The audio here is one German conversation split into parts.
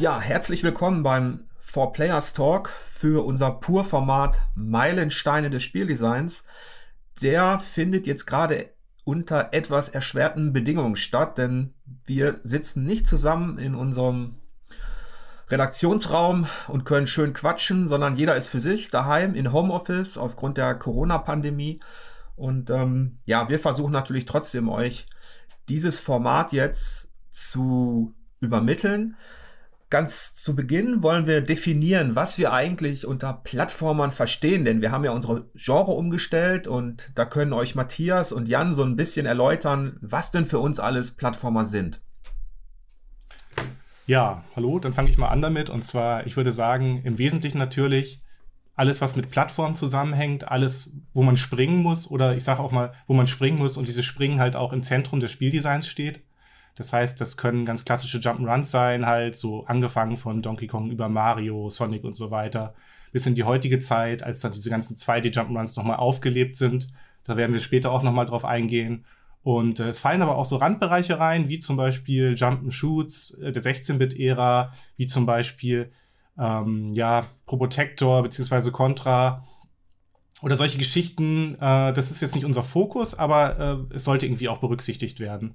Ja, herzlich willkommen beim Four Players Talk für unser Pur-Format Meilensteine des Spieldesigns. Der findet jetzt gerade unter etwas erschwerten Bedingungen statt, denn wir sitzen nicht zusammen in unserem Redaktionsraum und können schön quatschen, sondern jeder ist für sich daheim in Homeoffice aufgrund der Corona-Pandemie. Und ähm, ja, wir versuchen natürlich trotzdem euch dieses Format jetzt zu übermitteln. Ganz zu Beginn wollen wir definieren, was wir eigentlich unter Plattformern verstehen, denn wir haben ja unsere Genre umgestellt und da können euch Matthias und Jan so ein bisschen erläutern, was denn für uns alles Plattformer sind. Ja, hallo, dann fange ich mal an damit und zwar, ich würde sagen, im Wesentlichen natürlich alles, was mit Plattformen zusammenhängt, alles, wo man springen muss oder ich sage auch mal, wo man springen muss und dieses Springen halt auch im Zentrum des Spieldesigns steht. Das heißt, das können ganz klassische Jump'n'Runs sein, halt so angefangen von Donkey Kong über Mario, Sonic und so weiter, bis in die heutige Zeit, als dann diese ganzen 2D-Jump'n'Runs nochmal aufgelebt sind. Da werden wir später auch nochmal drauf eingehen. Und äh, es fallen aber auch so Randbereiche rein, wie zum Beispiel Jump'n'Shoots äh, der 16-Bit-Ära, wie zum Beispiel ähm, ja, Probotector bzw. Contra oder solche Geschichten. Äh, das ist jetzt nicht unser Fokus, aber äh, es sollte irgendwie auch berücksichtigt werden.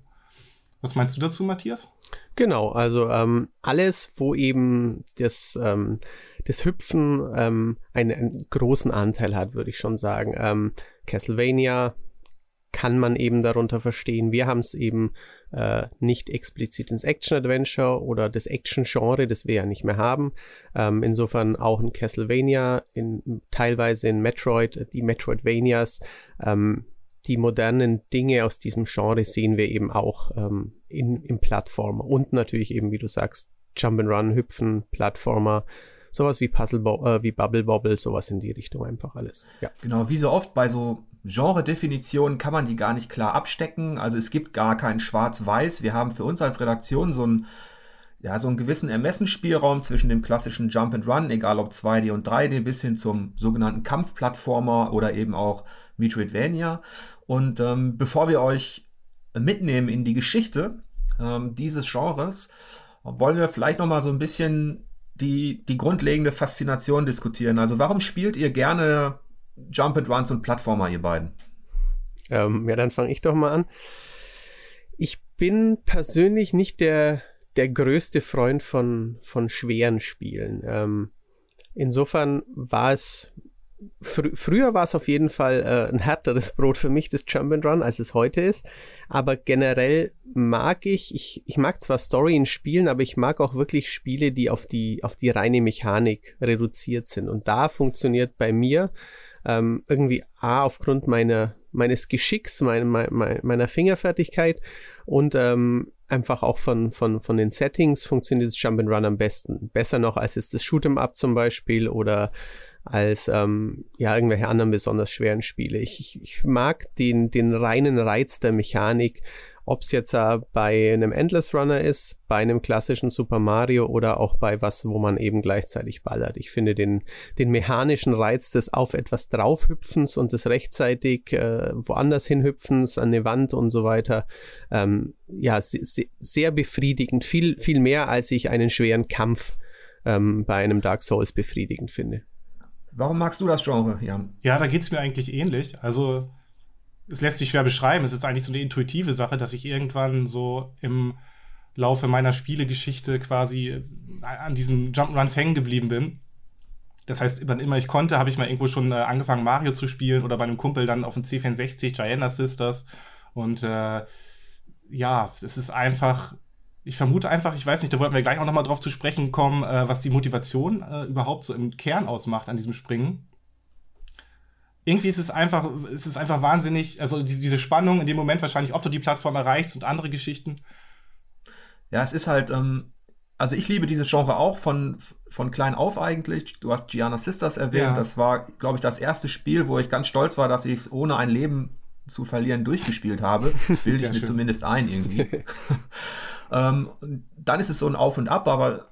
Was meinst du dazu, Matthias? Genau, also ähm, alles, wo eben das, ähm, das Hüpfen ähm, einen, einen, großen Anteil hat, würde ich schon sagen. Ähm, Castlevania kann man eben darunter verstehen. Wir haben es eben äh, nicht explizit ins Action-Adventure oder das Action-Genre, das wir ja nicht mehr haben. Ähm, insofern auch in Castlevania, in, teilweise in Metroid, die Metroidvanias. Die modernen Dinge aus diesem Genre sehen wir eben auch ähm, in, im Plattformer und natürlich eben, wie du sagst, Jump'n'Run, Hüpfen, Plattformer, sowas wie Puzzle, äh, wie Bubble Bobble, sowas in die Richtung einfach alles. Ja. Genau, wie so oft bei so Genre-Definitionen kann man die gar nicht klar abstecken. Also es gibt gar kein Schwarz-Weiß. Wir haben für uns als Redaktion so einen, ja, so einen gewissen Ermessensspielraum zwischen dem klassischen Jump and Run, egal ob 2D und 3D, bis hin zum sogenannten Kampfplattformer oder eben auch Metroidvania. Und ähm, bevor wir euch mitnehmen in die Geschichte ähm, dieses Genres, wollen wir vielleicht noch mal so ein bisschen die, die grundlegende Faszination diskutieren. Also warum spielt ihr gerne Jump and und Plattformer, ihr beiden? Ähm, ja, dann fange ich doch mal an. Ich bin persönlich nicht der, der größte Freund von, von schweren Spielen. Ähm, insofern war es fr früher war es auf jeden Fall äh, ein härteres Brot für mich, das Jump and Run, als es heute ist. Aber generell mag ich, ich, ich mag zwar Story in Spielen, aber ich mag auch wirklich Spiele, die auf die, auf die reine Mechanik reduziert sind. Und da funktioniert bei mir ähm, irgendwie A, aufgrund meiner, meines Geschicks, mein, mein, meiner Fingerfertigkeit und ähm, einfach auch von, von, von den Settings funktioniert das Jump and Run am besten. Besser noch als jetzt das Shoot'em Up zum Beispiel oder als ähm, ja irgendwelche anderen besonders schweren Spiele. Ich, ich, ich mag den, den reinen Reiz der Mechanik, ob es jetzt äh, bei einem Endless Runner ist, bei einem klassischen Super Mario oder auch bei was, wo man eben gleichzeitig ballert. Ich finde den, den mechanischen Reiz des auf etwas draufhüpfens und des rechtzeitig äh, woanders hinhüpfens an eine Wand und so weiter, ähm, ja, sehr, befriedigend. Viel, viel mehr, als ich einen schweren Kampf ähm, bei einem Dark Souls befriedigend finde. Warum magst du das Genre, Jan? Ja, da geht es mir eigentlich ähnlich. Also, es lässt sich schwer beschreiben. Es ist eigentlich so eine intuitive Sache, dass ich irgendwann so im Laufe meiner Spielegeschichte quasi an diesen Jump'n'Runs hängen geblieben bin. Das heißt, wann immer ich konnte, habe ich mal irgendwo schon äh, angefangen, Mario zu spielen oder bei einem Kumpel dann auf dem C64 Giana Sisters. Und äh, ja, es ist einfach ich vermute einfach, ich weiß nicht, da wollten wir gleich auch nochmal drauf zu sprechen kommen, äh, was die Motivation äh, überhaupt so im Kern ausmacht an diesem Springen. Irgendwie ist es einfach, ist es einfach wahnsinnig, also diese, diese Spannung in dem Moment wahrscheinlich, ob du die Plattform erreichst und andere Geschichten. Ja, es ist halt, ähm, also ich liebe dieses Genre auch von, von klein auf eigentlich. Du hast Gianna Sisters erwähnt. Ja. Das war, glaube ich, das erste Spiel, wo ich ganz stolz war, dass ich es ohne ein Leben zu verlieren durchgespielt habe. Bilde ich mir zumindest ein irgendwie. Ähm, dann ist es so ein Auf und Ab, aber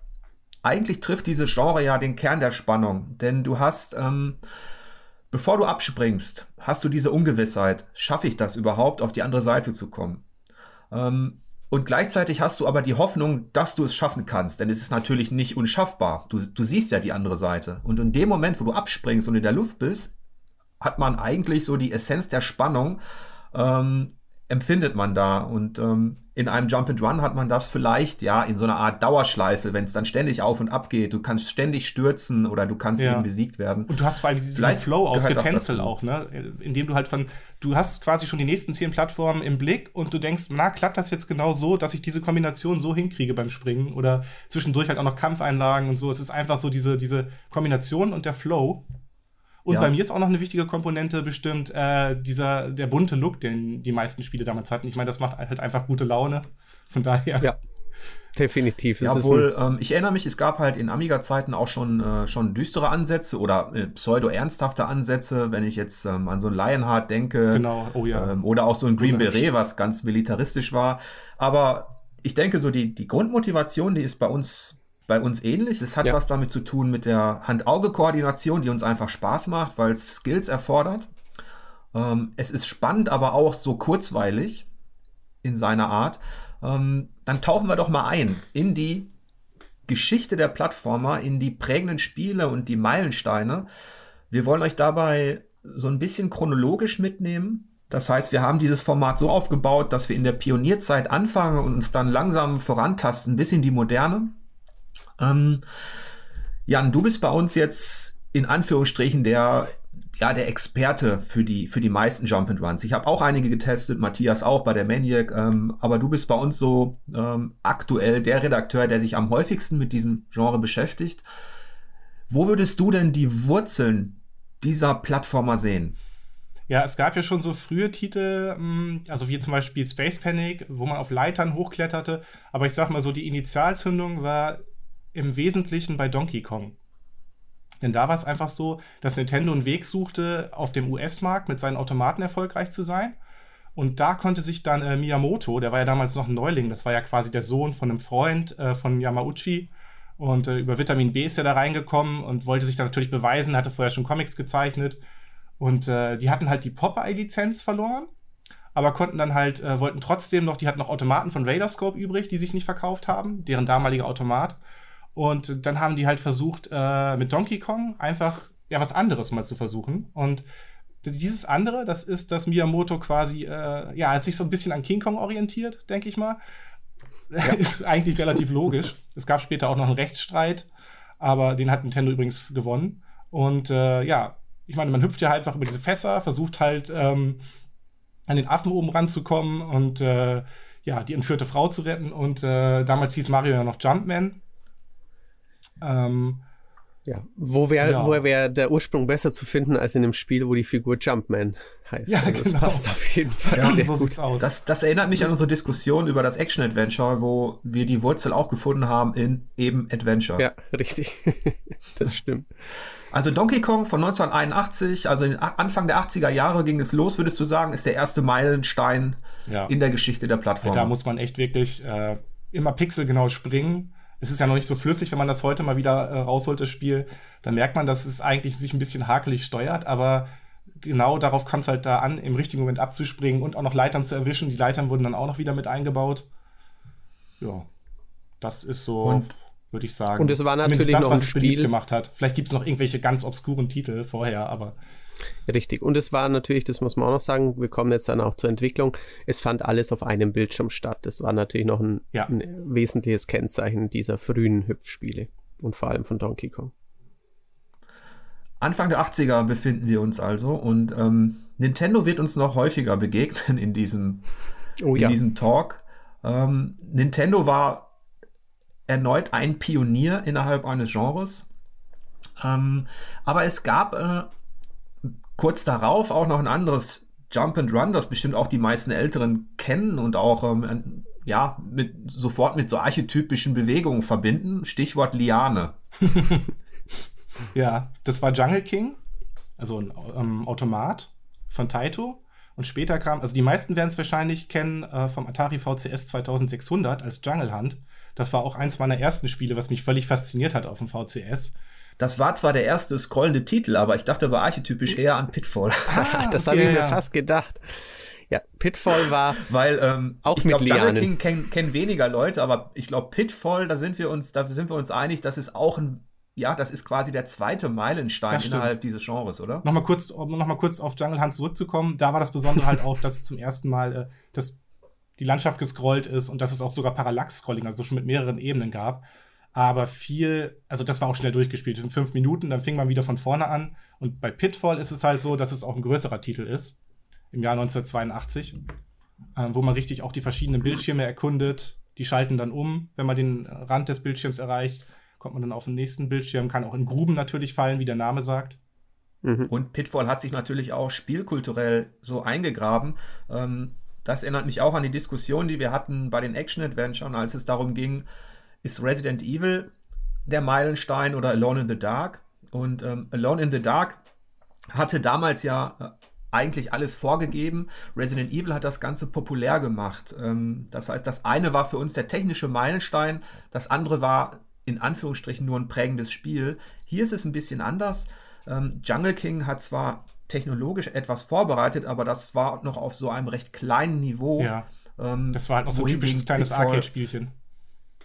eigentlich trifft dieses Genre ja den Kern der Spannung, denn du hast, ähm, bevor du abspringst, hast du diese Ungewissheit, schaffe ich das überhaupt, auf die andere Seite zu kommen? Ähm, Und gleichzeitig hast du aber die Hoffnung, dass du es schaffen kannst, denn es ist natürlich nicht unschaffbar. Du, du siehst ja die andere Seite. Und in dem Moment, wo du abspringst und in der Luft bist, hat man eigentlich so die Essenz der Spannung, ähm, empfindet man da. Und ähm, in einem Jump and Run hat man das vielleicht ja in so einer Art Dauerschleife, wenn es dann ständig auf und ab geht. Du kannst ständig stürzen oder du kannst ja. eben besiegt werden. Und du hast vor allem diesen vielleicht Flow aus Getänzel auch, ne? Indem du halt von, du hast quasi schon die nächsten zehn Plattformen im Blick und du denkst, na, klappt das jetzt genau so, dass ich diese Kombination so hinkriege beim Springen oder zwischendurch halt auch noch Kampfeinlagen und so. Es ist einfach so diese, diese Kombination und der Flow. Und ja. bei mir ist auch noch eine wichtige Komponente bestimmt äh, dieser der bunte Look, den die meisten Spiele damals hatten. Ich meine, das macht halt einfach gute Laune. Von daher. Ja. Definitiv. Ja, obwohl, ähm, ich erinnere mich, es gab halt in Amiga-Zeiten auch schon, äh, schon düstere Ansätze oder äh, pseudo-ernsthafte Ansätze, wenn ich jetzt ähm, an so ein Lionheart denke. Genau, oh ja. Ähm, oder auch so ein Green Beret, was ganz militaristisch war. Aber ich denke, so die, die Grundmotivation, die ist bei uns bei uns ähnlich. Es hat ja. was damit zu tun mit der Hand-Auge-Koordination, die uns einfach Spaß macht, weil es Skills erfordert. Ähm, es ist spannend, aber auch so kurzweilig in seiner Art. Ähm, dann tauchen wir doch mal ein in die Geschichte der Plattformer, in die prägenden Spiele und die Meilensteine. Wir wollen euch dabei so ein bisschen chronologisch mitnehmen. Das heißt, wir haben dieses Format so aufgebaut, dass wir in der Pionierzeit anfangen und uns dann langsam vorantasten bis in die Moderne. Ähm, Jan, du bist bei uns jetzt in Anführungsstrichen der ja, der Experte für die, für die meisten Jump and Runs. Ich habe auch einige getestet, Matthias auch bei der Maniac, ähm, aber du bist bei uns so ähm, aktuell der Redakteur, der sich am häufigsten mit diesem Genre beschäftigt. Wo würdest du denn die Wurzeln dieser Plattformer sehen? Ja, es gab ja schon so frühe Titel, hm, also wie zum Beispiel Space Panic, wo man auf Leitern hochkletterte. Aber ich sag mal so, die Initialzündung war im Wesentlichen bei Donkey Kong. Denn da war es einfach so, dass Nintendo einen Weg suchte, auf dem US-Markt mit seinen Automaten erfolgreich zu sein. Und da konnte sich dann äh, Miyamoto, der war ja damals noch ein Neuling, das war ja quasi der Sohn von einem Freund äh, von Yamauchi. Und äh, über Vitamin B ist er da reingekommen und wollte sich da natürlich beweisen, hatte vorher schon Comics gezeichnet. Und äh, die hatten halt die Popeye-Lizenz verloren, aber konnten dann halt, äh, wollten trotzdem noch, die hatten noch Automaten von Radarscope übrig, die sich nicht verkauft haben, deren damaliger Automat. Und dann haben die halt versucht, äh, mit Donkey Kong einfach ja was anderes mal zu versuchen. Und dieses andere, das ist, dass Miyamoto quasi, äh, ja, hat sich so ein bisschen an King Kong orientiert, denke ich mal. Ja. ist eigentlich relativ logisch. Es gab später auch noch einen Rechtsstreit, aber den hat Nintendo übrigens gewonnen. Und äh, ja, ich meine, man hüpft ja halt einfach über diese Fässer, versucht halt ähm, an den Affen oben ranzukommen und äh, ja, die entführte Frau zu retten. Und äh, damals hieß Mario ja noch Jumpman. Ähm, ja, wo wäre ja. wo wär der Ursprung besser zu finden als in einem Spiel, wo die Figur Jumpman heißt? Ja, also das genau. passt auf jeden Fall ja, sehr so gut. Aus. Das, das erinnert mich an unsere Diskussion über das Action-Adventure, wo wir die Wurzel auch gefunden haben in eben Adventure. Ja, richtig. das stimmt. Also Donkey Kong von 1981, also Anfang der 80er Jahre ging es los, würdest du sagen, ist der erste Meilenstein ja. in der Geschichte der Plattform. Da muss man echt wirklich äh, immer pixelgenau springen es ist ja noch nicht so flüssig, wenn man das heute mal wieder äh, rausholt, das Spiel. Dann merkt man, dass es eigentlich sich ein bisschen hakelig steuert, aber genau darauf kam es halt da an, im richtigen Moment abzuspringen und auch noch Leitern zu erwischen. Die Leitern wurden dann auch noch wieder mit eingebaut. Ja, das ist so, würde ich sagen. Und es war natürlich das, noch was ein Spiel gemacht hat. Vielleicht gibt es noch irgendwelche ganz obskuren Titel vorher, aber Richtig. Und es war natürlich, das muss man auch noch sagen, wir kommen jetzt dann auch zur Entwicklung. Es fand alles auf einem Bildschirm statt. Das war natürlich noch ein, ja. ein wesentliches Kennzeichen dieser frühen Hüpfspiele und vor allem von Donkey Kong. Anfang der 80er befinden wir uns also und ähm, Nintendo wird uns noch häufiger begegnen in diesem, oh, in ja. diesem Talk. Ähm, Nintendo war erneut ein Pionier innerhalb eines Genres. Ähm, aber es gab äh, kurz darauf auch noch ein anderes Jump and Run, das bestimmt auch die meisten Älteren kennen und auch ähm, ja mit sofort mit so archetypischen Bewegungen verbinden. Stichwort Liane. ja, das war Jungle King, also ein ähm, Automat von Taito. Und später kam, also die meisten werden es wahrscheinlich kennen äh, vom Atari VCS 2600 als Jungle Hunt. Das war auch eins meiner ersten Spiele, was mich völlig fasziniert hat auf dem VCS. Das war zwar der erste scrollende Titel, aber ich dachte, war archetypisch eher an Pitfall. Ah, das habe ich mir fast gedacht. Ja, Pitfall war Weil ähm, auch ich glaube, Jungle King kennen kenn weniger Leute, aber ich glaube, Pitfall, da sind wir uns, da sind wir uns einig, das ist auch ein ja, das ist quasi der zweite Meilenstein innerhalb dieses Genres, oder? Nochmal kurz, um nochmal kurz auf Jungle Hunt zurückzukommen. Da war das Besondere halt auch, dass zum ersten Mal äh, dass die Landschaft gescrollt ist und dass es auch sogar Parallax-Scrolling, also schon mit mehreren Ebenen gab. Aber viel, also das war auch schnell durchgespielt. In fünf Minuten, dann fing man wieder von vorne an. Und bei Pitfall ist es halt so, dass es auch ein größerer Titel ist. Im Jahr 1982. Äh, wo man richtig auch die verschiedenen Bildschirme erkundet. Die schalten dann um, wenn man den Rand des Bildschirms erreicht kommt man dann auf den nächsten Bildschirm, kann auch in Gruben natürlich fallen, wie der Name sagt. Mhm. Und Pitfall hat sich natürlich auch spielkulturell so eingegraben. Ähm, das erinnert mich auch an die Diskussion, die wir hatten bei den Action-Adventuren, als es darum ging, ist Resident Evil der Meilenstein oder Alone in the Dark? Und ähm, Alone in the Dark hatte damals ja äh, eigentlich alles vorgegeben. Resident Evil hat das Ganze populär gemacht. Ähm, das heißt, das eine war für uns der technische Meilenstein, das andere war in Anführungsstrichen nur ein prägendes Spiel. Hier ist es ein bisschen anders. Ähm, Jungle King hat zwar technologisch etwas vorbereitet, aber das war noch auf so einem recht kleinen Niveau. Ja. Ähm, das war halt noch so ein typisches kleines Arcade-Spielchen.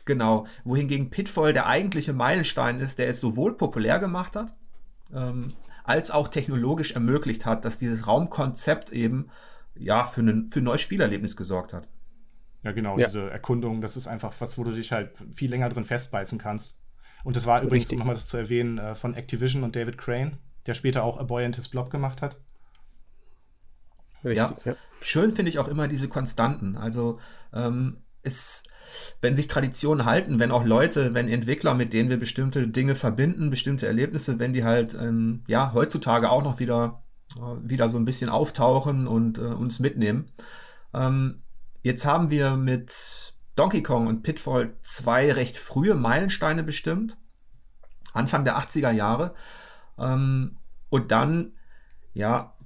Genau. Wohingegen Pitfall der eigentliche Meilenstein ist, der es sowohl populär gemacht hat, ähm, als auch technologisch ermöglicht hat, dass dieses Raumkonzept eben ja für, einen, für ein neues Spielerlebnis gesorgt hat. Ja, genau, ja. diese Erkundung, das ist einfach was, wo du dich halt viel länger drin festbeißen kannst. Und das war übrigens, um nochmal das zu erwähnen, äh, von Activision und David Crane, der später auch A Boy and His Blob gemacht hat. Richtig, ja. ja. Schön finde ich auch immer diese Konstanten. Also ähm, ist, wenn sich Traditionen halten, wenn auch Leute, wenn Entwickler, mit denen wir bestimmte Dinge verbinden, bestimmte Erlebnisse, wenn die halt ähm, ja heutzutage auch noch wieder, äh, wieder so ein bisschen auftauchen und äh, uns mitnehmen. Ähm, Jetzt haben wir mit Donkey Kong und Pitfall zwei recht frühe Meilensteine bestimmt. Anfang der 80er Jahre. Ähm, und dann, ja,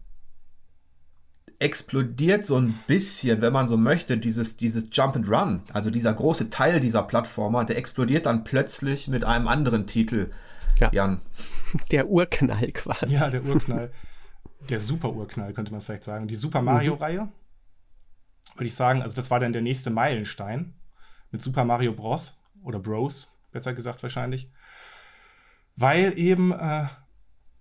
explodiert so ein bisschen, wenn man so möchte, dieses, dieses Jump and Run, also dieser große Teil dieser Plattformer, der explodiert dann plötzlich mit einem anderen Titel. Ja. Jan. Der Urknall quasi. Ja, der Urknall. der Super-Urknall, könnte man vielleicht sagen. Die Super Mario-Reihe. Mhm würde ich sagen, also das war dann der nächste Meilenstein mit Super Mario Bros. oder Bros, besser gesagt wahrscheinlich. Weil eben äh,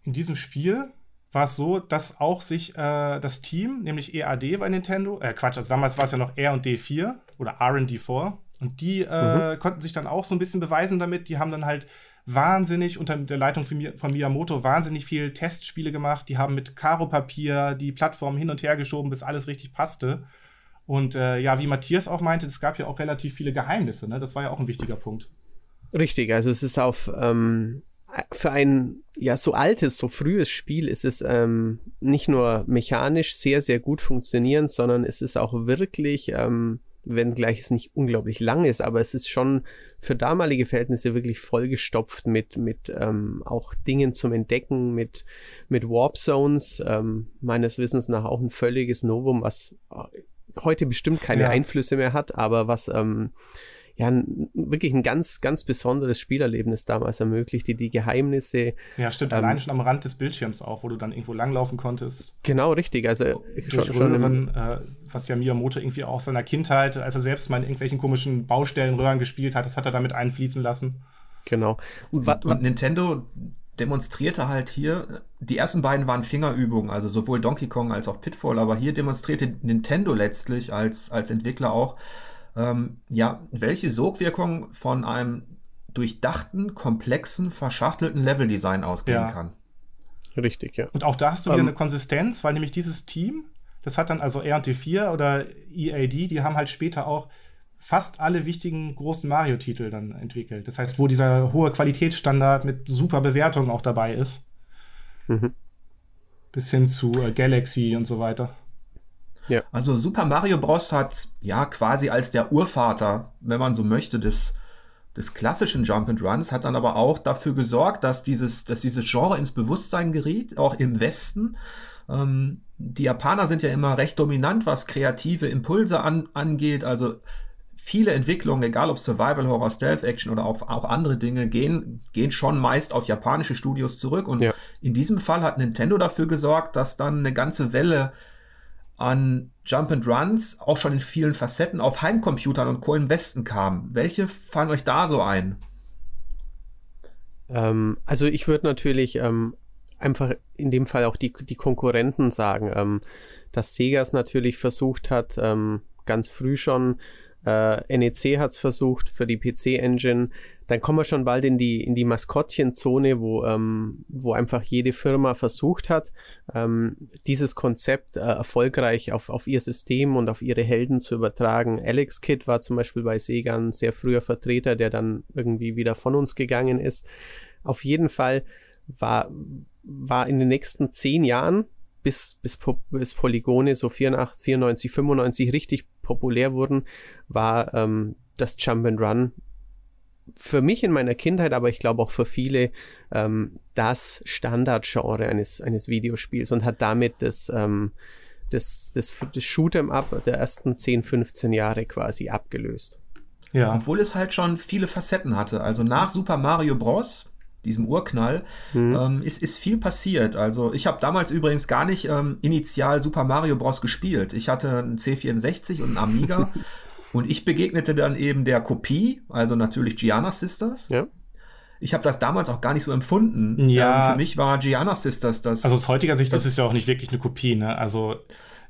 in diesem Spiel war es so, dass auch sich äh, das Team, nämlich EAD bei Nintendo, äh, Quatsch, also damals war es ja noch R&D4 oder R&D4 und die äh, mhm. konnten sich dann auch so ein bisschen beweisen damit. Die haben dann halt wahnsinnig unter der Leitung von Miyamoto wahnsinnig viel Testspiele gemacht. Die haben mit Karo-Papier die Plattform hin und her geschoben, bis alles richtig passte. Und äh, ja, wie Matthias auch meinte, es gab ja auch relativ viele Geheimnisse, ne? Das war ja auch ein wichtiger Punkt. Richtig, also es ist auf ähm, für ein ja so altes, so frühes Spiel ist es ähm, nicht nur mechanisch sehr, sehr gut funktionierend, sondern es ist auch wirklich, ähm, wenngleich es nicht unglaublich lang ist, aber es ist schon für damalige Verhältnisse wirklich vollgestopft mit, mit ähm, auch Dingen zum Entdecken, mit, mit Warp Zones, ähm, meines Wissens nach auch ein völliges Novum, was heute bestimmt keine ja. Einflüsse mehr hat, aber was ähm, ja ein, wirklich ein ganz, ganz besonderes Spielerlebnis damals ermöglicht, die die Geheimnisse. Ja, stimmt, ähm, allein schon am Rand des Bildschirms auch, wo du dann irgendwo langlaufen konntest. Genau, richtig. Also schon, schon Röhren, äh, was ja Miyamoto irgendwie auch seiner Kindheit, als er selbst mal in irgendwelchen komischen Baustellenröhren gespielt hat, das hat er damit einfließen lassen. Genau. Und, und Nintendo demonstrierte halt hier, die ersten beiden waren Fingerübungen, also sowohl Donkey Kong als auch Pitfall, aber hier demonstrierte Nintendo letztlich als, als Entwickler auch, ähm, ja, welche Sogwirkung von einem durchdachten, komplexen, verschachtelten Leveldesign ausgehen ja. kann. Richtig, ja. Und auch da hast du wieder um, ähm, eine Konsistenz, weil nämlich dieses Team, das hat dann also RT4 oder EAD, die haben halt später auch fast alle wichtigen großen Mario-Titel dann entwickelt. Das heißt, wo dieser hohe Qualitätsstandard mit super Bewertungen auch dabei ist. Mhm. Bis hin zu äh, Galaxy und so weiter. Ja. Also Super Mario Bros. hat ja quasi als der Urvater, wenn man so möchte, des, des klassischen Jump and Runs, hat dann aber auch dafür gesorgt, dass dieses, dass dieses Genre ins Bewusstsein geriet, auch im Westen. Ähm, die Japaner sind ja immer recht dominant, was kreative Impulse an, angeht. Also viele Entwicklungen, egal ob Survival Horror, Stealth Action oder auch, auch andere Dinge, gehen, gehen schon meist auf japanische Studios zurück. Und ja. in diesem Fall hat Nintendo dafür gesorgt, dass dann eine ganze Welle an Jump and Runs, auch schon in vielen Facetten, auf Heimcomputern und Co. im Westen kamen. Welche fallen euch da so ein? Ähm, also ich würde natürlich ähm, einfach in dem Fall auch die, die Konkurrenten sagen, ähm, dass Sega es natürlich versucht hat, ähm, ganz früh schon, äh, NEC hat es versucht für die PC-Engine, dann kommen wir schon bald in die, in die Maskottchenzone, wo, ähm, wo einfach jede Firma versucht hat, ähm, dieses Konzept äh, erfolgreich auf, auf ihr System und auf ihre Helden zu übertragen. Alex Kidd war zum Beispiel bei Sega ein sehr früher Vertreter, der dann irgendwie wieder von uns gegangen ist. Auf jeden Fall war, war in den nächsten zehn Jahren, bis, bis, bis Polygone so 84, 94, 95 richtig populär wurden, war ähm, das Jump and Run für mich in meiner Kindheit, aber ich glaube auch für viele, ähm, das Standardgenre eines, eines Videospiels und hat damit das, ähm, das, das, das Shoot'em Up der ersten 10, 15 Jahre quasi abgelöst. Ja. Obwohl es halt schon viele Facetten hatte. Also nach Super Mario Bros., diesem Urknall, mhm. ähm, ist, ist viel passiert. Also ich habe damals übrigens gar nicht ähm, initial Super Mario Bros. gespielt. Ich hatte einen C64 und einen Amiga Und ich begegnete dann eben der Kopie, also natürlich Gianna Sisters. Ja. Ich habe das damals auch gar nicht so empfunden. Ja. Ähm, für mich war Gianna Sisters das. Also aus heutiger Sicht, das, das ist ja auch nicht wirklich eine Kopie, ne? Also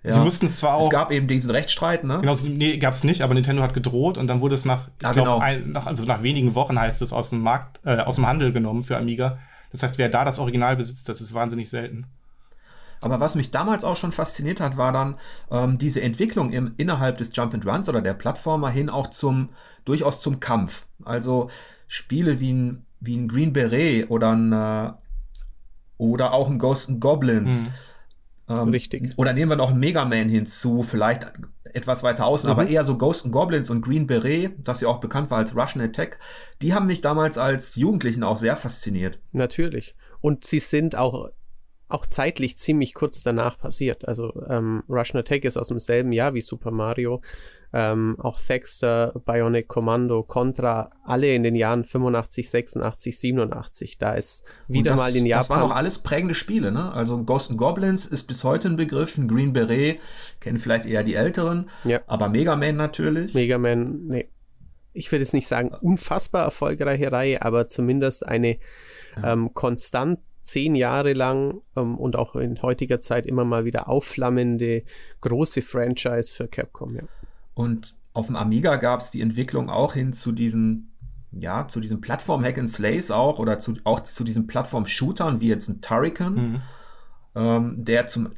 ja. Sie mussten es zwar auch. Es gab eben diesen Rechtsstreit, ne? Genau, nee, gab es nicht, aber Nintendo hat gedroht und dann wurde es nach, ja, glaub, genau. ein, nach, also nach wenigen Wochen heißt es aus dem Markt, äh, aus dem Handel genommen für Amiga. Das heißt, wer da das Original besitzt, das ist wahnsinnig selten. Aber was mich damals auch schon fasziniert hat, war dann ähm, diese Entwicklung im, innerhalb des Jump and Runs oder der Plattformer hin auch zum durchaus zum Kampf. Also Spiele wie ein, wie ein Green Beret oder ein äh, oder auch ein Ghost and Goblins. Mhm. Ähm, Richtig. Oder nehmen wir noch Mega Man hinzu, vielleicht etwas weiter außen, mhm. aber eher so Ghost and Goblins und Green Beret, das ja auch bekannt war als Russian Attack, die haben mich damals als Jugendlichen auch sehr fasziniert. Natürlich. Und sie sind auch auch zeitlich ziemlich kurz danach passiert. Also ähm, Russian Attack ist aus demselben Jahr wie Super Mario. Ähm, auch Thexter, Bionic Commando, Contra, alle in den Jahren 85, 86, 87. Da ist wieder das, mal in Japan. Das waren auch alles prägende Spiele, ne? Also Ghost Goblins ist bis heute ein Begriff, ein Green Beret, kennen vielleicht eher die Älteren, ja. aber Mega Man natürlich. Mega Man, nee. Ich würde jetzt nicht sagen, unfassbar erfolgreiche Reihe, aber zumindest eine ja. ähm, konstant zehn Jahre lang ähm, und auch in heutiger Zeit immer mal wieder aufflammende große Franchise für Capcom. Ja. Und auf dem Amiga gab es die Entwicklung auch hin zu diesen, ja, zu diesem Plattform-Hack and Slays auch oder zu, auch zu diesen Plattform-Shootern wie jetzt ein Turrican, mhm. ähm, der zum,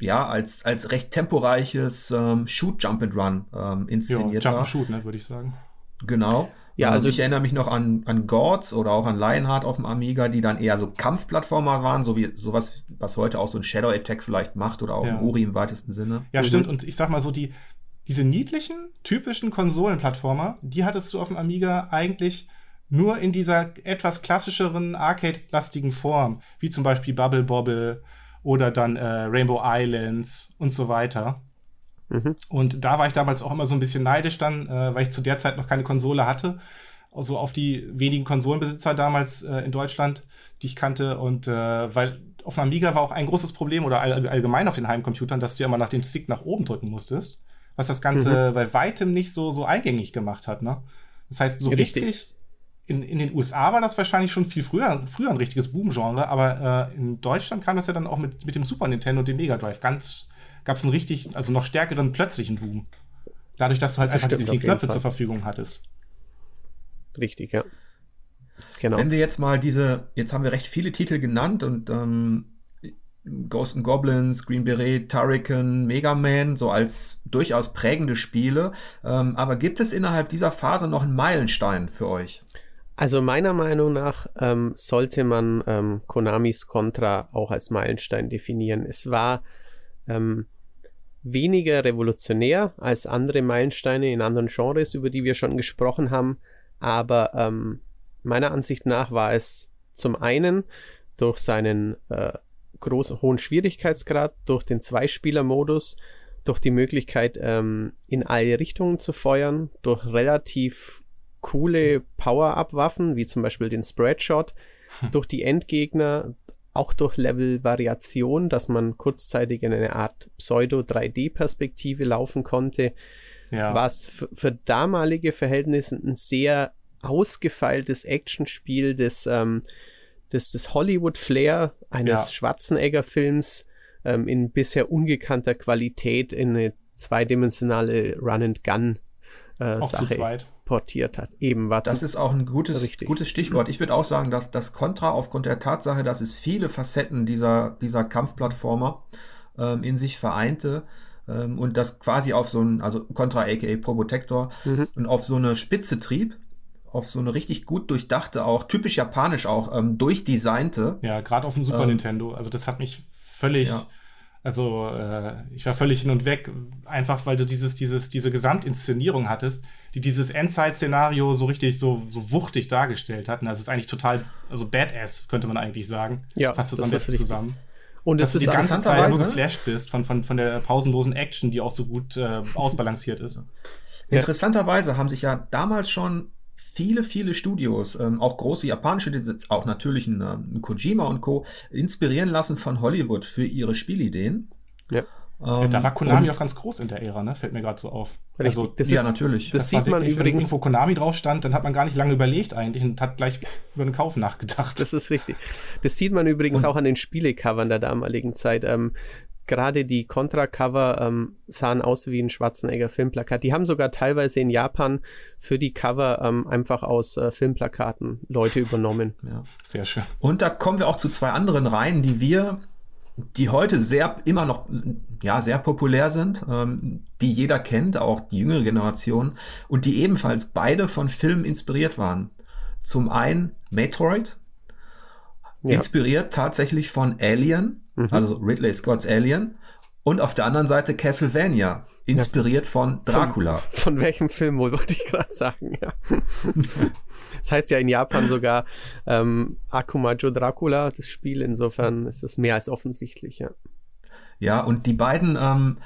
ja, als, als recht temporeiches ähm, Shoot, Jump and Run ähm, inszeniert jo, Jump and Shoot, ne, würde ich sagen. Genau. Ja, also, also ich erinnere mich noch an, an Gods oder auch an Lionheart auf dem Amiga, die dann eher so Kampfplattformer waren, so wie sowas, was heute auch so ein Shadow Attack vielleicht macht oder auch ja. ein Ori im weitesten Sinne. Ja, mhm. stimmt. Und ich sag mal so, die, diese niedlichen, typischen Konsolenplattformer, die hattest du auf dem Amiga eigentlich nur in dieser etwas klassischeren, arcade-lastigen Form, wie zum Beispiel Bubble Bobble oder dann äh, Rainbow Islands und so weiter. Mhm. Und da war ich damals auch immer so ein bisschen neidisch dann, äh, weil ich zu der Zeit noch keine Konsole hatte. Also auf die wenigen Konsolenbesitzer damals äh, in Deutschland, die ich kannte. Und äh, weil auf einem Amiga war auch ein großes Problem oder all, allgemein auf den Heimcomputern, dass du ja immer nach dem Stick nach oben drücken musstest. Was das Ganze mhm. bei weitem nicht so, so eingängig gemacht hat. Ne? Das heißt, so richtig, richtig in, in den USA war das wahrscheinlich schon viel früher, früher ein richtiges Boom-Genre, aber äh, in Deutschland kam das ja dann auch mit, mit dem Super Nintendo und dem Mega Drive ganz, gab es einen richtig, also noch stärkeren plötzlichen Boom. Dadurch, dass du halt das einfach diese vielen Knöpfe zur Verfügung hattest. Richtig, ja. Genau. Wenn wir jetzt mal diese, jetzt haben wir recht viele Titel genannt und ähm, Ghost and Goblins, Green Beret, Turrican, Mega Man, so als durchaus prägende Spiele. Ähm, aber gibt es innerhalb dieser Phase noch einen Meilenstein für euch? Also meiner Meinung nach ähm, sollte man ähm, Konamis Contra auch als Meilenstein definieren. Es war ähm, weniger revolutionär als andere Meilensteine in anderen Genres, über die wir schon gesprochen haben. Aber ähm, meiner Ansicht nach war es zum einen durch seinen äh, großen, hohen Schwierigkeitsgrad, durch den Zweispieler-Modus, durch die Möglichkeit, ähm, in alle Richtungen zu feuern, durch relativ coole Power-Up-Waffen, wie zum Beispiel den Spreadshot, durch die Endgegner, auch durch Level-Variation, dass man kurzzeitig in eine Art Pseudo-3D-Perspektive laufen konnte, ja. war es für damalige Verhältnisse ein sehr ausgefeiltes Actionspiel des, ähm, des, des Hollywood-Flair eines ja. Schwarzenegger-Films ähm, in bisher ungekannter Qualität in eine zweidimensionale Run-and-Gun-Sache äh, portiert hat. Eben war Das ist auch ein gutes, gutes Stichwort. Ich würde auch sagen, dass das Contra aufgrund der Tatsache, dass es viele Facetten dieser, dieser Kampfplattformer ähm, in sich vereinte ähm, und das quasi auf so ein, also Contra aka Probotector mhm. und auf so eine Spitze trieb, auf so eine richtig gut durchdachte, auch typisch japanisch auch, ähm, durchdesignte. Ja, gerade auf dem Super ähm, Nintendo. Also das hat mich völlig ja. Also äh, ich war völlig hin und weg, einfach weil du dieses, dieses, diese Gesamtinszenierung hattest, die dieses Endzeit-Szenario so richtig so, so wuchtig dargestellt hat. Und das ist eigentlich total, also badass, könnte man eigentlich sagen. Ja, Fasst es am besten zusammen. Und dass du die ganze Zeit nur geflasht bist von, von, von der pausenlosen Action, die auch so gut äh, ausbalanciert ist. Interessanterweise haben sich ja damals schon viele, viele Studios, ähm, auch große japanische, auch natürlich ein, ein, Kojima und Co., inspirieren lassen von Hollywood für ihre Spielideen. Ja. Ähm, da war Konami auch ganz groß in der Ära, ne? Fällt mir gerade so auf. Also, das ja, ist, natürlich. Das, das sieht man wirklich, übrigens. Wenn irgendwo Konami drauf stand, dann hat man gar nicht lange überlegt eigentlich und hat gleich über den Kauf nachgedacht. Das ist richtig. Das sieht man übrigens und, auch an den Spielecovern der damaligen Zeit. Ähm, gerade die Contra-Cover ähm, sahen aus wie ein Schwarzenegger-Filmplakat. Die haben sogar teilweise in Japan für die Cover ähm, einfach aus äh, Filmplakaten Leute übernommen. Ja, sehr schön. Und da kommen wir auch zu zwei anderen Reihen, die wir, die heute sehr, immer noch, ja, sehr populär sind, ähm, die jeder kennt, auch die jüngere Generation, und die ebenfalls beide von Filmen inspiriert waren. Zum einen Metroid, ja. inspiriert tatsächlich von Alien, mhm. also Ridley Scott's Alien. Und auf der anderen Seite Castlevania, inspiriert ja. von Dracula. Von, von, welchem Film wohl, wollte ich gerade sagen, ja. das heißt ja in Japan sogar ähm, Akumajo Dracula, das Spiel, insofern ist das mehr als offensichtlich, ja. Ja, und die beiden, ähm,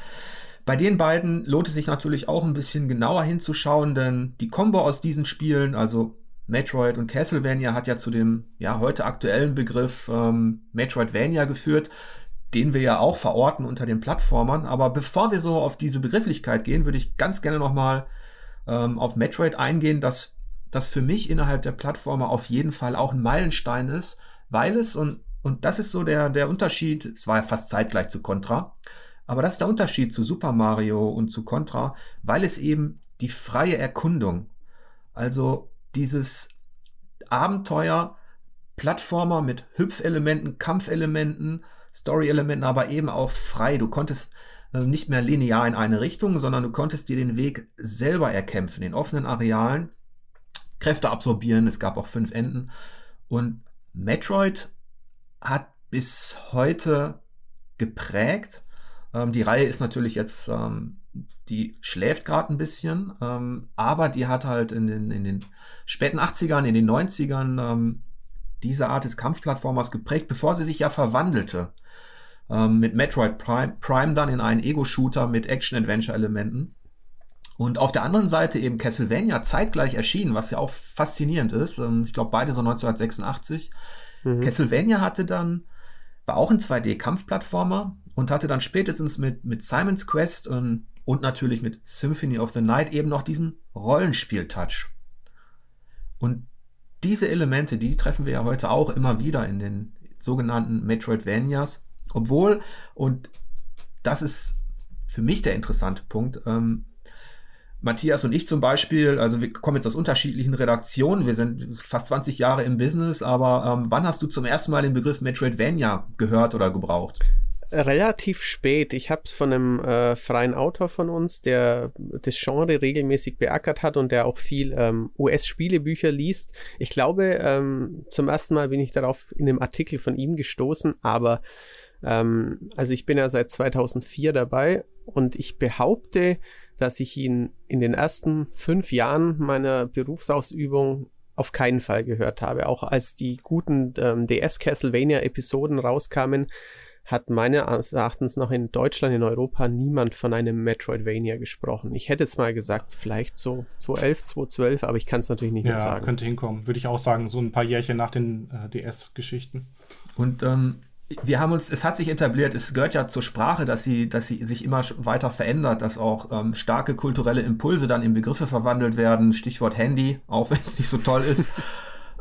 bei den beiden lohnt es sich natürlich auch ein bisschen genauer hinzuschauen, denn die Combo aus diesen Spielen, also Metroid und Castlevania hat ja zu dem ja heute aktuellen Begriff ähm, Metroidvania geführt, den wir ja auch verorten unter den Plattformern. Aber bevor wir so auf diese Begrifflichkeit gehen, würde ich ganz gerne nochmal ähm, auf Metroid eingehen, dass das für mich innerhalb der Plattformer auf jeden Fall auch ein Meilenstein ist, weil es und und das ist so der der Unterschied. Es war ja fast zeitgleich zu Contra, aber das ist der Unterschied zu Super Mario und zu Contra, weil es eben die freie Erkundung, also dieses Abenteuer, Plattformer mit Hüpfelementen, Kampfelementen, Story-Elementen, aber eben auch frei. Du konntest äh, nicht mehr linear in eine Richtung, sondern du konntest dir den Weg selber erkämpfen, in offenen Arealen, Kräfte absorbieren. Es gab auch fünf Enden. Und Metroid hat bis heute geprägt. Ähm, die Reihe ist natürlich jetzt ähm, die schläft gerade ein bisschen, ähm, aber die hat halt in den, in den späten 80ern, in den 90ern ähm, diese Art des Kampfplattformers geprägt, bevor sie sich ja verwandelte. Ähm, mit Metroid Prime, Prime dann in einen Ego-Shooter mit Action-Adventure-Elementen. Und auf der anderen Seite eben Castlevania zeitgleich erschienen, was ja auch faszinierend ist. Ähm, ich glaube, beide so 1986. Mhm. Castlevania hatte dann, war auch ein 2D-Kampfplattformer und hatte dann spätestens mit, mit Simon's Quest und und natürlich mit Symphony of the Night eben noch diesen Rollenspiel-Touch. Und diese Elemente, die treffen wir ja heute auch immer wieder in den sogenannten Metroidvanias, obwohl, und das ist für mich der interessante Punkt, ähm, Matthias und ich zum Beispiel, also wir kommen jetzt aus unterschiedlichen Redaktionen, wir sind fast 20 Jahre im Business, aber ähm, wann hast du zum ersten Mal den Begriff Metroidvania gehört oder gebraucht? Relativ spät. Ich habe es von einem äh, freien Autor von uns, der das Genre regelmäßig beackert hat und der auch viel ähm, US-Spielebücher liest. Ich glaube, ähm, zum ersten Mal bin ich darauf in einem Artikel von ihm gestoßen, aber ähm, also ich bin ja seit 2004 dabei und ich behaupte, dass ich ihn in den ersten fünf Jahren meiner Berufsausübung auf keinen Fall gehört habe. Auch als die guten ähm, DS Castlevania Episoden rauskamen, hat meines Erachtens noch in Deutschland, in Europa niemand von einem Metroidvania gesprochen. Ich hätte jetzt mal gesagt, vielleicht so 2011, 2012, aber ich kann es natürlich nicht ja, mehr sagen. Ja, könnte hinkommen. Würde ich auch sagen, so ein paar Jährchen nach den äh, DS-Geschichten. Und ähm, wir haben uns, es hat sich etabliert, es gehört ja zur Sprache, dass sie, dass sie sich immer weiter verändert, dass auch ähm, starke kulturelle Impulse dann in Begriffe verwandelt werden. Stichwort Handy, auch wenn es nicht so toll ist.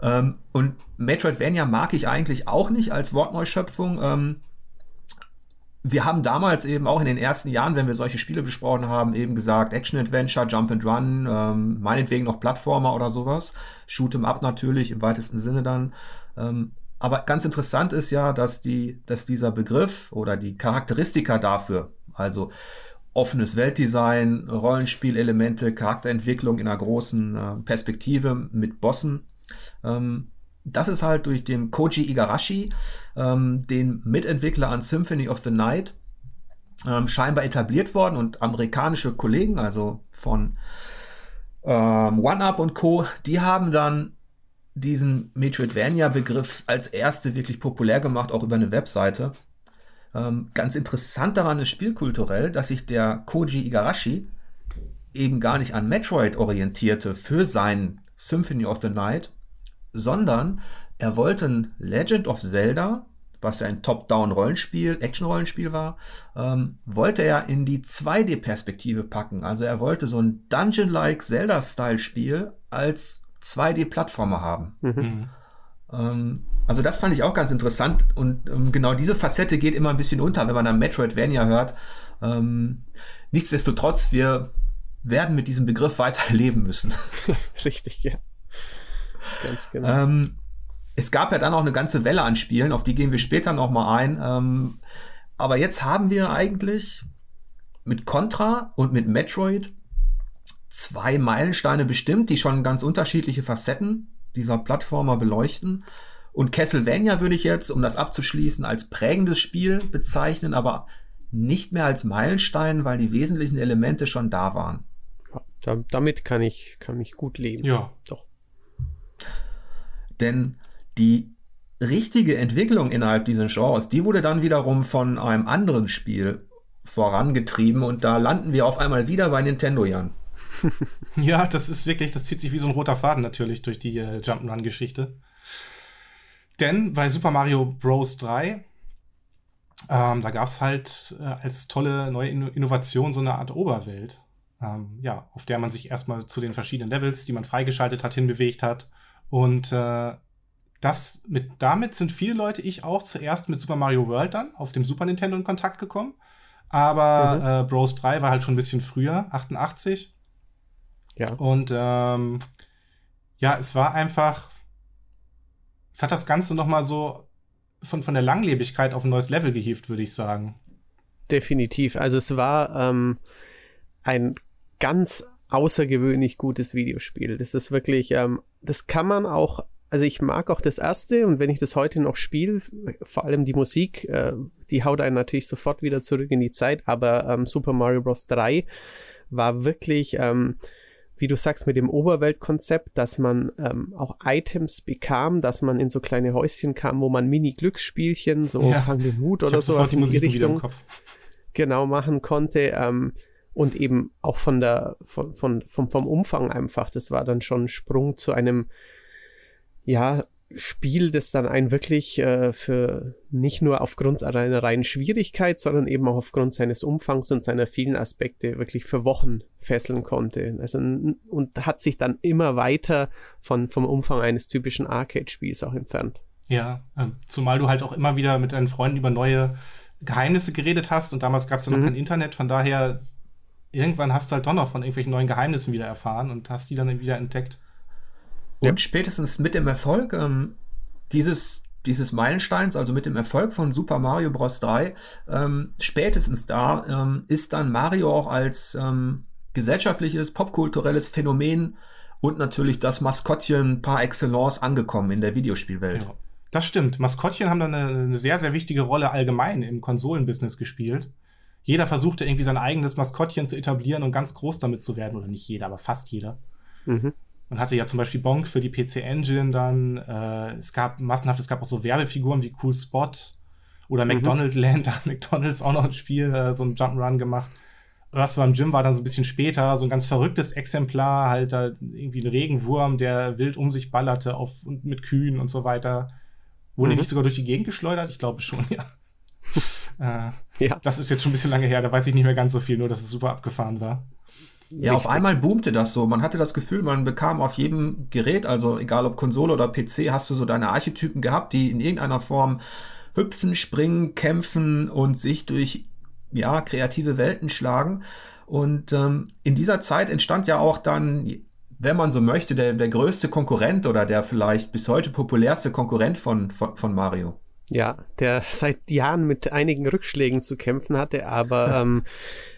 ähm, und Metroidvania mag ich eigentlich auch nicht als Wortneuschöpfung. Wir haben damals eben auch in den ersten Jahren, wenn wir solche Spiele besprochen haben, eben gesagt, Action-Adventure, Jump and Run, ähm, meinetwegen noch Plattformer oder sowas. Shoot 'em up natürlich, im weitesten Sinne dann. Ähm, aber ganz interessant ist ja, dass, die, dass dieser Begriff oder die Charakteristika dafür, also offenes Weltdesign, Rollenspielelemente, Charakterentwicklung in einer großen äh, Perspektive mit Bossen, ähm, das ist halt durch den Koji Igarashi, ähm, den Mitentwickler an Symphony of the Night, ähm, scheinbar etabliert worden und amerikanische Kollegen, also von ähm, One-Up und Co., die haben dann diesen Metroidvania-Begriff als erste wirklich populär gemacht, auch über eine Webseite. Ähm, ganz interessant daran ist spielkulturell, dass sich der Koji Igarashi eben gar nicht an Metroid orientierte für sein Symphony of the Night, sondern er wollte ein Legend of Zelda, was ja ein Top-Down-Rollenspiel, Action-Rollenspiel war, ähm, wollte er in die 2D-Perspektive packen. Also er wollte so ein Dungeon-like Zelda-Style-Spiel als 2D-Plattformer haben. Mhm. mhm. Ähm, also das fand ich auch ganz interessant und ähm, genau diese Facette geht immer ein bisschen unter, wenn man dann Metroidvania hört. Ähm, nichtsdestotrotz, wir werden mit diesem Begriff weiter leben müssen. Richtig, ja. Ganz genau. Ähm, es gab ja dann auch eine ganze Welle an Spielen, auf die gehen wir später noch mal ein. Ähm, aber jetzt haben wir eigentlich mit Contra und mit Metroid zwei Meilensteine bestimmt, die schon ganz unterschiedliche Facetten dieser Plattformer beleuchten. Und Castlevania würde ich jetzt, um das abzuschließen, als prägendes Spiel bezeichnen, aber nicht mehr als Meilenstein, weil die wesentlichen Elemente schon da waren. Ja, da, damit kann ich, kann ich gut leben. Ja. Doch. Denn die richtige Entwicklung innerhalb dieses Genres, die wurde dann wiederum von einem anderen Spiel vorangetrieben und da landen wir auf einmal wieder bei Nintendo, Jan. ja, das ist wirklich, das zieht sich wie so ein roter Faden natürlich durch die äh, Jump'n'Run-Geschichte. Denn bei Super Mario Bros. 3, ähm, da gab es halt äh, als tolle neue Innovation so eine Art Oberwelt, ähm, ja, auf der man sich erstmal zu den verschiedenen Levels, die man freigeschaltet hat, hinbewegt hat. Und äh, das mit, damit sind viele Leute, ich auch, zuerst mit Super Mario World dann auf dem Super Nintendo in Kontakt gekommen. Aber mhm. äh, Bros 3 war halt schon ein bisschen früher, 88. Ja. Und ähm, ja, es war einfach, es hat das Ganze noch mal so von, von der Langlebigkeit auf ein neues Level gehievt, würde ich sagen. Definitiv. Also es war ähm, ein ganz außergewöhnlich gutes Videospiel. Das ist wirklich, ähm, das kann man auch, also ich mag auch das erste und wenn ich das heute noch spiele, vor allem die Musik, äh, die haut einen natürlich sofort wieder zurück in die Zeit, aber ähm, Super Mario Bros. 3 war wirklich, ähm, wie du sagst, mit dem Oberweltkonzept, dass man ähm, auch Items bekam, dass man in so kleine Häuschen kam, wo man Mini-Glücksspielchen, so ja. Fang den Hut oder sowas in die Richtung genau machen konnte. Ähm, und eben auch von der, von, von, vom, vom Umfang einfach. Das war dann schon ein Sprung zu einem, ja, Spiel, das dann einen wirklich äh, für nicht nur aufgrund einer reinen Schwierigkeit, sondern eben auch aufgrund seines Umfangs und seiner vielen Aspekte wirklich für Wochen fesseln konnte. Also, und hat sich dann immer weiter von, vom Umfang eines typischen Arcade-Spiels auch entfernt. Ja, äh, zumal du halt auch immer wieder mit deinen Freunden über neue Geheimnisse geredet hast und damals gab es ja noch mhm. kein Internet, von daher irgendwann hast du halt doch noch von irgendwelchen neuen Geheimnissen wieder erfahren und hast die dann wieder entdeckt. Und ja. spätestens mit dem Erfolg ähm, dieses, dieses Meilensteins, also mit dem Erfolg von Super Mario Bros. 3, ähm, spätestens da ähm, ist dann Mario auch als ähm, gesellschaftliches, popkulturelles Phänomen und natürlich das Maskottchen par excellence angekommen in der Videospielwelt. Ja, das stimmt. Maskottchen haben dann eine, eine sehr, sehr wichtige Rolle allgemein im Konsolenbusiness gespielt jeder versuchte irgendwie sein eigenes Maskottchen zu etablieren und ganz groß damit zu werden. Oder nicht jeder, aber fast jeder. Mhm. Man hatte ja zum Beispiel Bonk für die PC Engine dann. Äh, es gab massenhaft, es gab auch so Werbefiguren wie Cool Spot oder mhm. McDonald's Land. Da hat McDonald's auch noch ein Spiel, äh, so ein Jump'n'Run gemacht. Earthworm Jim war dann so ein bisschen später, so ein ganz verrücktes Exemplar, halt da irgendwie ein Regenwurm, der wild um sich ballerte auf, und mit Kühen und so weiter. Wurden mhm. nicht sogar durch die Gegend geschleudert? Ich glaube schon, ja. äh, ja. Das ist jetzt schon ein bisschen lange her, da weiß ich nicht mehr ganz so viel, nur dass es super abgefahren war. Ja, Richtig. auf einmal boomte das so. Man hatte das Gefühl, man bekam auf jedem Gerät, also egal ob Konsole oder PC, hast du so deine Archetypen gehabt, die in irgendeiner Form hüpfen, springen, kämpfen und sich durch ja, kreative Welten schlagen. Und ähm, in dieser Zeit entstand ja auch dann, wenn man so möchte, der, der größte Konkurrent oder der vielleicht bis heute populärste Konkurrent von, von, von Mario. Ja, der seit Jahren mit einigen Rückschlägen zu kämpfen hatte, aber ähm,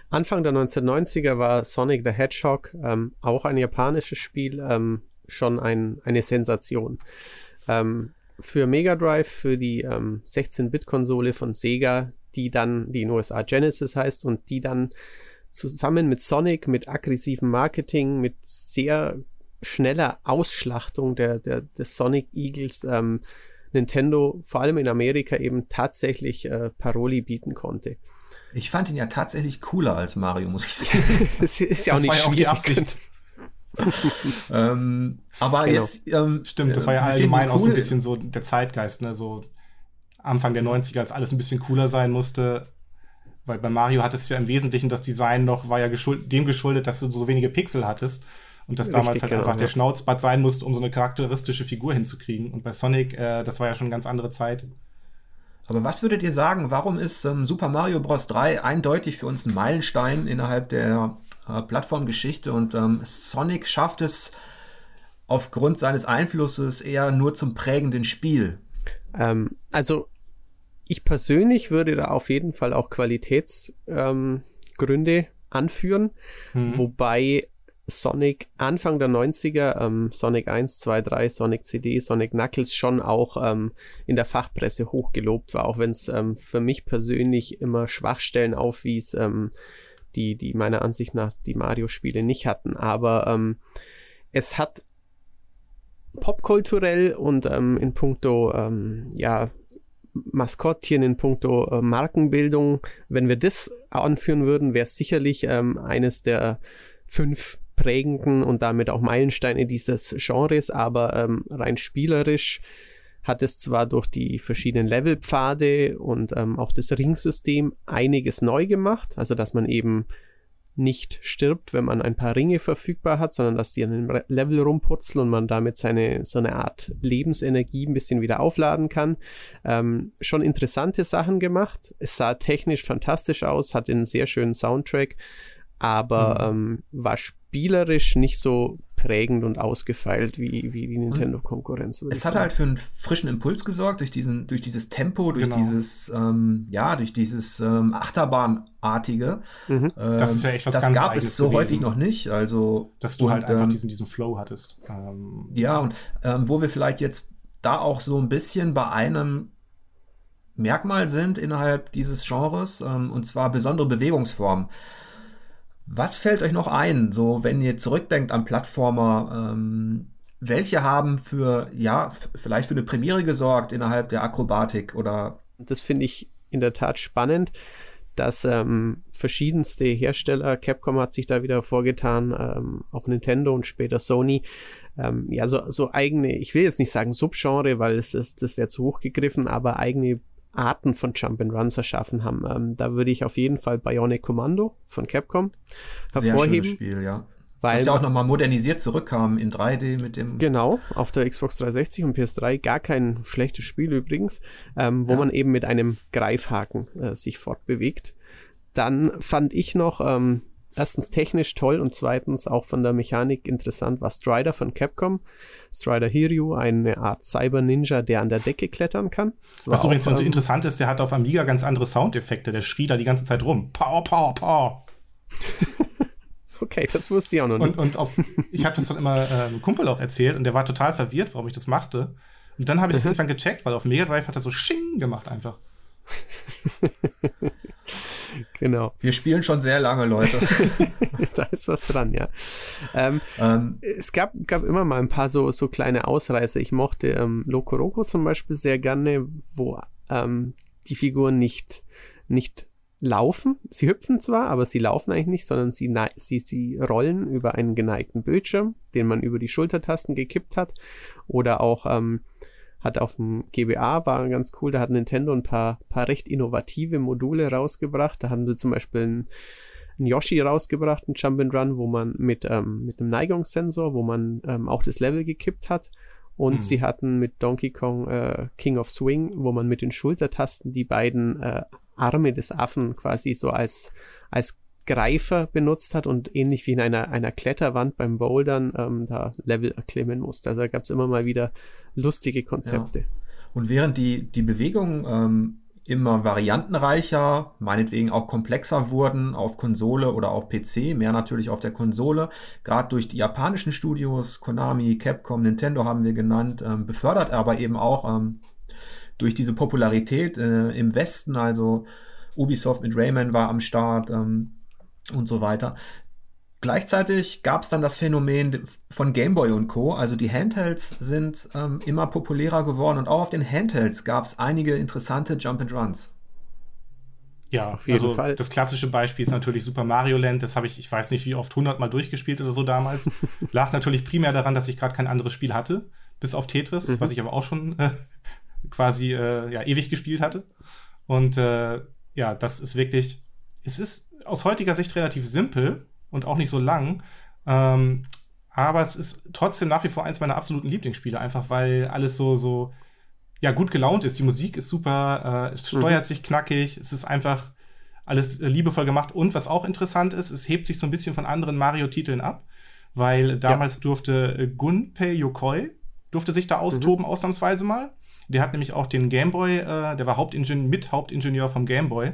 Anfang der 1990er war Sonic the Hedgehog, ähm, auch ein japanisches Spiel, ähm, schon ein, eine Sensation. Ähm, für Mega Drive, für die 16-Bit-Konsole ähm, von Sega, die dann, die in USA Genesis heißt und die dann zusammen mit Sonic, mit aggressivem Marketing, mit sehr schneller Ausschlachtung der, der, des Sonic Eagles ähm, Nintendo vor allem in Amerika eben tatsächlich äh, Paroli bieten konnte. Ich fand ihn ja tatsächlich cooler als Mario, muss ich sagen. das ist ja auch das nicht war ja auch die Absicht. ähm, aber genau. jetzt. Ähm, Stimmt, das war ja allgemein cool. auch so ein bisschen so der Zeitgeist, ne? So Anfang der 90er, als alles ein bisschen cooler sein musste. Weil bei Mario hattest du ja im Wesentlichen das Design noch, war ja geschuld, dem geschuldet, dass du so wenige Pixel hattest. Und dass damals Richtig, halt genau, einfach ja. der Schnauzbart sein musste, um so eine charakteristische Figur hinzukriegen. Und bei Sonic, äh, das war ja schon eine ganz andere Zeit. Aber was würdet ihr sagen, warum ist ähm, Super Mario Bros. 3 eindeutig für uns ein Meilenstein innerhalb der äh, Plattformgeschichte und ähm, Sonic schafft es aufgrund seines Einflusses eher nur zum prägenden Spiel? Ähm, also ich persönlich würde da auf jeden Fall auch Qualitätsgründe ähm, anführen, mhm. wobei Sonic Anfang der 90er, ähm, Sonic 1, 2, 3, Sonic CD, Sonic Knuckles schon auch ähm, in der Fachpresse hochgelobt war, auch wenn es ähm, für mich persönlich immer Schwachstellen aufwies, ähm, die, die meiner Ansicht nach die Mario-Spiele nicht hatten. Aber ähm, es hat popkulturell und ähm, in puncto ja, Maskottchen in puncto äh, Markenbildung, wenn wir das anführen würden, wäre es sicherlich eines der fünf prägenden und damit auch Meilensteine dieses Genres, aber ähm, rein spielerisch hat es zwar durch die verschiedenen Levelpfade und ähm, auch das Ringsystem einiges neu gemacht, also dass man eben nicht stirbt, wenn man ein paar Ringe verfügbar hat, sondern dass die an einem Level rumpurzeln und man damit seine so eine Art Lebensenergie ein bisschen wieder aufladen kann. Ähm, schon interessante Sachen gemacht. Es sah technisch fantastisch aus, hatte einen sehr schönen Soundtrack, aber mhm. ähm, war spielerisch nicht so prägend und ausgefeilt wie, wie die Nintendo-Konkurrenz. Es hat halt für einen frischen Impuls gesorgt, durch, diesen, durch dieses Tempo, durch genau. dieses, ähm, ja, durch dieses ähm, Achterbahnartige. Mhm. Ähm, das ist ja echt was das ganz gab es so gewesen. häufig noch nicht. Also, Dass du halt und, halt einfach ähm, diesen, diesen Flow hattest. Ähm, ja, und ähm, wo wir vielleicht jetzt da auch so ein bisschen bei einem Merkmal sind innerhalb dieses Genres, und zwar besondere Bewegungsformen. Was fällt euch noch ein, so wenn ihr zurückdenkt an Plattformer? Ähm, welche haben für, ja, vielleicht für eine Premiere gesorgt innerhalb der Akrobatik oder? Das finde ich in der Tat spannend, dass ähm, verschiedenste Hersteller, Capcom hat sich da wieder vorgetan, ähm, auch Nintendo und später Sony, ähm, ja, so, so eigene, ich will jetzt nicht sagen Subgenre, weil es ist, das wäre zu hoch gegriffen, aber eigene Arten von Jump'n'Runs erschaffen haben. Ähm, da würde ich auf jeden Fall Bionic Commando von Capcom hervorheben. Sehr Spiel, ja. Weil ja auch nochmal modernisiert zurückkam in 3D mit dem. Genau, auf der Xbox 360 und PS3 gar kein schlechtes Spiel übrigens, ähm, wo ja. man eben mit einem Greifhaken äh, sich fortbewegt. Dann fand ich noch ähm, erstens technisch toll und zweitens auch von der Mechanik interessant war Strider von Capcom. Strider Hiryu, eine Art Cyber-Ninja, der an der Decke klettern kann. Was übrigens ähm, interessant ist, der hat auf Amiga ganz andere Soundeffekte. Der schrie da die ganze Zeit rum. Pow, pow, pow. okay, das wusste ich auch noch nicht. Und, und auf, ich habe das dann immer äh, einem Kumpel auch erzählt und der war total verwirrt, warum ich das machte. Und dann habe ich es mhm. irgendwann gecheckt, weil auf Mega Drive hat er so Sching gemacht einfach. genau. Wir spielen schon sehr lange, Leute. da ist was dran, ja. Ähm, ähm, es gab, gab immer mal ein paar so, so kleine Ausreißer. Ich mochte ähm, Loco Roco zum Beispiel sehr gerne, wo ähm, die Figuren nicht, nicht laufen. Sie hüpfen zwar, aber sie laufen eigentlich nicht, sondern sie, sie, sie rollen über einen geneigten Bildschirm, den man über die Schultertasten gekippt hat. Oder auch ähm, hat auf dem GBA, war ganz cool, da hat Nintendo ein paar, paar recht innovative Module rausgebracht. Da haben sie zum Beispiel ein, ein Yoshi rausgebracht, ein Jump'n'Run, wo man mit, ähm, mit einem Neigungssensor, wo man ähm, auch das Level gekippt hat. Und hm. sie hatten mit Donkey Kong äh, King of Swing, wo man mit den Schultertasten die beiden äh, Arme des Affen quasi so als, als Greifer benutzt hat und ähnlich wie in einer, einer Kletterwand beim Bouldern ähm, da Level erklimmen musste. Also da gab es immer mal wieder lustige Konzepte. Ja. Und während die, die Bewegungen ähm, immer variantenreicher, meinetwegen auch komplexer wurden auf Konsole oder auch PC, mehr natürlich auf der Konsole, gerade durch die japanischen Studios, Konami, Capcom, Nintendo haben wir genannt, ähm, befördert aber eben auch ähm, durch diese Popularität äh, im Westen, also Ubisoft mit Rayman war am Start, ähm, und so weiter. Gleichzeitig gab es dann das Phänomen von Game Boy und Co. Also die Handhelds sind ähm, immer populärer geworden und auch auf den Handhelds gab es einige interessante Jump and Runs. Ja, auf jeden also Fall. Das klassische Beispiel ist natürlich Super Mario Land. Das habe ich, ich weiß nicht wie oft, 100 Mal durchgespielt oder so damals. Lag natürlich primär daran, dass ich gerade kein anderes Spiel hatte, bis auf Tetris, mhm. was ich aber auch schon äh, quasi äh, ja, ewig gespielt hatte. Und äh, ja, das ist wirklich, es ist aus heutiger Sicht relativ simpel und auch nicht so lang. Ähm, aber es ist trotzdem nach wie vor eins meiner absoluten Lieblingsspiele, einfach weil alles so, so, ja, gut gelaunt ist. Die Musik ist super, äh, es mhm. steuert mhm. sich knackig, es ist einfach alles äh, liebevoll gemacht. Und was auch interessant ist, es hebt sich so ein bisschen von anderen Mario-Titeln ab, weil damals ja. durfte äh, Gunpei Yokoi, durfte sich da austoben, mhm. ausnahmsweise mal. Der hat nämlich auch den Gameboy, äh, der war Hauptingenieur, mit Hauptingenieur vom Gameboy.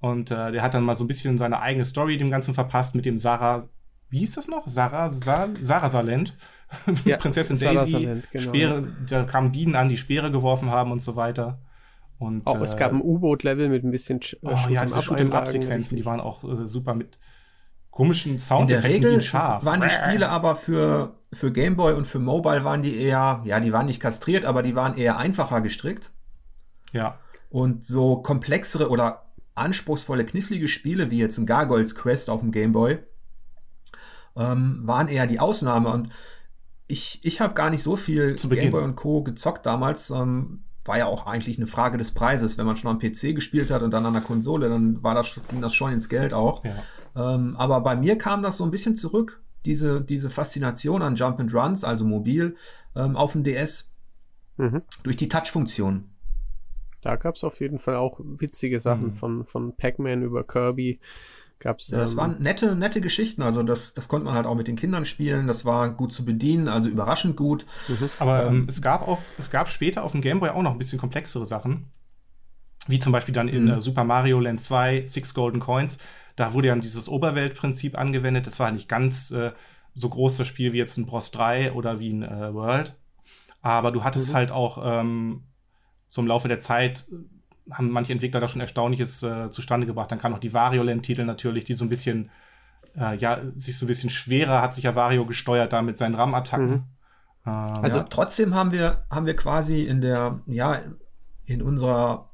Und äh, der hat dann mal so ein bisschen seine eigene Story dem Ganzen verpasst mit dem Sarah, wie hieß das noch? Sarah, Sa Sarah Salent. Ja, Prinzessin Daisy. Salent, genau. Speere, da kamen Bienen an, die Speere geworfen haben und so weiter. Und, auch, äh, es gab ein U-Boot-Level mit ein bisschen äh, oh, ja, diese Shoot'em-Up-Sequenzen, die waren auch äh, super mit komischen Sound. In der Regel waren die Spiele aber für, für Gameboy und für Mobile waren die eher, ja, die waren nicht kastriert, aber die waren eher einfacher gestrickt. Ja. Und so komplexere oder anspruchsvolle, knifflige Spiele wie jetzt ein Gargoyles Quest auf dem Game Boy ähm, waren eher die Ausnahme. Und ich, ich habe gar nicht so viel Game Boy und Co. gezockt damals. Ähm, war ja auch eigentlich eine Frage des Preises. Wenn man schon am PC gespielt hat und dann an der Konsole, dann war das, ging das schon ins Geld auch. Ja. Ähm, aber bei mir kam das so ein bisschen zurück, diese, diese Faszination an Jump and Runs, also mobil, ähm, auf dem DS. Mhm. Durch die Touch-Funktion. Da gab es auf jeden Fall auch witzige Sachen mhm. von, von Pac-Man über Kirby. Gab's, ja, das ähm, waren nette, nette Geschichten. Also das, das konnte man halt auch mit den Kindern spielen. Das war gut zu bedienen, also überraschend gut. Mhm. Aber ähm, ähm, es gab auch, es gab später auf dem Game Boy auch noch ein bisschen komplexere Sachen. Wie zum Beispiel dann in mhm. äh, Super Mario Land 2, Six Golden Coins. Da wurde ja dieses Oberweltprinzip angewendet. Das war nicht ganz äh, so groß das Spiel wie jetzt ein Bros 3 oder wie ein äh, World. Aber du hattest mhm. halt auch ähm, so im Laufe der Zeit äh, haben manche Entwickler da schon Erstaunliches äh, zustande gebracht. Dann kamen noch die Variolent-Titel natürlich, die so ein bisschen, äh, ja, sich so ein bisschen schwerer hat sich ja Vario gesteuert da mit seinen RAM-Attacken. Mhm. Ähm, also ja. trotzdem haben wir, haben wir quasi in der, ja, in unserer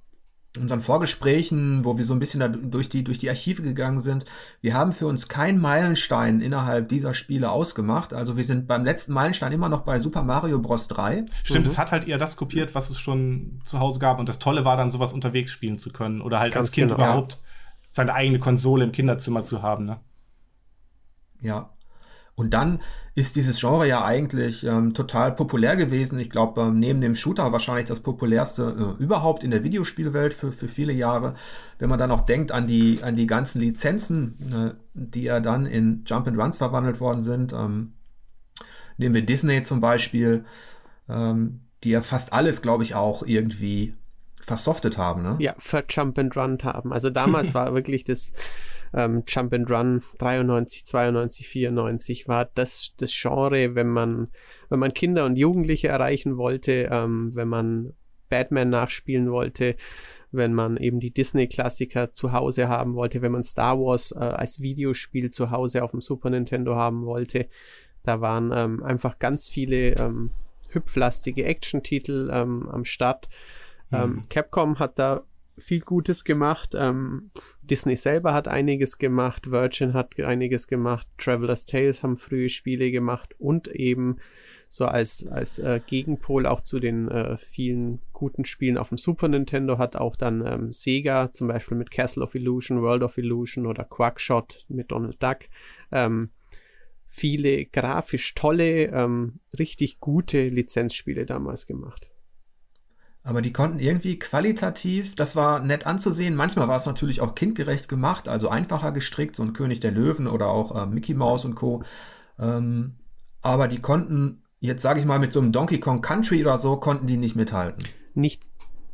unseren Vorgesprächen, wo wir so ein bisschen da durch die, durch die Archive gegangen sind, wir haben für uns keinen Meilenstein innerhalb dieser Spiele ausgemacht. Also wir sind beim letzten Meilenstein immer noch bei Super Mario Bros. 3. Stimmt, mhm. es hat halt eher das kopiert, was es schon zu Hause gab. Und das Tolle war dann, sowas unterwegs spielen zu können. Oder halt Ganz als Kind genau. überhaupt seine eigene Konsole im Kinderzimmer zu haben. Ne? Ja, und dann ist dieses Genre ja eigentlich ähm, total populär gewesen. Ich glaube, ähm, neben dem Shooter wahrscheinlich das populärste äh, überhaupt in der Videospielwelt für, für viele Jahre. Wenn man dann auch denkt an die, an die ganzen Lizenzen, äh, die ja dann in Jump and Runs verwandelt worden sind. Ähm, nehmen wir Disney zum Beispiel, ähm, die ja fast alles, glaube ich, auch irgendwie versoftet haben. Ne? Ja, für Jump and Run haben. Also damals war wirklich das ähm, Jump and Run 93, 92, 94 war das, das Genre, wenn man, wenn man Kinder und Jugendliche erreichen wollte, ähm, wenn man Batman nachspielen wollte, wenn man eben die Disney-Klassiker zu Hause haben wollte, wenn man Star Wars äh, als Videospiel zu Hause auf dem Super Nintendo haben wollte. Da waren ähm, einfach ganz viele ähm, hüpflastige Action-Titel ähm, am Start. Mhm. Capcom hat da viel Gutes gemacht. Ähm, Disney selber hat einiges gemacht, Virgin hat einiges gemacht, Traveler's Tales haben frühe Spiele gemacht und eben so als, als äh, Gegenpol auch zu den äh, vielen guten Spielen auf dem Super Nintendo hat auch dann ähm, Sega zum Beispiel mit Castle of Illusion, World of Illusion oder Quackshot mit Donald Duck ähm, viele grafisch tolle, ähm, richtig gute Lizenzspiele damals gemacht. Aber die konnten irgendwie qualitativ, das war nett anzusehen. Manchmal war es natürlich auch kindgerecht gemacht, also einfacher gestrickt, so ein König der Löwen oder auch äh, Mickey Mouse und Co. Ähm, aber die konnten, jetzt sage ich mal, mit so einem Donkey Kong Country oder so, konnten die nicht mithalten. Nicht,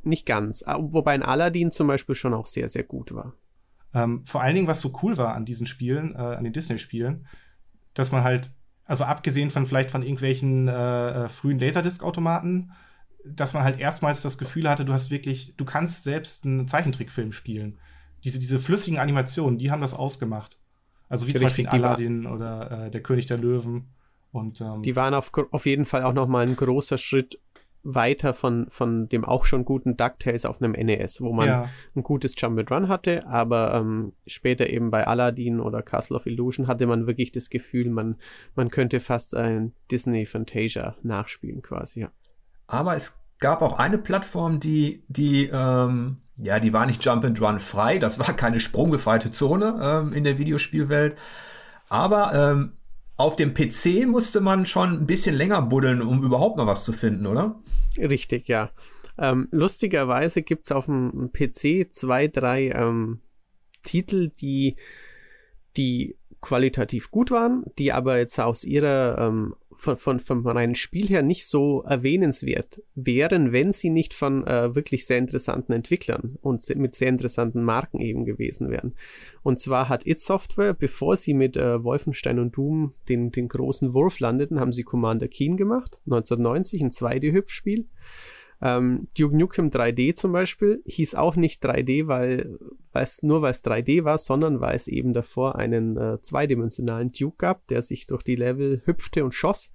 nicht ganz. Ah, wobei ein Aladdin zum Beispiel schon auch sehr, sehr gut war. Ähm, vor allen Dingen, was so cool war an diesen Spielen, äh, an den Disney-Spielen, dass man halt, also abgesehen von vielleicht von irgendwelchen äh, äh frühen Laserdisc-Automaten, dass man halt erstmals das Gefühl hatte, du hast wirklich, du kannst selbst einen Zeichentrickfilm spielen. Diese, diese flüssigen Animationen, die haben das ausgemacht. Also wie zum Beispiel Aladdin oder äh, der König der Löwen. Und, ähm, die waren auf, auf jeden Fall auch noch mal ein großer Schritt weiter von, von dem auch schon guten DuckTales auf einem NES, wo man ja. ein gutes Jump'n'Run hatte, aber ähm, später eben bei Aladdin oder Castle of Illusion hatte man wirklich das Gefühl, man, man könnte fast ein Disney Fantasia nachspielen quasi, ja. Aber es gab auch eine Plattform, die, die, ähm, ja, die war nicht Jump and Run frei, das war keine sprungbefreite Zone ähm, in der Videospielwelt. Aber ähm, auf dem PC musste man schon ein bisschen länger buddeln, um überhaupt mal was zu finden, oder? Richtig, ja. Ähm, lustigerweise gibt es auf dem PC zwei, drei ähm, Titel, die, die qualitativ gut waren, die aber jetzt aus ihrer ähm, von, von, vom reinen Spiel her nicht so erwähnenswert wären, wenn sie nicht von äh, wirklich sehr interessanten Entwicklern und mit sehr interessanten Marken eben gewesen wären. Und zwar hat It Software, bevor sie mit äh, Wolfenstein und Doom den, den großen Wurf landeten, haben sie Commander Keen gemacht, 1990, ein 2D-Hüpfspiel. Ähm, Duke Nukem 3D zum Beispiel hieß auch nicht 3D, weil es nur weil es 3D war, sondern weil es eben davor einen äh, zweidimensionalen Duke gab, der sich durch die Level hüpfte und schoss.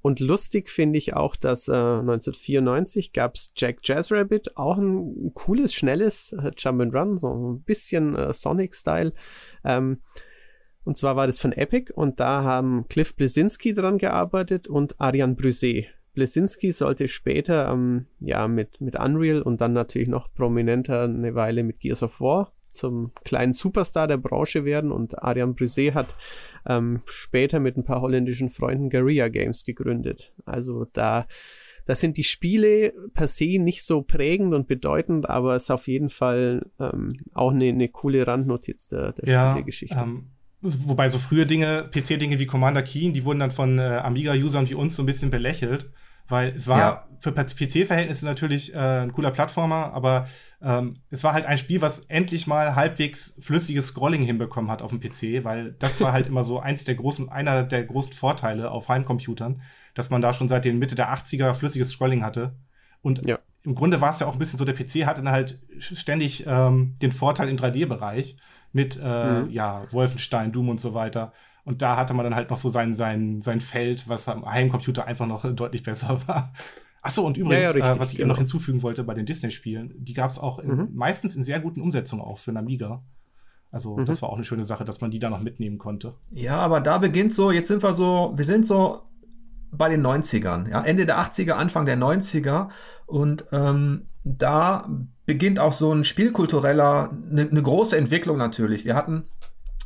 Und lustig finde ich auch, dass äh, 1994 gab es Jack Jazz-Rabbit, auch ein cooles, schnelles äh, Jump'n'Run, so ein bisschen äh, Sonic-Style. Ähm, und zwar war das von Epic und da haben Cliff Blesinski dran gearbeitet und Ariane Brüset. Blesinski sollte später ähm, ja mit, mit Unreal und dann natürlich noch prominenter eine Weile mit Gears of War zum kleinen Superstar der Branche werden und Ariane Brisset hat ähm, später mit ein paar holländischen Freunden Guerilla Games gegründet. Also da, da sind die Spiele per se nicht so prägend und bedeutend, aber es ist auf jeden Fall ähm, auch eine, eine coole Randnotiz der, der ja, Spielegeschichte. Ähm, wobei so frühe Dinge, PC-Dinge wie Commander Keen, die wurden dann von äh, Amiga-Usern wie uns so ein bisschen belächelt. Weil es war ja. für PC-Verhältnisse natürlich äh, ein cooler Plattformer, aber ähm, es war halt ein Spiel, was endlich mal halbwegs flüssiges Scrolling hinbekommen hat auf dem PC, weil das war halt immer so eins der großen, einer der großen Vorteile auf Heimcomputern, dass man da schon seit den Mitte der 80er flüssiges Scrolling hatte. Und ja. im Grunde war es ja auch ein bisschen so, der PC hatte dann halt ständig ähm, den Vorteil im 3D-Bereich mit äh, mhm. ja, Wolfenstein, Doom und so weiter. Und da hatte man dann halt noch so sein, sein, sein Feld, was am Heimcomputer einfach noch deutlich besser war. Achso, und übrigens, ja, ja, richtig, äh, was ich genau. noch hinzufügen wollte bei den Disney-Spielen, die gab es auch in, mhm. meistens in sehr guten Umsetzungen auch für einen Amiga. Also, mhm. das war auch eine schöne Sache, dass man die da noch mitnehmen konnte. Ja, aber da beginnt so, jetzt sind wir so, wir sind so bei den 90ern, ja, Ende der 80er, Anfang der 90er. Und ähm, da beginnt auch so ein spielkultureller, eine ne große Entwicklung natürlich. Wir hatten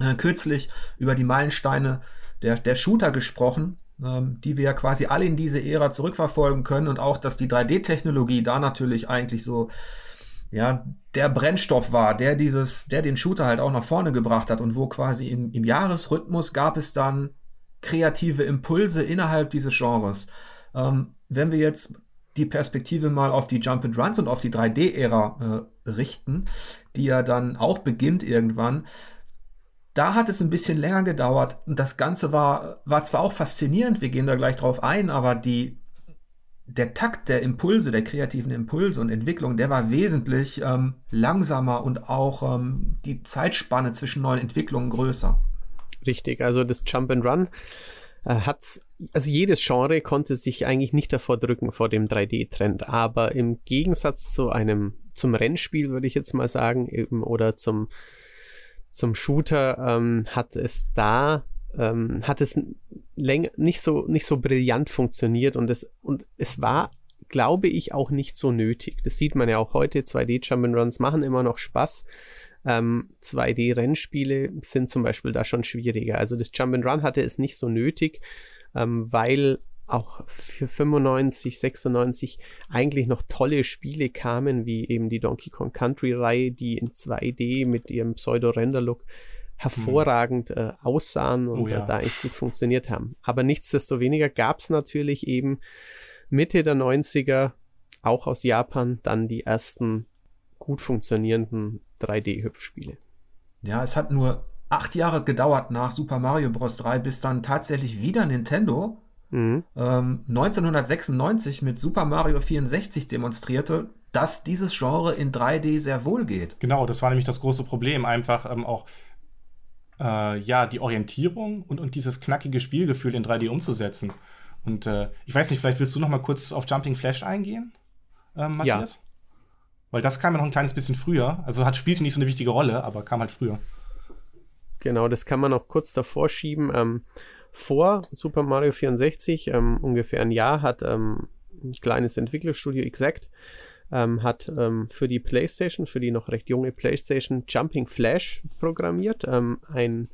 äh, kürzlich über die Meilensteine der, der Shooter gesprochen, ähm, die wir ja quasi alle in diese Ära zurückverfolgen können und auch, dass die 3D-Technologie da natürlich eigentlich so ja, der Brennstoff war, der dieses, der den Shooter halt auch nach vorne gebracht hat und wo quasi im, im Jahresrhythmus gab es dann kreative Impulse innerhalb dieses Genres. Ähm, wenn wir jetzt die Perspektive mal auf die Jump and Runs und auf die 3D-Ära äh, richten, die ja dann auch beginnt irgendwann, da hat es ein bisschen länger gedauert. Und das Ganze war, war zwar auch faszinierend, wir gehen da gleich drauf ein, aber die, der Takt der Impulse, der kreativen Impulse und Entwicklung, der war wesentlich ähm, langsamer und auch ähm, die Zeitspanne zwischen neuen Entwicklungen größer. Richtig, also das Jump and Run äh, hat also jedes Genre konnte sich eigentlich nicht davor drücken vor dem 3D-Trend, aber im Gegensatz zu einem zum Rennspiel würde ich jetzt mal sagen eben oder zum zum Shooter ähm, hat es da ähm, hat es nicht so, nicht so brillant funktioniert und es, und es war, glaube ich, auch nicht so nötig. Das sieht man ja auch heute. 2D Jump'n'Runs machen immer noch Spaß. Ähm, 2D-Rennspiele sind zum Beispiel da schon schwieriger. Also das Jump'n'Run hatte es nicht so nötig, ähm, weil auch für 95, 96 eigentlich noch tolle Spiele kamen, wie eben die Donkey Kong Country Reihe, die in 2D mit ihrem Pseudo-Render-Look hervorragend äh, aussahen und Oh ja. äh, da echt gut funktioniert haben. Aber nichtsdestoweniger gab es natürlich eben Mitte der 90er, auch aus Japan, dann die ersten gut funktionierenden 3D-Hüpfspiele. Ja, es hat nur acht Jahre gedauert nach Super Mario Bros. 3, bis dann tatsächlich wieder Nintendo Mhm. ähm, 1996 mit Super Mario 64 demonstrierte, dass dieses Genre in 3D sehr wohl geht. Genau, das war nämlich das große Problem, einfach ähm, auch äh, ja, die Orientierung und, und dieses knackige Spielgefühl in 3D umzusetzen. Und äh, ich weiß nicht, vielleicht willst du noch mal kurz auf Jumping Flash eingehen, ähm, Matthias? Weil das kam ja noch ein kleines bisschen früher. Also hat spielte nicht so eine wichtige Rolle, aber kam halt früher. Genau, das kann man auch kurz davor schieben. Ähm, vor Super Mario 64, ähm, ungefähr ein Jahr, hat ähm, ein kleines Entwicklerstudio Exact ähm, hat ähm, für die PlayStation, für die noch recht junge PlayStation, Jumping Flash programmiert. Ähm, ein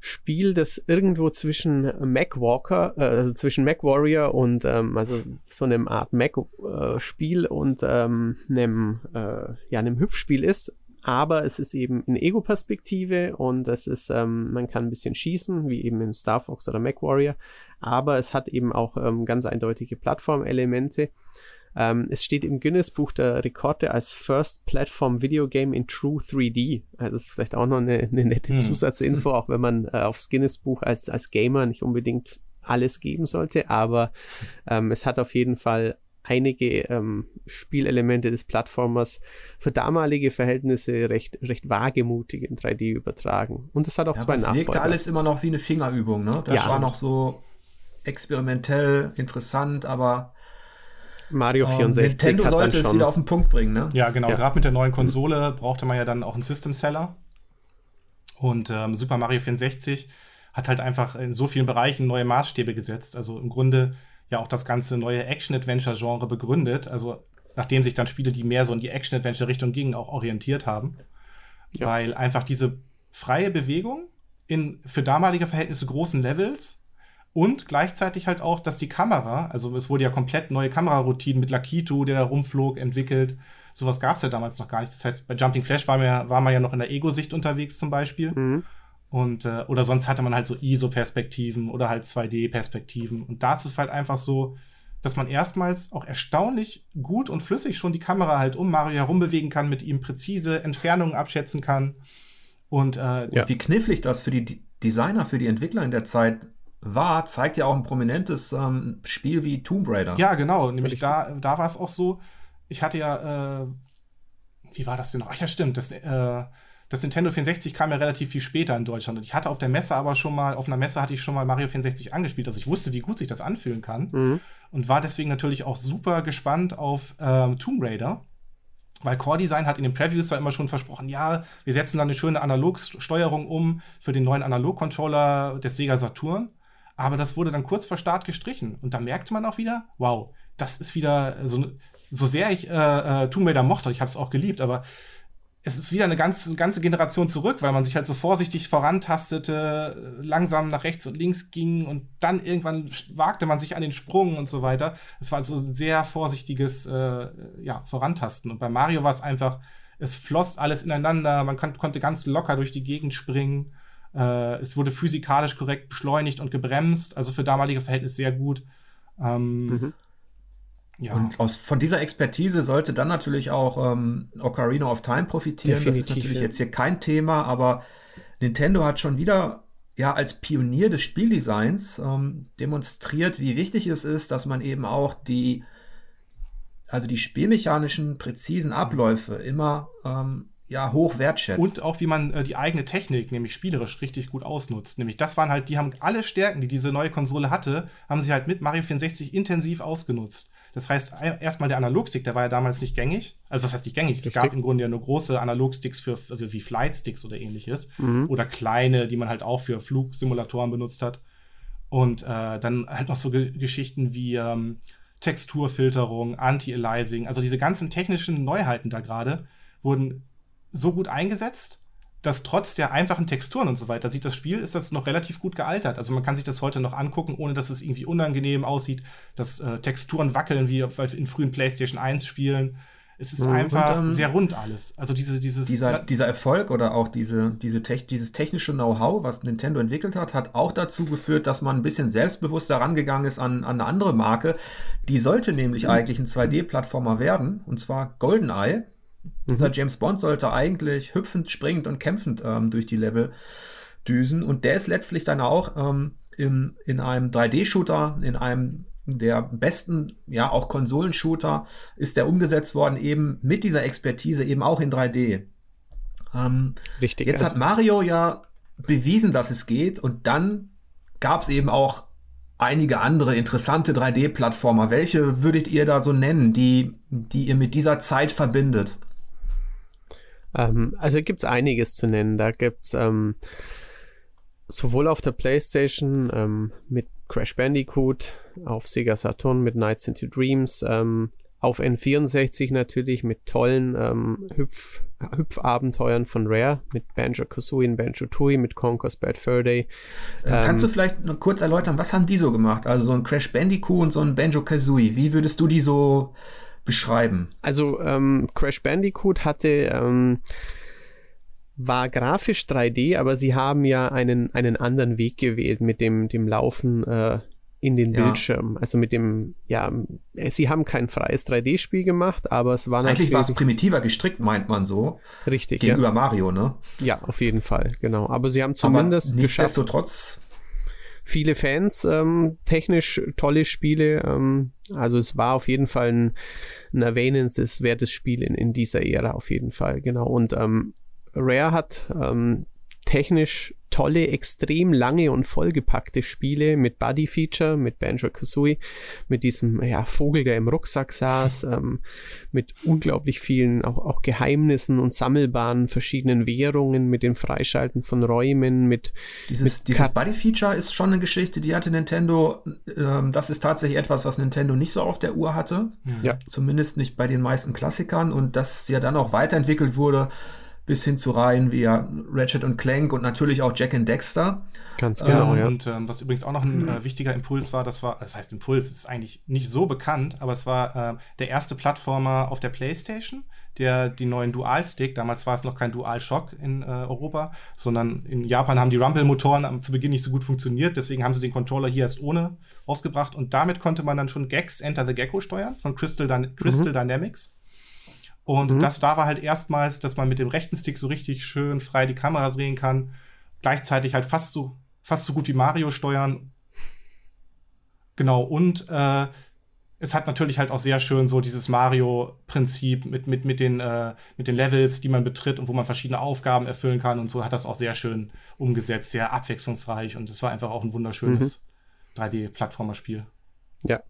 Spiel, das irgendwo zwischen Mac Walker, äh, also zwischen Mac Warrior und ähm, also so einem Art Mac-Spiel und ähm, einem, äh, ja, einem Hüpfspiel ist. Aber es ist eben in Ego-Perspektive und es ist, ähm, man kann ein bisschen schießen, wie eben in Star Fox oder Mac Warrior. Aber es hat eben auch ähm, ganz eindeutige Plattformelemente. Ähm, es steht im Guinness-Buch der Rekorde als First Platform Video Game in True 3D. Also das ist vielleicht auch noch eine, eine nette Hm. Zusatzinfo, auch wenn man äh, aufs Guinness-Buch als, als Gamer nicht unbedingt alles geben sollte. Aber ähm, es hat auf jeden Fall einige ähm, Spielelemente des Plattformers für damalige Verhältnisse recht, recht wagemutig in 3D übertragen. Und es hat auch Ja, zwei aber es wirkte alles immer noch wie eine Fingerübung. Ne? Das Ja. war noch so experimentell, interessant, aber Mario ähm, 64 Nintendo hat dann sollte es wieder auf den Punkt bringen. Ne? Ja, genau. Ja. Gerade mit der neuen Konsole brauchte man ja dann auch einen System Seller. Und ähm, Super Mario 64 hat halt einfach in so vielen Bereichen neue Maßstäbe gesetzt. Also im Grunde ja auch das ganze neue Action-Adventure-Genre begründet. Also nachdem sich dann Spiele, die mehr so in die Action-Adventure-Richtung gingen, auch orientiert haben. Ja. Weil einfach diese freie Bewegung in für damalige Verhältnisse großen Levels und gleichzeitig halt auch, dass die Kamera, also es wurde ja komplett neue Kameraroutinen mit Lakitu, der da rumflog, entwickelt. Sowas gab es ja damals noch gar nicht. Das heißt, bei Jumping Flash war man ja, war man ja noch in der Ego-Sicht unterwegs zum Beispiel. Mhm. Und, äh, oder sonst hatte man halt so ISO-Perspektiven oder halt 2D-Perspektiven. Und da ist es halt einfach so, dass man erstmals auch erstaunlich gut und flüssig schon die Kamera halt um Mario herumbewegen kann, mit ihm präzise Entfernungen abschätzen kann. Und äh, Ja. Wie knifflig das für die D- Designer, für die Entwickler in der Zeit war, zeigt ja auch ein prominentes ähm, Spiel wie Tomb Raider. Ja, genau. Nämlich Richtig. da, da war es auch so, ich hatte ja, äh, wie war das denn noch? Ach ja, stimmt. Das, äh, das Nintendo 64 kam ja relativ viel später in Deutschland. Und ich hatte auf der Messe aber schon mal, auf einer Messe hatte ich schon mal Mario 64 angespielt. Also ich wusste, wie gut sich das anfühlen kann. Mhm. Und war deswegen natürlich auch super gespannt auf ähm, Tomb Raider. Weil Core Design hat in den Previews da immer schon versprochen, ja, wir setzen da eine schöne Analogsteuerung um für den neuen Analog-Controller des Sega Saturn. Aber das wurde dann kurz vor Start gestrichen. Und da merkte man auch wieder, wow, das ist wieder so, so sehr ich äh, äh, Tomb Raider mochte, ich habe es auch geliebt, aber es ist wieder eine ganze, ganze Generation zurück, weil man sich halt so vorsichtig vorantastete, langsam nach rechts und links ging und dann irgendwann wagte man sich an den Sprung und so weiter. Es war also ein sehr vorsichtiges äh, ja, Vorantasten. Und bei Mario war es einfach, es floss alles ineinander, man kon konnte ganz locker durch die Gegend springen. Äh, es wurde physikalisch korrekt beschleunigt und gebremst, also für damalige Verhältnisse sehr gut. Ähm, Mhm. Ja. Und aus, von dieser Expertise sollte dann natürlich auch ähm, Ocarina of Time profitieren. das ist Definitiv, natürlich ja. jetzt hier kein Thema, aber Nintendo hat schon wieder ja als Pionier des Spieldesigns ähm, demonstriert, wie wichtig es ist, dass man eben auch die also die spielmechanischen präzisen Abläufe immer ähm, ja hoch wertschätzt. Und auch wie man äh, die eigene Technik, nämlich spielerisch, richtig gut ausnutzt. Nämlich das waren halt, die haben alle Stärken, die diese neue Konsole hatte, haben sie halt mit Mario 64 intensiv ausgenutzt. Das heißt, ein- erstmal der Analogstick, der war ja damals nicht gängig. Also was heißt nicht gängig? Es Richtig. gab im Grunde ja nur große Analogsticks für, für wie Flightsticks oder ähnliches. Mhm. Oder kleine, die man halt auch für Flugsimulatoren benutzt hat. Und äh, dann halt noch so Ge Geschichten wie ähm, Texturfilterung, Anti-Aliasing, also diese ganzen technischen Neuheiten da gerade wurden so gut eingesetzt, dass trotz der einfachen Texturen und so weiter sieht das Spiel, ist das noch relativ gut gealtert. Also man kann sich das heute noch angucken, ohne dass es irgendwie unangenehm aussieht, dass äh, Texturen wackeln wie in frühen PlayStation 1 Spielen. Es ist mhm, einfach und, ähm, sehr rund alles. Also diese, dieses dieser, dieser Erfolg oder auch diese, diese Tech, dieses technische Know-how, was Nintendo entwickelt hat, hat auch dazu geführt, dass man ein bisschen selbstbewusster rangegangen ist an, an eine andere Marke. Die sollte nämlich mhm. eigentlich ein 2D-Plattformer werden, und zwar GoldenEye. Dieser mhm. James Bond sollte eigentlich hüpfend, springend und kämpfend ähm, durch die Level düsen. Und der ist letztlich dann auch ähm, im, in einem 3D-Shooter, in einem der besten, ja, auch Konsolenshooter ist der umgesetzt worden, eben mit dieser Expertise, eben auch in 3D. Ähm, Richtig. Jetzt also hat Mario ja bewiesen, dass es geht und dann gab es eben auch einige andere interessante 3D-Plattformer. Welche würdet ihr da so nennen, die, die ihr mit dieser Zeit verbindet? Ähm, also gibt es einiges zu nennen. Da gibt es ähm, sowohl auf der PlayStation ähm, mit Crash Bandicoot, auf Sega Saturn mit Nights into Dreams, ähm, auf N64 natürlich mit tollen ähm, Hüpf, Hüpfabenteuern von Rare, mit Banjo Kazooie und Banjo Tooie, mit Conker's Bad Fur Day. Äh, kannst du ähm, vielleicht noch kurz erläutern, was haben die so gemacht? Also so ein Crash Bandicoot und so ein Banjo Kazooie. Wie würdest du die so beschreiben? Also ähm, Crash Bandicoot hatte ähm, war grafisch 3D, aber sie haben ja einen, einen anderen Weg gewählt mit dem, dem Laufen äh, in den ja. Bildschirm. Also mit dem, ja, sie haben kein freies 3D-Spiel gemacht, aber es war Eigentlich war es primitiver gestrickt, meint man so. Richtig. Gegenüber ja. Mario, ne? Ja, auf jeden Fall, genau. Aber sie haben zumindest. Aber nichtsdestotrotz. Viele Fans, ähm, technisch tolle Spiele. Ähm, also es war auf jeden Fall ein, ein erwähnenswertes Spiel in, in dieser Ära, auf jeden Fall, genau. Und ähm, Rare hat ähm, technisch tolle, extrem lange und vollgepackte Spiele mit Buddy-Feature, mit Banjo-Kazooie, mit diesem ja, Vogel, der im Rucksack saß, ähm, mit unglaublich vielen auch, auch Geheimnissen und sammelbaren verschiedenen Währungen, mit dem Freischalten von Räumen, mit Dieses, mit dieses Buddy-Feature ist schon eine Geschichte, die hatte Nintendo, ähm, das ist tatsächlich etwas, was Nintendo nicht so auf der Uhr hatte. Ja. Zumindest nicht bei den meisten Klassikern und das ja dann auch weiterentwickelt wurde bis hin zu Reihen wie ja Ratchet und Clank und natürlich auch Jack and Dexter. Ganz genau, ähm, ja. Und ähm, was übrigens auch noch ein äh, wichtiger Impuls war, das war, das heißt Impuls, ist eigentlich nicht so bekannt, aber es war äh, der erste Plattformer auf der PlayStation, der die neuen Dual-Stick, damals war es noch kein Dual-Shock in äh, Europa, sondern in Japan haben die Rumble-Motoren zu Beginn nicht so gut funktioniert, deswegen haben sie den Controller hier erst ohne ausgebracht und damit konnte man dann schon Gex Enter the Gecko steuern von Crystal, Dy Crystal mhm. Dynamics. Und mhm. das da war halt erstmals, dass man mit dem rechten Stick so richtig schön frei die Kamera drehen kann. Gleichzeitig halt fast so, fast so gut wie Mario steuern. Genau, und äh, es hat natürlich halt auch sehr schön so dieses Mario-Prinzip mit, mit, mit, den, äh, mit den Levels, die man betritt und wo man verschiedene Aufgaben erfüllen kann und so hat das auch sehr schön umgesetzt, sehr abwechslungsreich und es war einfach auch ein wunderschönes mhm. 3D-Plattformer-Spiel. Ja,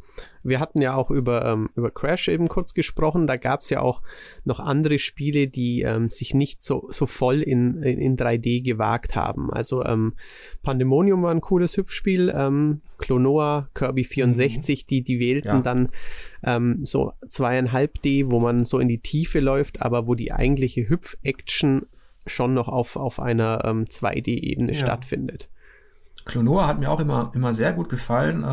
wir hatten ja auch über, ähm, über Crash eben kurz gesprochen. Da gab es ja auch noch andere Spiele, die ähm, sich nicht so, so voll in, in, in 3D gewagt haben. Also ähm, Pandemonium war ein cooles Hüpfspiel, ähm, Klonoa, Kirby 64, mhm. die, die wählten ja. dann ähm, so zweieinhalb D, wo man so in die Tiefe läuft, aber wo die eigentliche Hüpf-Action schon noch auf, auf einer ähm, 2D-Ebene ja. stattfindet. Klonoa hat mir auch immer, immer sehr gut gefallen.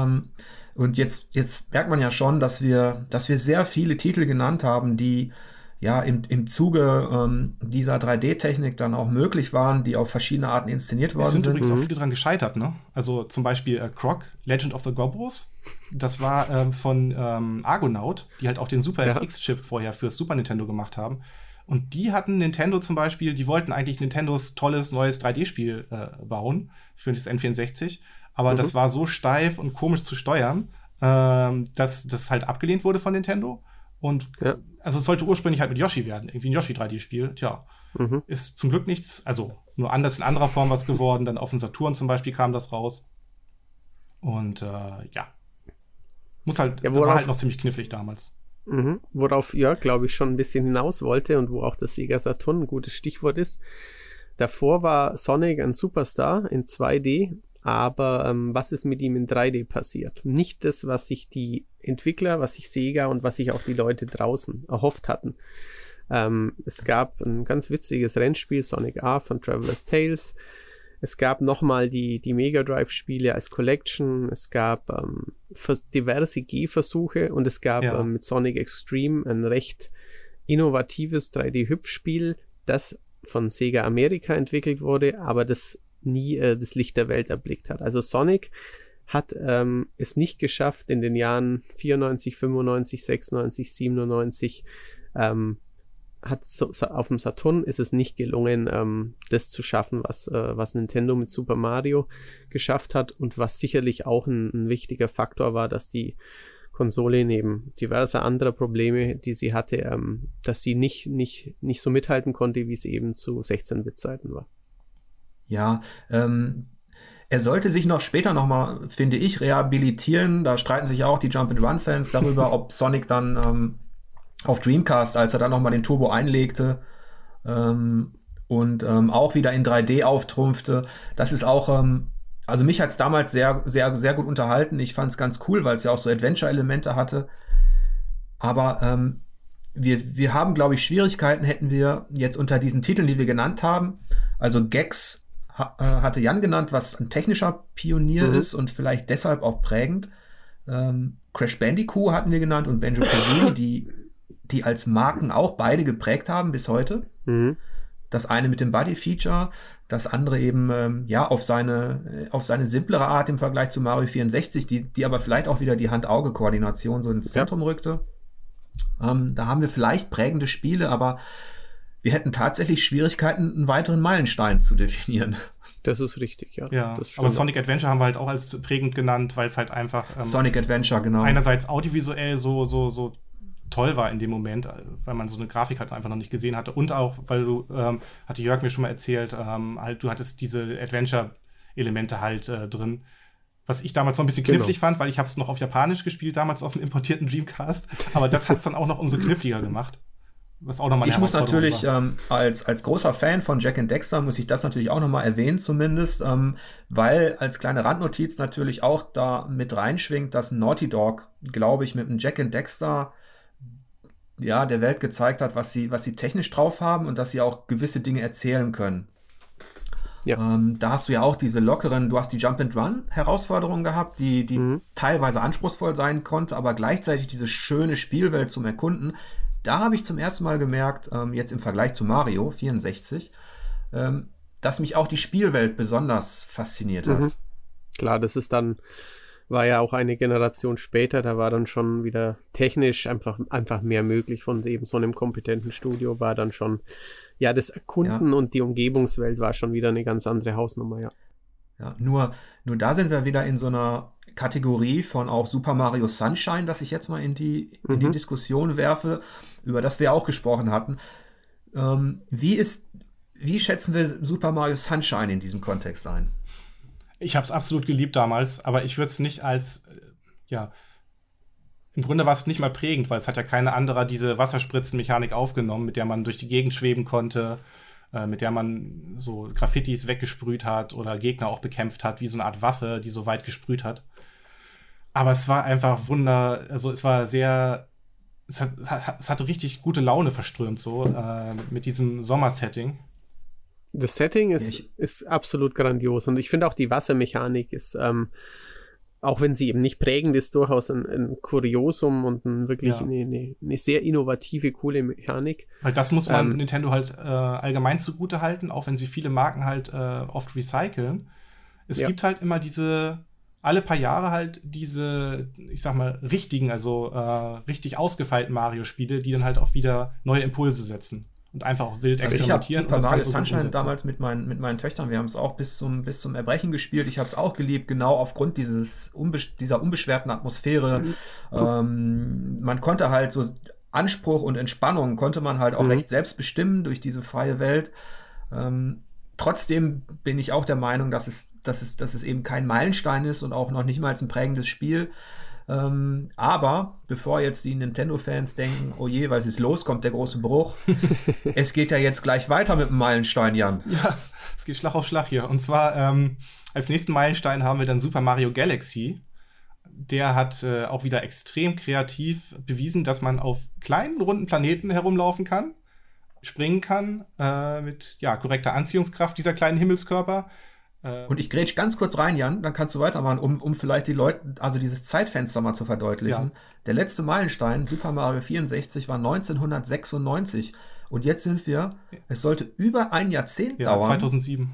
Und jetzt, jetzt merkt man ja schon, dass wir, dass wir sehr viele Titel genannt haben, die ja im, im Zuge ähm, dieser 3D-Technik dann auch möglich waren, die auf verschiedene Arten inszeniert worden sind. Es sind übrigens mhm. auch viele dran gescheitert, ne? Also zum Beispiel äh, Croc, Legend of the Gobros. Das war ähm, von ähm, Argonaut, die halt auch den Super ja. FX-Chip vorher fürs Super Nintendo gemacht haben. Und die hatten Nintendo zum Beispiel, die wollten eigentlich Nintendos tolles neues 3D-Spiel äh, bauen für das N64 aber mhm. das war so steif und komisch zu steuern, ähm, dass das halt abgelehnt wurde von Nintendo. Und ja. also es sollte ursprünglich halt mit Yoshi werden, irgendwie ein Yoshi 3D-Spiel. Tja, mhm. ist zum Glück nichts, also nur anders in anderer Form was geworden. Dann auf dem Saturn zum Beispiel kam das raus. Und äh, ja. Muss halt, ja, war halt noch ziemlich knifflig damals. Mhm. Worauf Jörg, glaube ich, schon ein bisschen hinaus wollte und wo auch das Sega Saturn ein gutes Stichwort ist. Davor war Sonic ein Superstar in 2D aber ähm, was ist mit ihm in 3D passiert? Nicht das, was sich die Entwickler, was sich Sega und was sich auch die Leute draußen erhofft hatten. Ähm, es gab ein ganz witziges Rennspiel, Sonic R von Traveler's Tales. Es gab nochmal die, die Mega Drive-Spiele als Collection. Es gab ähm, diverse G-Versuche und es gab ja. ähm, mit Sonic Extreme ein recht innovatives 3D-Hüpfspiel, das von Sega Amerika entwickelt wurde, aber das nie äh, das Licht der Welt erblickt hat. Also Sonic hat ähm, es nicht geschafft, in den Jahren 94, 95, 96, 97 ähm, hat so, auf dem Saturn ist es nicht gelungen, ähm, das zu schaffen, was, äh, was Nintendo mit Super Mario geschafft hat und was sicherlich auch ein, ein wichtiger Faktor war, dass die Konsole neben diverser anderer Probleme, die sie hatte, ähm, dass sie nicht, nicht, nicht so mithalten konnte, wie es eben zu 16-Bit-Zeiten war. Ja, ähm, er sollte sich noch später nochmal, finde ich, rehabilitieren. Da streiten sich auch die Jump-and-Run-Fans darüber, ob Sonic dann ähm, auf Dreamcast, als er dann nochmal den Turbo einlegte ähm, und ähm, auch wieder in 3D auftrumpfte. Das ist auch, ähm, also mich hat es damals sehr, sehr, sehr gut unterhalten. Ich fand es ganz cool, weil es ja auch so Adventure-Elemente hatte. Aber ähm, wir, wir haben, glaube ich, Schwierigkeiten hätten wir jetzt unter diesen Titeln, die wir genannt haben. Also äh, hatte Jan genannt, was ein technischer Pionier mhm. ist und vielleicht deshalb auch prägend. Ähm, Crash Bandicoot hatten wir genannt und Benjo Kazooie, die die als Marken auch beide geprägt haben bis heute. Mhm. Das eine mit dem Body-Feature, das andere eben ähm, ja auf seine, auf seine simplere Art im Vergleich zu Mario 64, die, die aber vielleicht auch wieder die Hand-Auge-Koordination so ins Zentrum ja. rückte. Ähm, da haben wir vielleicht prägende Spiele, aber wir hätten tatsächlich Schwierigkeiten, einen weiteren Meilenstein zu definieren. Das ist richtig, ja. ja aber Sonic Adventure haben wir halt auch als prägend genannt, weil es halt einfach ähm, Sonic Adventure, genau. Einerseits audiovisuell so, so, so toll war in dem Moment, weil man so eine Grafik halt einfach noch nicht gesehen hatte. Und auch, weil du, ähm, hatte Jörg mir schon mal erzählt, ähm, halt, du hattest diese Adventure-Elemente halt äh, drin. Was ich damals noch ein bisschen genau. knifflig genau. fand, weil ich habe es noch auf Japanisch gespielt, damals auf dem importierten Dreamcast. Aber das hat es dann auch noch umso kniffliger gemacht. Was auch nochmal Ich muss natürlich ähm, als, als großer Fan von Jack and Dexter muss ich das natürlich auch nochmal erwähnen zumindest, ähm, weil als kleine Randnotiz natürlich auch da mit reinschwingt, dass Naughty Dog, glaube ich, mit dem Jack and Dexter ja, der Welt gezeigt hat, was sie, was sie technisch drauf haben und dass sie auch gewisse Dinge erzählen können. Ja. Ähm, da hast du ja auch diese lockeren, du hast die Jump-and-Run-Herausforderungen gehabt, die, die mhm. teilweise anspruchsvoll sein konnte, aber gleichzeitig diese schöne Spielwelt zum Erkunden. Da habe ich zum ersten Mal gemerkt, ähm, jetzt im Vergleich zu Mario 64, ähm, dass mich auch die Spielwelt besonders fasziniert hat. Mhm. Klar, das ist dann war ja auch eine Generation später, da war dann schon wieder technisch einfach, einfach mehr möglich von eben so einem kompetenten Studio, war dann schon, ja, das Erkunden ja. und die Umgebungswelt war schon wieder eine ganz andere Hausnummer, ja. Ja, nur, nur da sind wir wieder in so einer Kategorie von auch Super Mario Sunshine, das ich jetzt mal in die, in mhm. die Diskussion werfe, über das wir auch gesprochen hatten. Ähm, wie ist, wie schätzen wir Super Mario Sunshine in diesem Kontext ein? Ich habe es absolut geliebt damals, aber ich würde es nicht als, äh, ja, im Grunde war es nicht mal prägend, weil es hat ja keine andere diese Wasserspritzenmechanik aufgenommen, mit der man durch die Gegend schweben konnte, äh, mit der man so Graffitis weggesprüht hat oder Gegner auch bekämpft hat, wie so eine Art Waffe, die so weit gesprüht hat. Aber es war einfach wunder, also es war sehr, es, hat, es hatte richtig gute Laune verströmt, so äh, mit diesem Sommersetting. Das Setting ist, ist absolut grandios und ich finde auch die Wassermechanik ist, ähm, auch wenn sie eben nicht prägend ist, durchaus ein, ein Kuriosum und ein wirklich ja. eine, eine, eine, sehr innovative, coole Mechanik. Weil das muss man ähm, Nintendo halt äh, allgemein zugute halten, auch wenn sie viele Marken halt äh, oft recyceln. Es ja. gibt halt immer diese, alle paar Jahre halt diese, ich sag mal, richtigen, also äh, richtig ausgefeilten Mario-Spiele, die dann halt auch wieder neue Impulse setzen und einfach auch wild also experimentieren. Ich habe Super Mario Sunshine damals mit meinen, mit meinen Töchtern, wir haben es auch bis zum, bis zum Erbrechen gespielt. Ich habe es auch geliebt, genau aufgrund dieses unbesch dieser unbeschwerten Atmosphäre. Mhm. Ähm, man konnte halt so Anspruch und Entspannung konnte man halt auch mhm. recht selbst bestimmen durch diese freie Welt. Ähm, trotzdem bin ich auch der Meinung, dass es, dass, es, dass es eben kein Meilenstein ist und auch noch nicht mal ein prägendes Spiel. Ähm, aber bevor jetzt die Nintendo-Fans denken, oh je, was ist los, kommt der große Bruch. es geht ja jetzt gleich weiter mit dem Meilenstein, Jan. Ja, es geht Schlag auf Schlag hier. Und zwar ähm, als nächsten Meilenstein haben wir dann Super Mario Galaxy. Der hat äh, auch wieder extrem kreativ bewiesen, dass man auf kleinen, runden Planeten herumlaufen kann, springen kann, äh, mit ja, korrekter Anziehungskraft dieser kleinen Himmelskörper ähm. Und ich grätsch ganz kurz rein, Jan, dann kannst du weitermachen, um, um vielleicht die Leute, also dieses Zeitfenster mal zu verdeutlichen. Ja. Der letzte Meilenstein, Super Mario 64, war 1996. Und jetzt sind wir, es sollte über ein Jahrzehnt ja, dauern. 2007.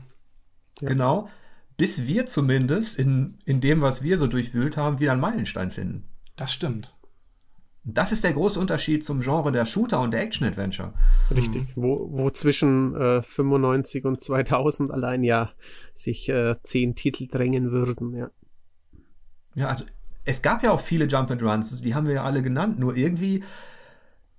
Genau. Bis wir zumindest in, in dem, was wir so durchwühlt haben, wieder einen Meilenstein finden. Das stimmt. Das ist der große Unterschied zum Genre der Shooter und der Action-Adventure. Richtig, hm. wo, wo zwischen äh, 95 und 2000 allein ja sich äh, zehn Titel drängen würden, ja. Ja, also es gab ja auch viele Jump and Runs, die haben wir ja alle genannt, nur irgendwie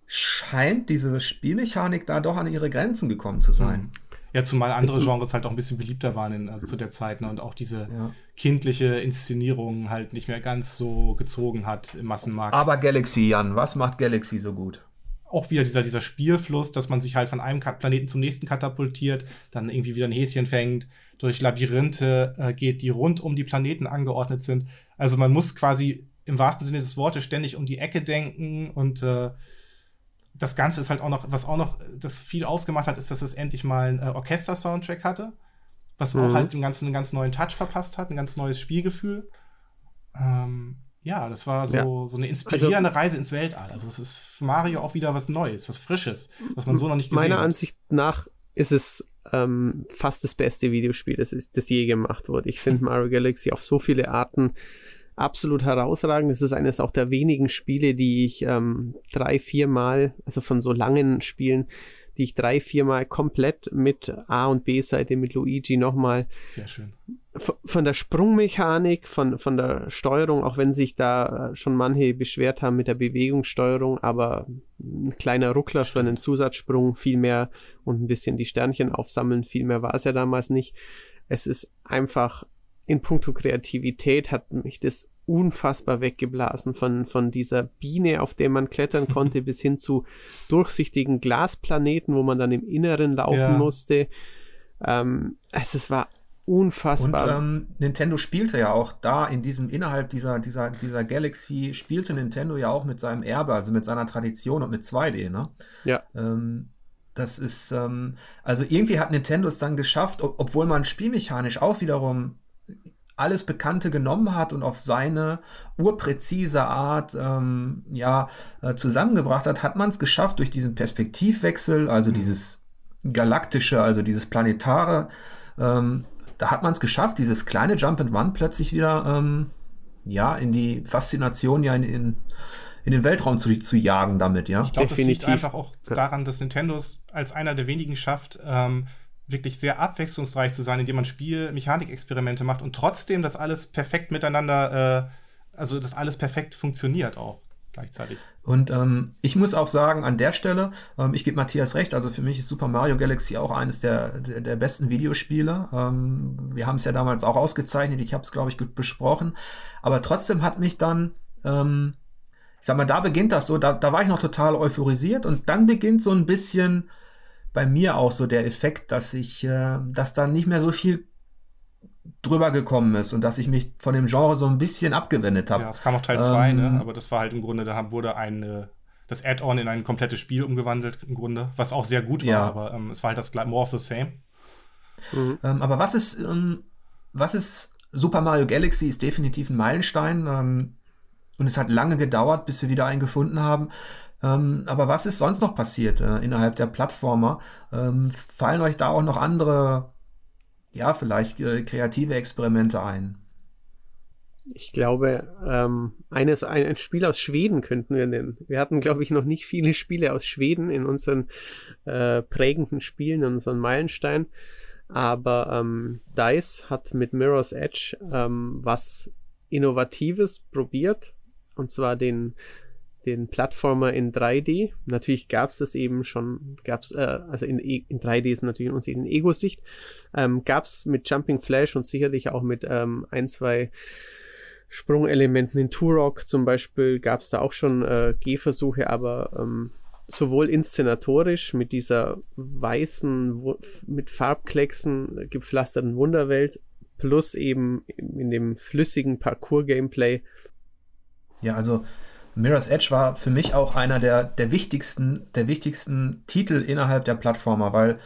scheint diese Spielmechanik da doch an ihre Grenzen gekommen zu sein. Ja, zumal andere Genres halt auch ein bisschen beliebter waren in, also zu der Zeit ne, und auch diese ja. kindliche Inszenierung halt nicht mehr ganz so gezogen hat im Massenmarkt. Aber Galaxy, Jan, was macht Galaxy so gut? Auch wieder dieser, dieser Spielfluss, dass man sich halt von einem Planeten zum nächsten katapultiert, dann irgendwie wieder ein Häschen fängt, durch Labyrinthe äh, geht, die rund um die Planeten angeordnet sind. Also man muss quasi im wahrsten Sinne des Wortes ständig um die Ecke denken und äh, das Ganze ist halt auch noch, was auch noch das viel ausgemacht hat, ist, dass es endlich mal einen äh, Orchester-Soundtrack hatte, was mhm. auch halt dem Ganzen einen ganz neuen Touch verpasst hat, ein ganz neues Spielgefühl. Ähm, ja, das war so, ja. so eine inspirierende also, Reise ins Weltall. Also es ist für Mario auch wieder was Neues, was Frisches, was man so noch nicht gesehen meiner hat. Meiner Ansicht nach ist es ähm, fast das beste Videospiel, das, ist, das je gemacht wurde. Ich finde Mario Galaxy auf so viele Arten absolut herausragend. Es ist eines auch der wenigen Spiele, die ich ähm, drei, vier Mal, also von so langen Spielen, die ich drei, vier Mal komplett mit A- und B-Seite mit Luigi nochmal. Sehr schön. Von der Sprungmechanik, von, von der Steuerung, auch wenn sich da äh, schon manche beschwert haben mit der Bewegungssteuerung, aber ein kleiner Ruckler für einen Zusatzsprung, viel mehr und ein bisschen die Sternchen aufsammeln, viel mehr war es ja damals nicht. Es ist einfach in puncto Kreativität hat mich das unfassbar weggeblasen von, von dieser Biene, auf der man klettern konnte, bis hin zu durchsichtigen Glasplaneten, wo man dann im Inneren laufen ja. musste. Ähm, es, es war unfassbar. Und ähm, Nintendo spielte ja auch da in diesem, innerhalb dieser, dieser, dieser Galaxy, spielte Nintendo ja auch mit seinem Erbe, also mit seiner Tradition und mit 2D, ne? Ja. Ähm, das ist, ähm, also irgendwie hat Nintendo es dann geschafft, ob, obwohl man spielmechanisch auch wiederum alles Bekannte genommen hat und auf seine urpräzise Art ähm, ja, äh, zusammengebracht hat, hat man es geschafft durch diesen Perspektivwechsel, also mhm. dieses galaktische, also dieses planetare, ähm, da hat man es geschafft, dieses kleine Jump and Run plötzlich wieder ähm, ja, in die Faszination ja in, in, in den Weltraum zu, zu jagen damit, ja. Ich glaube, das liegt einfach auch daran, dass Nintendo es als einer der wenigen schafft, ähm, wirklich sehr abwechslungsreich zu sein, indem man Spiel-Mechanikexperimente macht und trotzdem das alles perfekt miteinander, äh, also das alles perfekt funktioniert auch gleichzeitig. Und ähm, ich muss auch sagen, an der Stelle, ähm, ich gebe Matthias recht, also für mich ist Super Mario Galaxy auch eines der, der, der besten Videospiele. Ähm, wir haben es ja damals auch ausgezeichnet, ich habe es, glaube ich, gut besprochen. Aber trotzdem hat mich dann, ähm, ich sag mal, da beginnt das so, da, da war ich noch total euphorisiert und dann beginnt so ein bisschen bei mir auch so der Effekt, dass ich, äh, dass da nicht mehr so viel drüber gekommen ist und dass ich mich von dem Genre so ein bisschen abgewendet habe. Ja, es kam auch Teil 2, ne? ähm, ne? aber das war halt im Grunde, da wurde ein, äh, das Add-on in ein komplettes Spiel umgewandelt, im Grunde, was auch sehr gut war, ja. aber ähm, es war halt das More of the Same. Mhm. Ähm, aber was ist, ähm, was ist Super Mario Galaxy ist definitiv ein Meilenstein ähm, und es hat lange gedauert, bis wir wieder einen gefunden haben. Ähm, aber was ist sonst noch passiert äh, innerhalb der Plattformer? Ähm, fallen euch da auch noch andere, ja, vielleicht äh, kreative Experimente ein? Ich glaube, ähm, eines, ein, ein, Spiel aus Schweden könnten wir nennen. Wir hatten, glaube ich, noch nicht viele Spiele aus Schweden in unseren äh, prägenden Spielen, in unseren Meilenstein. Aber ähm, DICE hat mit Mirror's Edge ähm, was Innovatives probiert. Und zwar den den Plattformer in 3D. Natürlich gab es das eben schon, gab es, äh, also in, e, in 3D ist natürlich in Ego-Sicht, ähm, gab es mit Jumping Flash und sicherlich auch mit ähm, ein, zwei Sprungelementen. In Turok zum Beispiel gab es da auch schon äh, Gehversuche, aber ähm, sowohl inszenatorisch mit dieser weißen, mit Farbklecksen gepflasterten Wunderwelt, plus eben in dem flüssigen Parcours-Gameplay. Ja, also Mirror's Edge war für mich auch einer der, der wichtigsten, der wichtigsten Titel innerhalb der Plattformer, weil,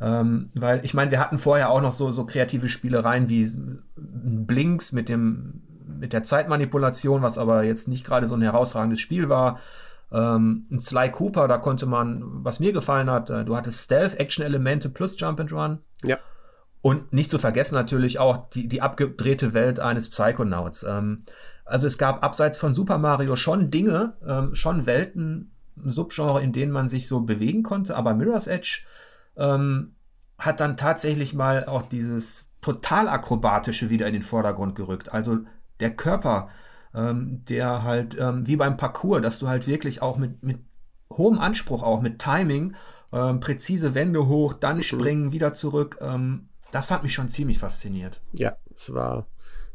ähm, weil ich meine, wir hatten vorher auch noch so, so kreative Spielereien wie Blinks mit dem, mit der Zeitmanipulation, was aber jetzt nicht gerade so ein herausragendes Spiel war. Ähm, ein Sly Cooper, da konnte man, was mir gefallen hat, äh, du hattest Stealth-Action-Elemente plus Jump and Run. Ja. Und nicht zu vergessen natürlich auch die, die abgedrehte Welt eines Psychonauts. Ähm, also es gab abseits von Super Mario schon Dinge, ähm, schon Welten, Subgenre, in denen man sich so bewegen konnte, aber Mirror's Edge ähm, hat dann tatsächlich mal auch dieses total akrobatische wieder in den Vordergrund gerückt. Also der Körper, ähm, der halt ähm, wie beim Parcours, dass du halt wirklich auch mit, mit hohem Anspruch, auch mit Timing, ähm, präzise Wände hoch, dann mhm. springen, wieder zurück. Ähm, das hat mich schon ziemlich fasziniert. Ja, es war,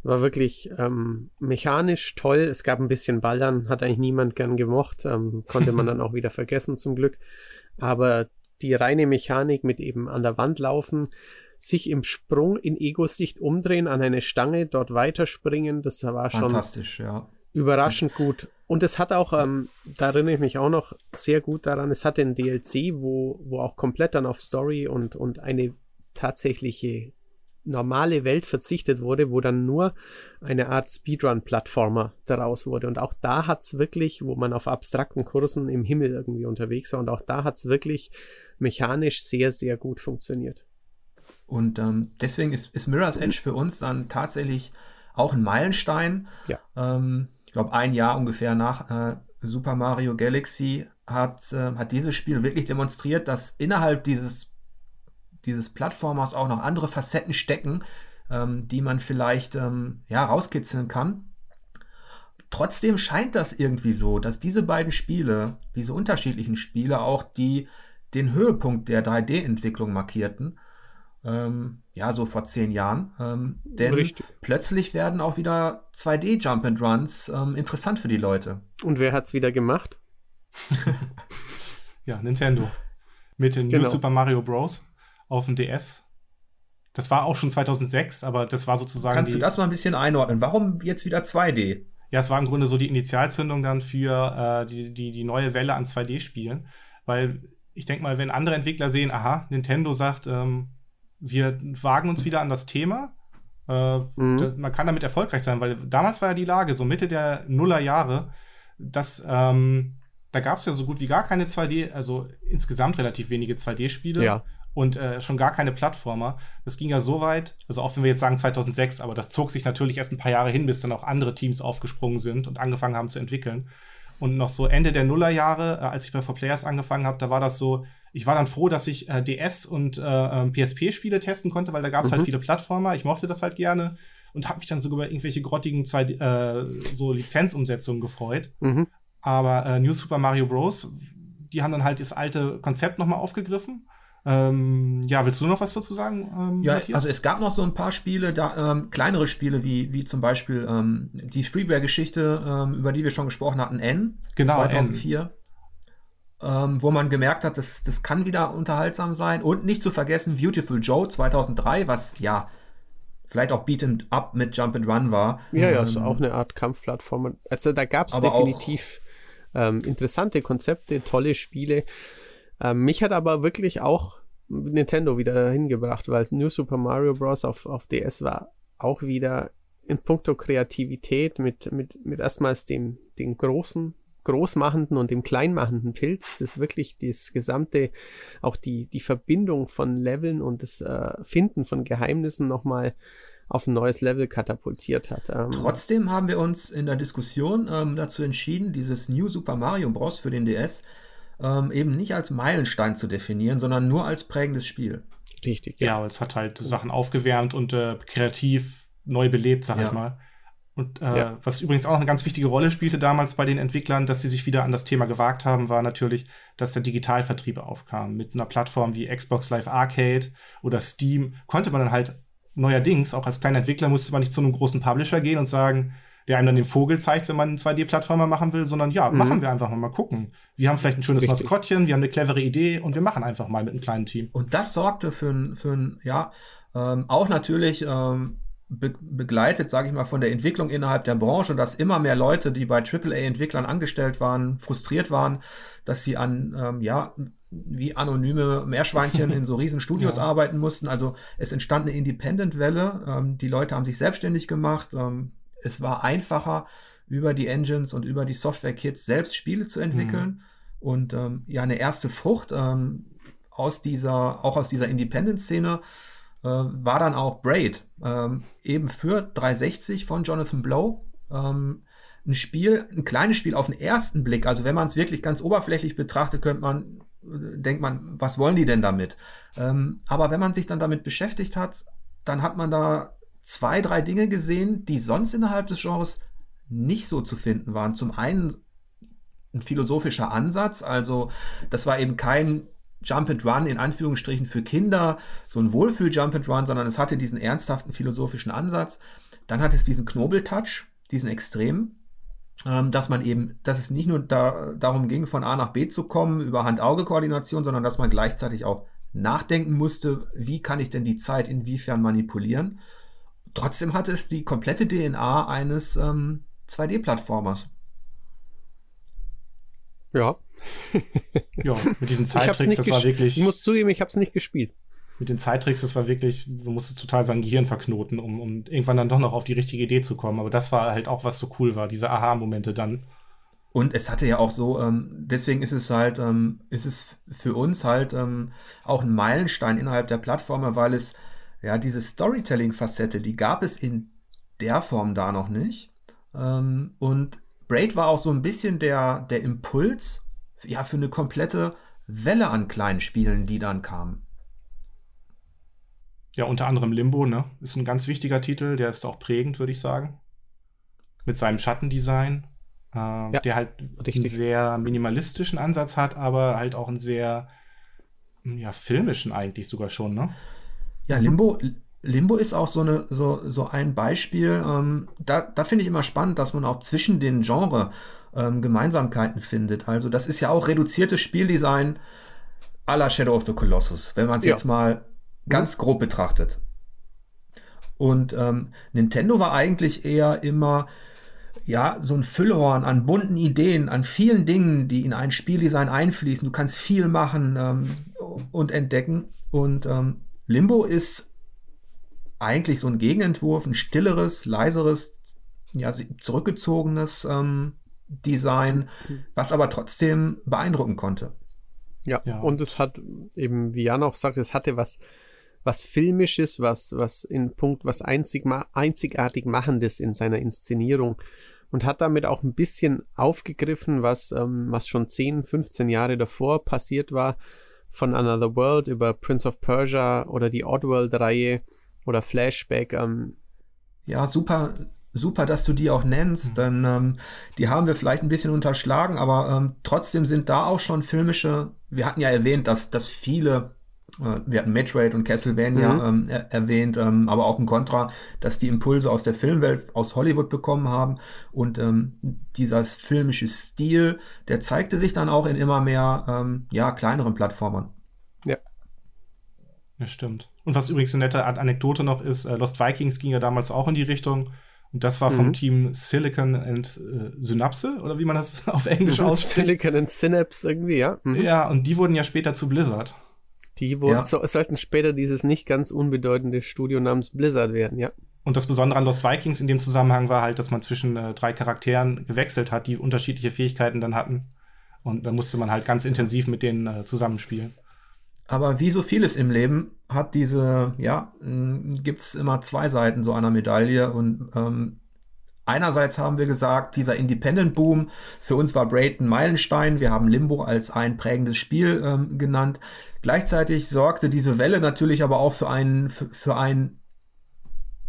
war wirklich ähm, mechanisch toll. Es gab ein bisschen Ballern, hat eigentlich niemand gern gemocht, ähm, konnte man dann auch wieder vergessen zum Glück. Aber die reine Mechanik mit eben an der Wand laufen, sich im Sprung in Ego-Sicht umdrehen, an eine Stange, dort weiterspringen, das war schon fantastisch, ja. Überraschend das gut. Und es hat auch, ähm, da erinnere ich mich auch noch sehr gut daran, es hat den DLC, wo, wo auch komplett dann auf Story und, und eine tatsächliche normale Welt verzichtet wurde, wo dann nur eine Art Speedrun-Plattformer daraus wurde. Und auch da hat es wirklich, wo man auf abstrakten Kursen im Himmel irgendwie unterwegs war, und auch da hat es wirklich mechanisch sehr, sehr gut funktioniert. Und ähm, deswegen ist, ist Mirror's Edge für uns dann tatsächlich auch ein Meilenstein. Ja. Ähm, ich glaube, ein Jahr ungefähr nach äh, Super Mario Galaxy hat, äh, hat dieses Spiel wirklich demonstriert, dass innerhalb dieses, dieses Plattformers auch noch andere Facetten stecken, ähm, die man vielleicht ähm, ja, rauskitzeln kann. Trotzdem scheint das irgendwie so, dass diese beiden Spiele, diese unterschiedlichen Spiele, auch die den Höhepunkt der 3D-Entwicklung markierten ähm, ja, so vor zehn Jahren. Ähm, denn Richtig. plötzlich werden auch wieder 2D Jump and Runs ähm, interessant für die Leute. Und wer hat's wieder gemacht? ja, Nintendo. Mit dem genau. New Super Mario Bros. Auf dem DS. Das war auch schon 2006, aber das war sozusagen. Kannst du das mal ein bisschen einordnen? Warum jetzt wieder 2D? Ja, es war im Grunde so die Initialzündung dann für äh, die, die, die neue Welle an 2D-Spielen. Weil ich denke mal, wenn andere Entwickler sehen, aha, Nintendo sagt, ähm, wir wagen uns wieder an das Thema. Äh, mhm. da, man kann damit erfolgreich sein, weil damals war ja die Lage, so Mitte der Nullerjahre, dass ähm, da gab es ja so gut wie gar keine 2D, also insgesamt relativ wenige 2D-Spiele. Ja. Und äh, schon gar keine Plattformer. Das ging ja so weit, also auch wenn wir jetzt sagen 2006, aber das zog sich natürlich erst ein paar Jahre hin, bis dann auch andere Teams aufgesprungen sind und angefangen haben zu entwickeln. Und noch so Ende der Nullerjahre, äh, als ich bei 4Players angefangen habe, da war das so, ich war dann froh, dass ich äh, DS und äh, PSP-Spiele ähm, testen konnte, weil da gab es halt mhm. halt viele Plattformer. Ich mochte das halt gerne und habe mich dann sogar über irgendwelche grottigen zwei, äh, so Lizenzumsetzungen gefreut. Mhm. Aber äh, New Super Mario Bros., die haben dann halt das alte Konzept nochmal aufgegriffen. Ähm, ja, willst du noch was dazu sagen? Ähm, ja, Matthias? also es gab noch so ein paar Spiele, da, ähm, kleinere Spiele, wie, wie zum Beispiel ähm, die Freeware-Geschichte, ähm, über die wir schon gesprochen hatten, N, genau, 2004. N ähm, wo man gemerkt hat, das, das kann wieder unterhaltsam sein. Und nicht zu vergessen Beautiful Joe 2003, was ja vielleicht auch Beaten Up mit Jump and Run war. Ja, ja, ist auch eine Art Kampfplattform. Also da gab es definitiv ähm, interessante Konzepte, tolle Spiele. Ähm, mich hat aber wirklich auch Nintendo wieder hingebracht, weil New Super Mario Bros. auf, auf DS war auch wieder in puncto Kreativität mit, mit, mit erstmals dem, den großen großmachenden und dem kleinmachenden Pilz, das wirklich das gesamte, auch die, die Verbindung von Leveln und das äh, Finden von Geheimnissen nochmal auf ein neues Level katapultiert hat. Ähm, Trotzdem haben wir uns in der Diskussion ähm, dazu entschieden, dieses New Super Mario Bros. für den DS ähm, eben nicht als Meilenstein zu definieren, sondern nur als prägendes Spiel. Richtig, ja. Ja, es hat halt Sachen aufgewärmt und äh, kreativ neu belebt, sag ja. ich mal. Und äh, ja. was übrigens auch eine ganz wichtige Rolle spielte damals bei den Entwicklern, dass sie sich wieder an das Thema gewagt haben, war natürlich, dass der Digitalvertrieb aufkam. Mit einer Plattform wie Xbox Live Arcade oder Steam konnte man dann halt neuerdings, auch als kleiner Entwickler, musste man nicht zu einem großen Publisher gehen und sagen, der einem dann den Vogel zeigt, wenn man einen 2D-Plattformer machen will, sondern ja, mhm. machen wir einfach mal, mal gucken. Wir haben vielleicht ein schönes Richtig. Maskottchen, wir haben eine clevere Idee und wir machen einfach mal mit einem kleinen Team. Und das sorgte für ein, für ein ja, ähm, auch natürlich ähm, be begleitet, sage ich mal, von der Entwicklung innerhalb der Branche, dass immer mehr Leute, die bei AAA-Entwicklern angestellt waren, frustriert waren, dass sie an, ähm, ja, wie anonyme Meerschweinchen in so riesen Studios ja. arbeiten mussten. Also es entstand eine Independent-Welle. Ähm, die Leute haben sich selbstständig gemacht. Ähm, es war einfacher, über die Engines und über die Software-Kits selbst Spiele zu entwickeln. Mhm. Und ähm, ja, eine erste Frucht ähm, aus dieser, auch aus dieser Independent-Szene äh, war dann auch Braid, ähm, eben für 360 von Jonathan Blow. Ähm, ein Spiel, ein kleines Spiel auf den ersten Blick. Also wenn man es wirklich ganz oberflächlich betrachtet, könnte man, äh, denkt man, was wollen die denn damit? Ähm, aber wenn man sich dann damit beschäftigt hat, dann hat man da zwei, drei Dinge gesehen, die sonst innerhalb des Genres nicht so zu finden waren. Zum einen ein philosophischer Ansatz, also das war eben kein Jump and Run in Anführungsstrichen für Kinder, so ein Wohlfühl-Jump and Run, sondern es hatte diesen ernsthaften philosophischen Ansatz. Dann hat es diesen Knobeltouch, diesen Extrem, ähm, dass man eben, dass es nicht nur da, darum ging, von A nach B zu kommen über Hand-Auge-Koordination, sondern dass man gleichzeitig auch nachdenken musste, wie kann ich denn die Zeit inwiefern manipulieren. Trotzdem hatte es die komplette DNA eines ähm, 2D-Plattformers. Ja. ja, mit diesen Zeittricks, das war wirklich. Ich muss zugeben, ich habe es nicht gespielt. Mit den Zeittricks, das war wirklich, du musstest total sein Gehirn verknoten, um, um irgendwann dann doch noch auf die richtige Idee zu kommen. Aber das war halt auch, was so cool war, diese Aha-Momente dann. Und es hatte ja auch so, ähm, deswegen ist es halt, ähm, ist es für uns halt ähm, auch ein Meilenstein innerhalb der Plattformer, weil es ja diese Storytelling-Facette, die gab es in der Form da noch nicht. Ähm, und Braid war auch so ein bisschen der, der Impuls ja, für eine komplette Welle an kleinen Spielen, die dann kamen. Ja, unter anderem Limbo, ne? Ist ein ganz wichtiger Titel, der ist auch prägend, würde ich sagen. Mit seinem Schattendesign, äh, ja, der halt richtig. einen sehr minimalistischen Ansatz hat, aber halt auch einen sehr ja, filmischen eigentlich sogar schon, ne? Ja, Limbo, Limbo ist auch so, eine, so, so ein Beispiel. Ähm, da da finde ich immer spannend, dass man auch zwischen den Genres ähm, Gemeinsamkeiten findet. Also, das ist ja auch reduziertes Spieldesign à la Shadow of the Colossus, wenn man es ja. jetzt mal ganz grob betrachtet. Und ähm, Nintendo war eigentlich eher immer ja, so ein Füllhorn an bunten Ideen, an vielen Dingen, die in ein Spieldesign einfließen. Du kannst viel machen ähm, und entdecken. Und ähm, Limbo ist eigentlich so ein Gegenentwurf, ein stilleres, leiseres, ja, zurückgezogenes ähm, Design, was aber trotzdem beeindrucken konnte. Ja, ja, und es hat eben, wie Jan auch sagt, es hatte was, was Filmisches, was, was in Punkt, was einzig, einzigartig Machendes in seiner Inszenierung und hat damit auch ein bisschen aufgegriffen, was, ähm, was schon 10, 15 Jahre davor passiert war, von Another World über Prince of Persia oder die Oddworld-Reihe oder Flashback. Ähm. Ja, super, super, dass du die auch nennst, mhm. denn ähm, die haben wir vielleicht ein bisschen unterschlagen, aber ähm, trotzdem sind da auch schon filmische. Wir hatten ja erwähnt, dass, dass viele, wir hatten Metroid und Castlevania mhm. ähm, er erwähnt, ähm, aber auch ein Contra, dass die Impulse aus der Filmwelt, aus Hollywood bekommen haben und ähm, dieser filmische Stil, der zeigte sich dann auch in immer mehr ähm, ja, kleineren Plattformern. Ja. Ja, stimmt. Und was übrigens eine nette Anekdote noch ist, äh, Lost Vikings ging ja damals auch in die Richtung. Und das war vom mhm. Team Silicon and äh, Synapse, oder wie man das auf Englisch ausspricht. Silicon and Synapse irgendwie, ja. Mhm. Ja, und die wurden ja später zu Blizzard. Die wurden, ja. so, sollten später dieses nicht ganz unbedeutende Studio namens Blizzard werden, ja. Und das Besondere an Lost Vikings in dem Zusammenhang war halt, dass man zwischen äh, drei Charakteren gewechselt hat, die unterschiedliche Fähigkeiten dann hatten. Und da musste man halt ganz intensiv mit denen äh, zusammenspielen. Aber wie so vieles im Leben hat diese, ja, gibt es immer zwei Seiten so einer Medaille. Und ähm, einerseits haben wir gesagt, dieser Independent-Boom, für uns war Braid ein Meilenstein. Wir haben Limbo als ein prägendes Spiel ähm, genannt. Gleichzeitig sorgte diese Welle natürlich aber auch für einen, für, für einen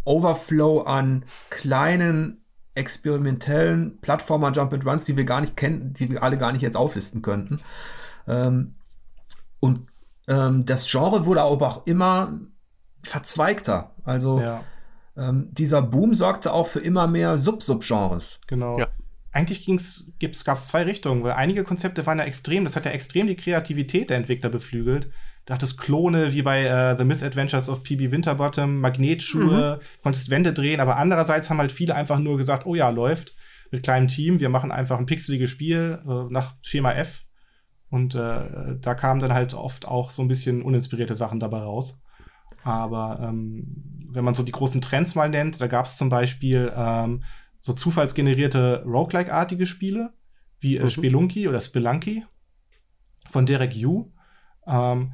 Overflow an kleinen experimentellen Plattformer Jump and Runs, die wir gar nicht kennen, die wir alle gar nicht jetzt auflisten könnten. Ähm, und ähm, das Genre wurde aber auch immer verzweigter. Also ja. Ähm, dieser Boom sorgte auch für immer mehr Sub-Sub-Genres. Genau. Ja. Eigentlich gab es zwei Richtungen, weil einige Konzepte waren ja extrem, das hat ja extrem die Kreativität der Entwickler beflügelt. Da hattest Klone wie bei uh, The Misadventures of PB Winterbottom, Magnetschuhe, mhm. konntest Wände drehen, aber andererseits haben halt viele einfach nur gesagt, oh ja, läuft mit kleinem Team, wir machen einfach ein pixeliges Spiel äh, nach Schema F. Und äh, da kamen dann halt oft auch so ein bisschen uninspirierte Sachen dabei raus. Aber ähm, wenn man so die großen Trends mal nennt, da gab es zum Beispiel ähm, so zufallsgenerierte Roguelike-artige Spiele, wie äh, mhm. Spelunky oder Spelunky von Derek Yu. Ähm,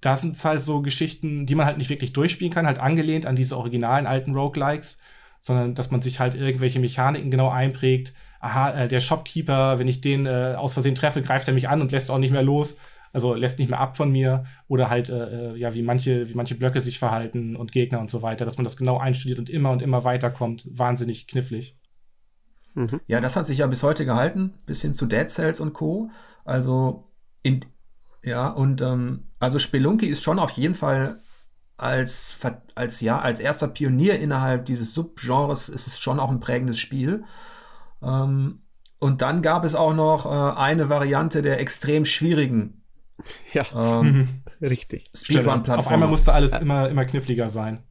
da sind es halt so Geschichten, die man halt nicht wirklich durchspielen kann, halt angelehnt an diese originalen alten Roguelikes, sondern dass man sich halt irgendwelche Mechaniken genau einprägt. Aha, äh, der Shopkeeper, wenn ich den äh, aus Versehen treffe, greift er mich an und lässt auch nicht mehr los. Also lässt nicht mehr ab von mir oder halt, äh, äh, ja, wie manche, wie manche Blöcke sich verhalten und Gegner und so weiter, dass man das genau einstudiert und immer und immer weiterkommt. Wahnsinnig knifflig. Mhm. Ja, das hat sich ja bis heute gehalten, bis hin zu Dead Cells und Co. Also, in, ja, und ähm, also Spelunky ist schon auf jeden Fall als, als, ja, als erster Pionier innerhalb dieses Subgenres ist es schon auch ein prägendes Spiel. Ähm, und dann gab es auch noch äh, eine Variante der extrem schwierigen Ja, ähm, richtig. Speedrun-Plattform. Auf einmal musste alles immer, immer kniffliger sein.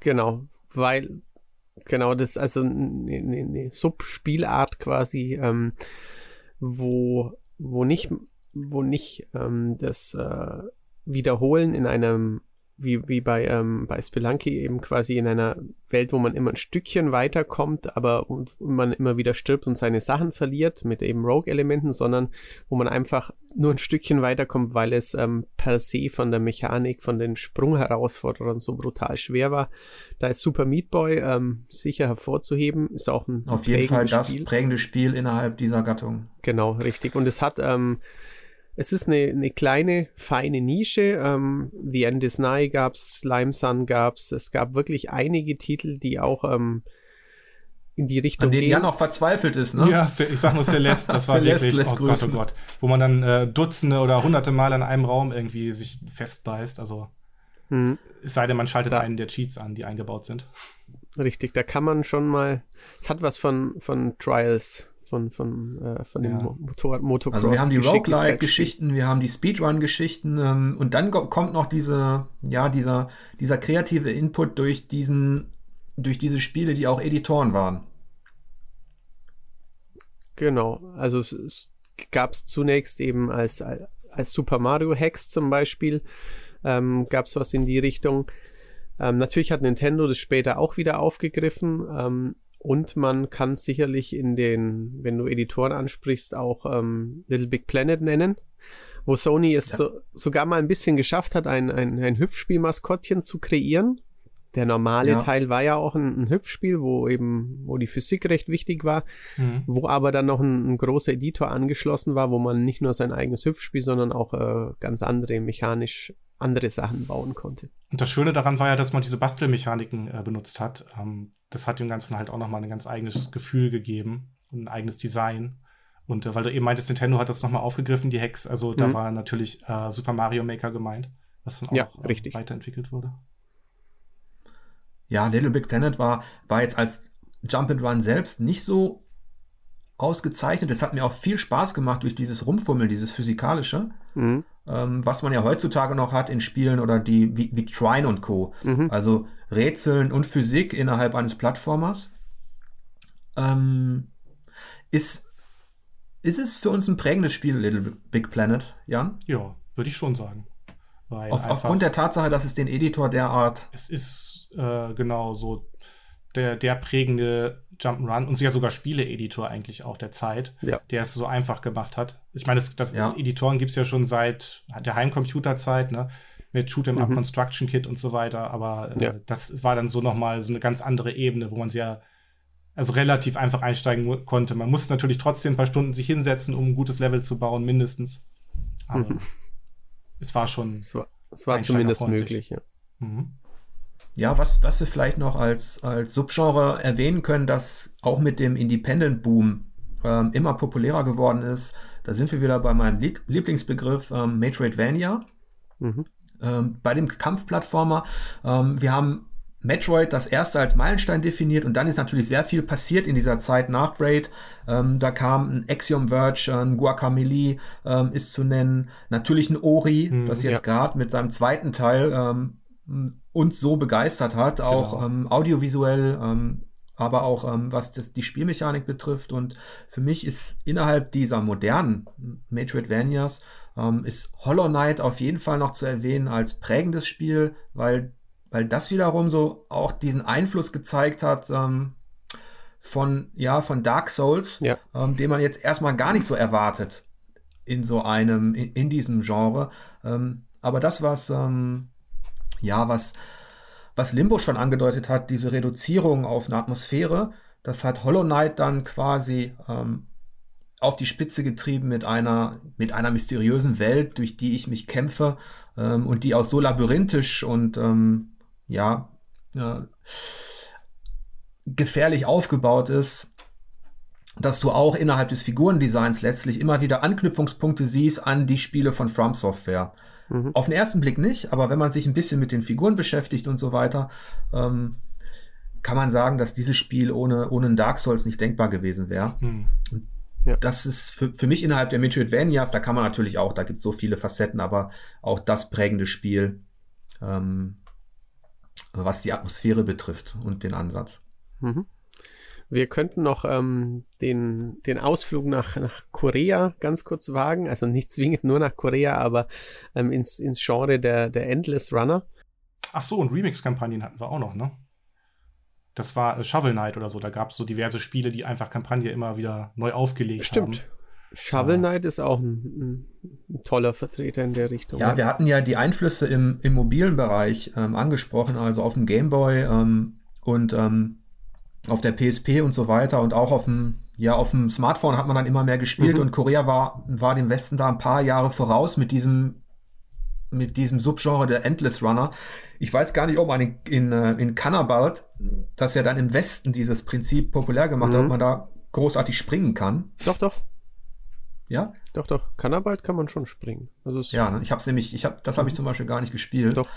Genau, weil, genau, das ist also eine, eine Subspielart quasi, ähm, wo, wo nicht, wo nicht ähm, das äh, Wiederholen in einem wie, wie bei, ähm, bei Spelunky eben quasi in einer Welt, wo man immer ein Stückchen weiterkommt, aber und, und man immer wieder stirbt und seine Sachen verliert mit eben Rogue-Elementen, sondern wo man einfach nur ein Stückchen weiterkommt, weil es ähm, per se von der Mechanik, von den Sprungherausforderungen so brutal schwer war. Da ist Super Meat Boy ähm, sicher hervorzuheben, ist auch ein Auf jeden Fall das Spiel. prägende Spiel innerhalb dieser Gattung. Genau, richtig. Und es hat ähm, es ist eine, eine kleine, feine Nische. Ähm, The End is Nigh gab's, Slime Sun gab's. Es gab wirklich einige Titel, die auch ähm, in die Richtung An denen gehen. Jan auch verzweifelt ist, ne? Ja, ich sag nur Celeste, das war Celeste wirklich, oh Gott, oh Gott. Wo man dann äh, Dutzende oder hunderte Mal in einem Raum irgendwie sich festbeißt, also hm. es sei denn, man schaltet da. einen der Cheats an, die eingebaut sind. Richtig, da kann man schon mal, es hat was von, von Trials von, von, äh, von ja. dem Motor, Motocross. Also wir haben die Roguelike-Geschichten, wir haben die Speedrun-Geschichten ähm, und dann kommt noch diese, ja, dieser, dieser kreative Input durch diesen, durch diese Spiele, die auch Editoren waren. Genau, also es, es gab es zunächst eben als, als Super Mario Hex zum Beispiel, ähm, gab es was in die Richtung. Ähm, natürlich hat Nintendo das später auch wieder aufgegriffen, ähm, und man kann sicherlich in den, wenn du Editoren ansprichst, auch ähm, Little Big Planet nennen, wo Sony es ja. so, sogar mal ein bisschen geschafft hat, ein, ein, ein Hüpfspiel-Maskottchen zu kreieren. Der normale ja. Teil war ja auch ein, ein, Hüpfspiel, wo eben, wo die Physik recht wichtig war, mhm. wo aber dann noch ein, ein, großer Editor angeschlossen war, wo man nicht nur sein eigenes Hüpfspiel, sondern auch äh, ganz andere mechanisch andere Sachen bauen konnte. Und das Schöne daran war ja, dass man diese Bastelmechaniken äh, benutzt hat. Ähm, das hat dem Ganzen halt auch nochmal ein ganz eigenes Gefühl gegeben und ein eigenes Design. Und äh, weil du eben meintest, Nintendo hat das nochmal aufgegriffen, die Hacks. Also da mhm. war natürlich äh, Super Mario Maker gemeint, was dann auch ja, richtig. weiterentwickelt wurde. Ja, Little Big Planet war, war jetzt als Jump and Run selbst nicht so ausgezeichnet. Es hat mir auch viel Spaß gemacht durch dieses Rumfummeln, dieses Physikalische. Mhm ähm, was man ja heutzutage noch hat in Spielen oder die wie, wie Trine und Co. Mhm. Also Rätseln und Physik innerhalb eines Plattformers. Ähm, ist, ist es für uns ein prägendes Spiel, Little Big Planet, Jan? Ja, würde ich schon sagen. Auf, aufgrund der Tatsache, dass es den Editor derart. Es ist äh, genau so der, der prägende Jump'n'Run und ja sogar Spiele-Editor eigentlich auch der Zeit, ja. der es so einfach gemacht hat. Ich meine, das, das ja. Editoren gibt es ja schon seit der Heimcomputerzeit, ne? Mit Shoot'em Up mhm. Construction Kit und so weiter, aber äh, ja. das war dann so nochmal so eine ganz andere Ebene, wo man sehr ja also relativ einfach einsteigen konnte. Man muss natürlich trotzdem ein paar Stunden sich hinsetzen, um ein gutes Level zu bauen, mindestens. Aber mhm. es war schon. Es war, es war zumindest möglich, ja. Mhm. Ja, was, was wir vielleicht noch als, als Subgenre erwähnen können, das auch mit dem Independent-Boom ähm, immer populärer geworden ist, da sind wir wieder bei meinem Lieblingsbegriff ähm, Metroidvania. Mhm. Ähm, bei dem Kampfplattformer, ähm, wir haben Metroid das erste als Meilenstein definiert und dann ist natürlich sehr viel passiert in dieser Zeit nach Braid. Ähm, da kam ein Axiom Verge, ein Guacamelee ähm, ist zu nennen, natürlich ein Ori, hm, das jetzt ja. gerade mit seinem zweiten Teil ähm, uns so begeistert hat, auch genau. Ähm, audiovisuell, ähm, aber auch ähm, was das, die Spielmechanik betrifft. Und für mich ist innerhalb dieser modernen Metroidvanias ist Hollow Knight auf jeden Fall noch zu erwähnen als prägendes Spiel, weil weil das wiederum so auch diesen Einfluss gezeigt hat ähm, von, ja, von Dark Souls, ja. ähm, den man jetzt erstmal gar nicht so erwartet in so einem, in, in diesem Genre. Ähm, aber das, was, ähm, ja, was, was Limbo schon angedeutet hat, diese Reduzierung auf eine Atmosphäre, das hat Hollow Knight dann quasi ähm, auf die Spitze getrieben mit einer, mit einer mysteriösen Welt, durch die ich mich kämpfe ähm, und die auch so labyrinthisch und ähm, ja, äh, gefährlich aufgebaut ist, dass du auch innerhalb des Figurendesigns letztlich immer wieder Anknüpfungspunkte siehst an die Spiele von From Software. Mhm. Auf den ersten Blick nicht, aber wenn man sich ein bisschen mit den Figuren beschäftigt und so weiter, ähm, kann man sagen, dass dieses Spiel ohne, ohne Dark Souls nicht denkbar gewesen wäre. Mhm. Ja. Das ist für, für mich innerhalb der Metroidvanias, da kann man natürlich auch, da gibt es so viele Facetten, aber auch das prägende Spiel. Ähm, was die Atmosphäre betrifft und den Ansatz. Mhm. Wir könnten noch ähm, den, den Ausflug nach, nach Korea ganz kurz wagen. Also nicht zwingend nur nach Korea, aber ähm, ins, ins Genre der, der Endless Runner. Ach so, und Remix-Kampagnen hatten wir auch noch, ne? Das war äh, Shovel Knight oder so. Da gab es so diverse Spiele, die einfach Kampagne immer wieder neu aufgelegt Stimmt. haben. Shovel Knight ist auch ein, ein, toller Vertreter in der Richtung. Ja, wir hatten ja die Einflüsse im, im mobilen Bereich ähm, angesprochen, also auf dem Gameboy ähm, und ähm, auf der PSP und so weiter und auch auf dem, ja, auf dem Smartphone hat man dann immer mehr gespielt mhm. und Korea war, war dem Westen da ein paar Jahre voraus mit diesem mit diesem Subgenre der Endless Runner. Ich weiß gar nicht, ob man in, in, äh, in Cannabalt, das ja dann im Westen dieses Prinzip populär gemacht mhm. hat, ob man da großartig springen kann. Doch, doch. Ja? Doch, doch. Cannabalt kann man schon springen. Also ja, ne? ich habe es nämlich, ich hab, das habe ich zum Beispiel gar nicht gespielt. Doch.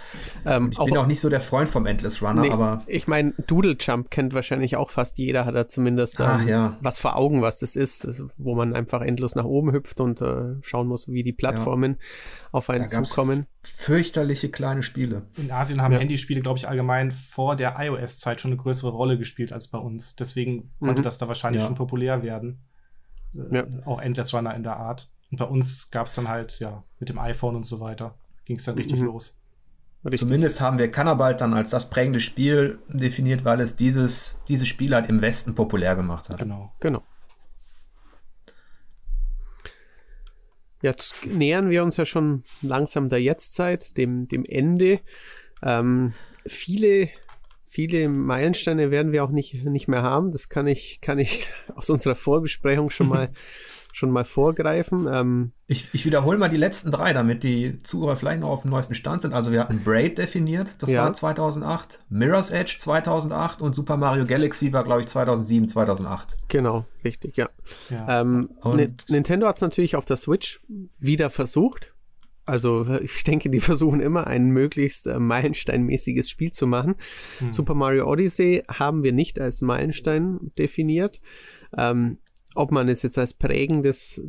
Ähm, ich auch, bin auch nicht so der Freund vom Endless Runner, nee, aber. Ich meine, Doodle Jump kennt wahrscheinlich auch fast jeder, hat er zumindest ähm, ja. was vor Augen, was das ist, wo man einfach endlos nach oben hüpft und äh, schauen muss, wie die Plattformen ja. auf einen zukommen. Fürchterliche kleine Spiele. In Asien haben ja. Handyspiele, glaube ich, allgemein vor der iOS-Zeit schon eine größere Rolle gespielt als bei uns. Deswegen konnte mhm. das da wahrscheinlich schon populär werden ja. auch Endless Runner in der Art. Und bei uns gab es dann halt, ja, mit dem iPhone und so weiter, ging es dann richtig mhm. los. Richtig. Zumindest haben wir Cannabalt dann als das prägende Spiel definiert, weil es dieses, dieses Spiel halt im Westen populär gemacht hat. Genau. Genau. Jetzt nähern wir uns ja schon langsam der Jetztzeit, dem, dem Ende. Ähm, viele viele Meilensteine werden wir auch nicht, nicht mehr haben. Das kann ich, kann ich aus unserer Vorbesprechung schon mal, schon mal vorgreifen. Ähm, ich, ich wiederhole mal die letzten drei, damit die Zuhörer vielleicht noch auf dem neuesten Stand sind. Also wir hatten Braid definiert, das ja. war 2008, Mirror's Edge 2008 und Super Mario Galaxy war, glaube ich, 2007, 2008. Genau, richtig, ja. ja. Ähm, Nintendo hat es natürlich auf der Switch wieder versucht. Also ich denke, die versuchen immer ein möglichst äh, Meilensteinmäßiges Spiel zu machen. Hm. Super Mario Odyssey haben wir nicht als Meilenstein definiert. Ähm, ob man es jetzt als prägendes,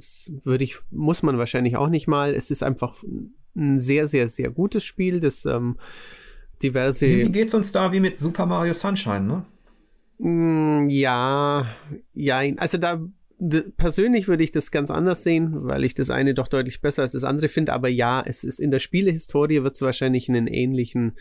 würde ich, muss man wahrscheinlich auch nicht mal. Es ist einfach ein sehr, sehr, sehr gutes Spiel, das ähm, diverse. Wie, geht's uns da wie mit Super Mario Sunshine, ne? Mm, ja, ja, also da persönlich würde ich das ganz anders sehen, weil ich das eine doch deutlich besser als das andere finde. Aber ja, es ist in der Spielehistorie wird es wahrscheinlich einen ähnlichen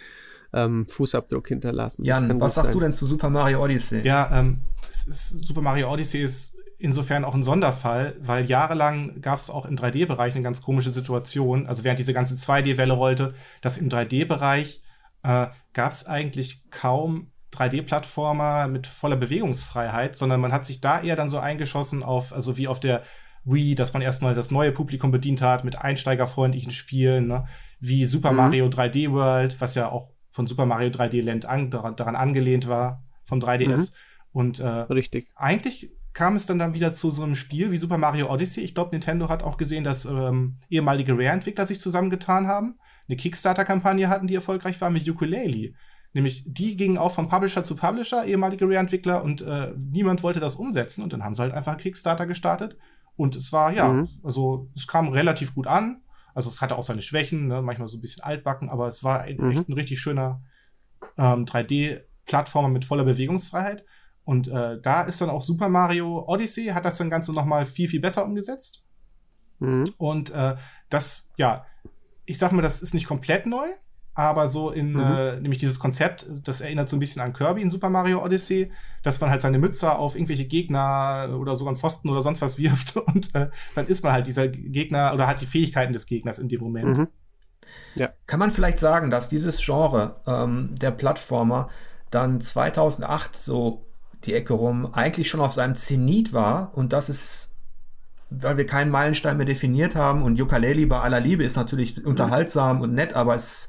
ähm, Fußabdruck hinterlassen. Jan, was sagst sein. du denn zu Super Mario Odyssey? Ja, ähm, ist, Super Mario Odyssey ist insofern auch ein Sonderfall, weil jahrelang gab es auch im 3D-Bereich eine ganz komische Situation. Also während diese ganze 2D-Welle rollte, dass im 3D-Bereich äh, gab es eigentlich kaum 3D-Plattformer mit voller Bewegungsfreiheit, sondern man hat sich da eher dann so eingeschossen auf, also wie auf der Wii, dass man erstmal das neue Publikum bedient hat mit einsteigerfreundlichen Spielen, ne? wie Super mhm. Mario 3D World, was ja auch von Super Mario 3D Land an, daran, daran, angelehnt war, vom 3DS. Mhm. Und äh, Richtig. eigentlich kam es dann, dann wieder zu so einem Spiel wie Super Mario Odyssey. Ich glaube, Nintendo hat auch gesehen, dass ähm, ehemalige Rare-Entwickler sich zusammengetan haben, eine Kickstarter-Kampagne hatten, die erfolgreich war mit Ukulele Nämlich, die gingen auch von Publisher zu Publisher, ehemalige Rare-Entwickler, und äh, niemand wollte das umsetzen. Und dann haben sie halt einfach Kickstarter gestartet. Und es war, ja, mhm. also es kam relativ gut an. Also es hatte auch seine Schwächen, ne? manchmal so ein bisschen altbacken, aber es war ein, mhm. echt ein richtig schöner ähm, 3D-Plattformer mit voller Bewegungsfreiheit. Und äh, da ist dann auch Super Mario Odyssey, hat das dann Ganze noch mal viel, viel besser umgesetzt. Mhm. Und äh, das, ja, ich sag mal, das ist nicht komplett neu, aber so in, mhm. äh, nämlich dieses Konzept, das erinnert so ein bisschen an Kirby in Super Mario Odyssey, dass man halt seine Mütze auf irgendwelche Gegner oder sogar einen Pfosten oder sonst was wirft und äh, dann ist man halt dieser Gegner oder hat die Fähigkeiten des Gegners in dem Moment. Mhm. Ja. Kann man vielleicht sagen, dass dieses Genre ähm, der Plattformer dann 2008 so die Ecke rum eigentlich schon auf seinem Zenit war und dass es weil wir keinen Meilenstein mehr definiert haben und Ukulele bei aller Liebe ist natürlich unterhaltsam und nett, aber es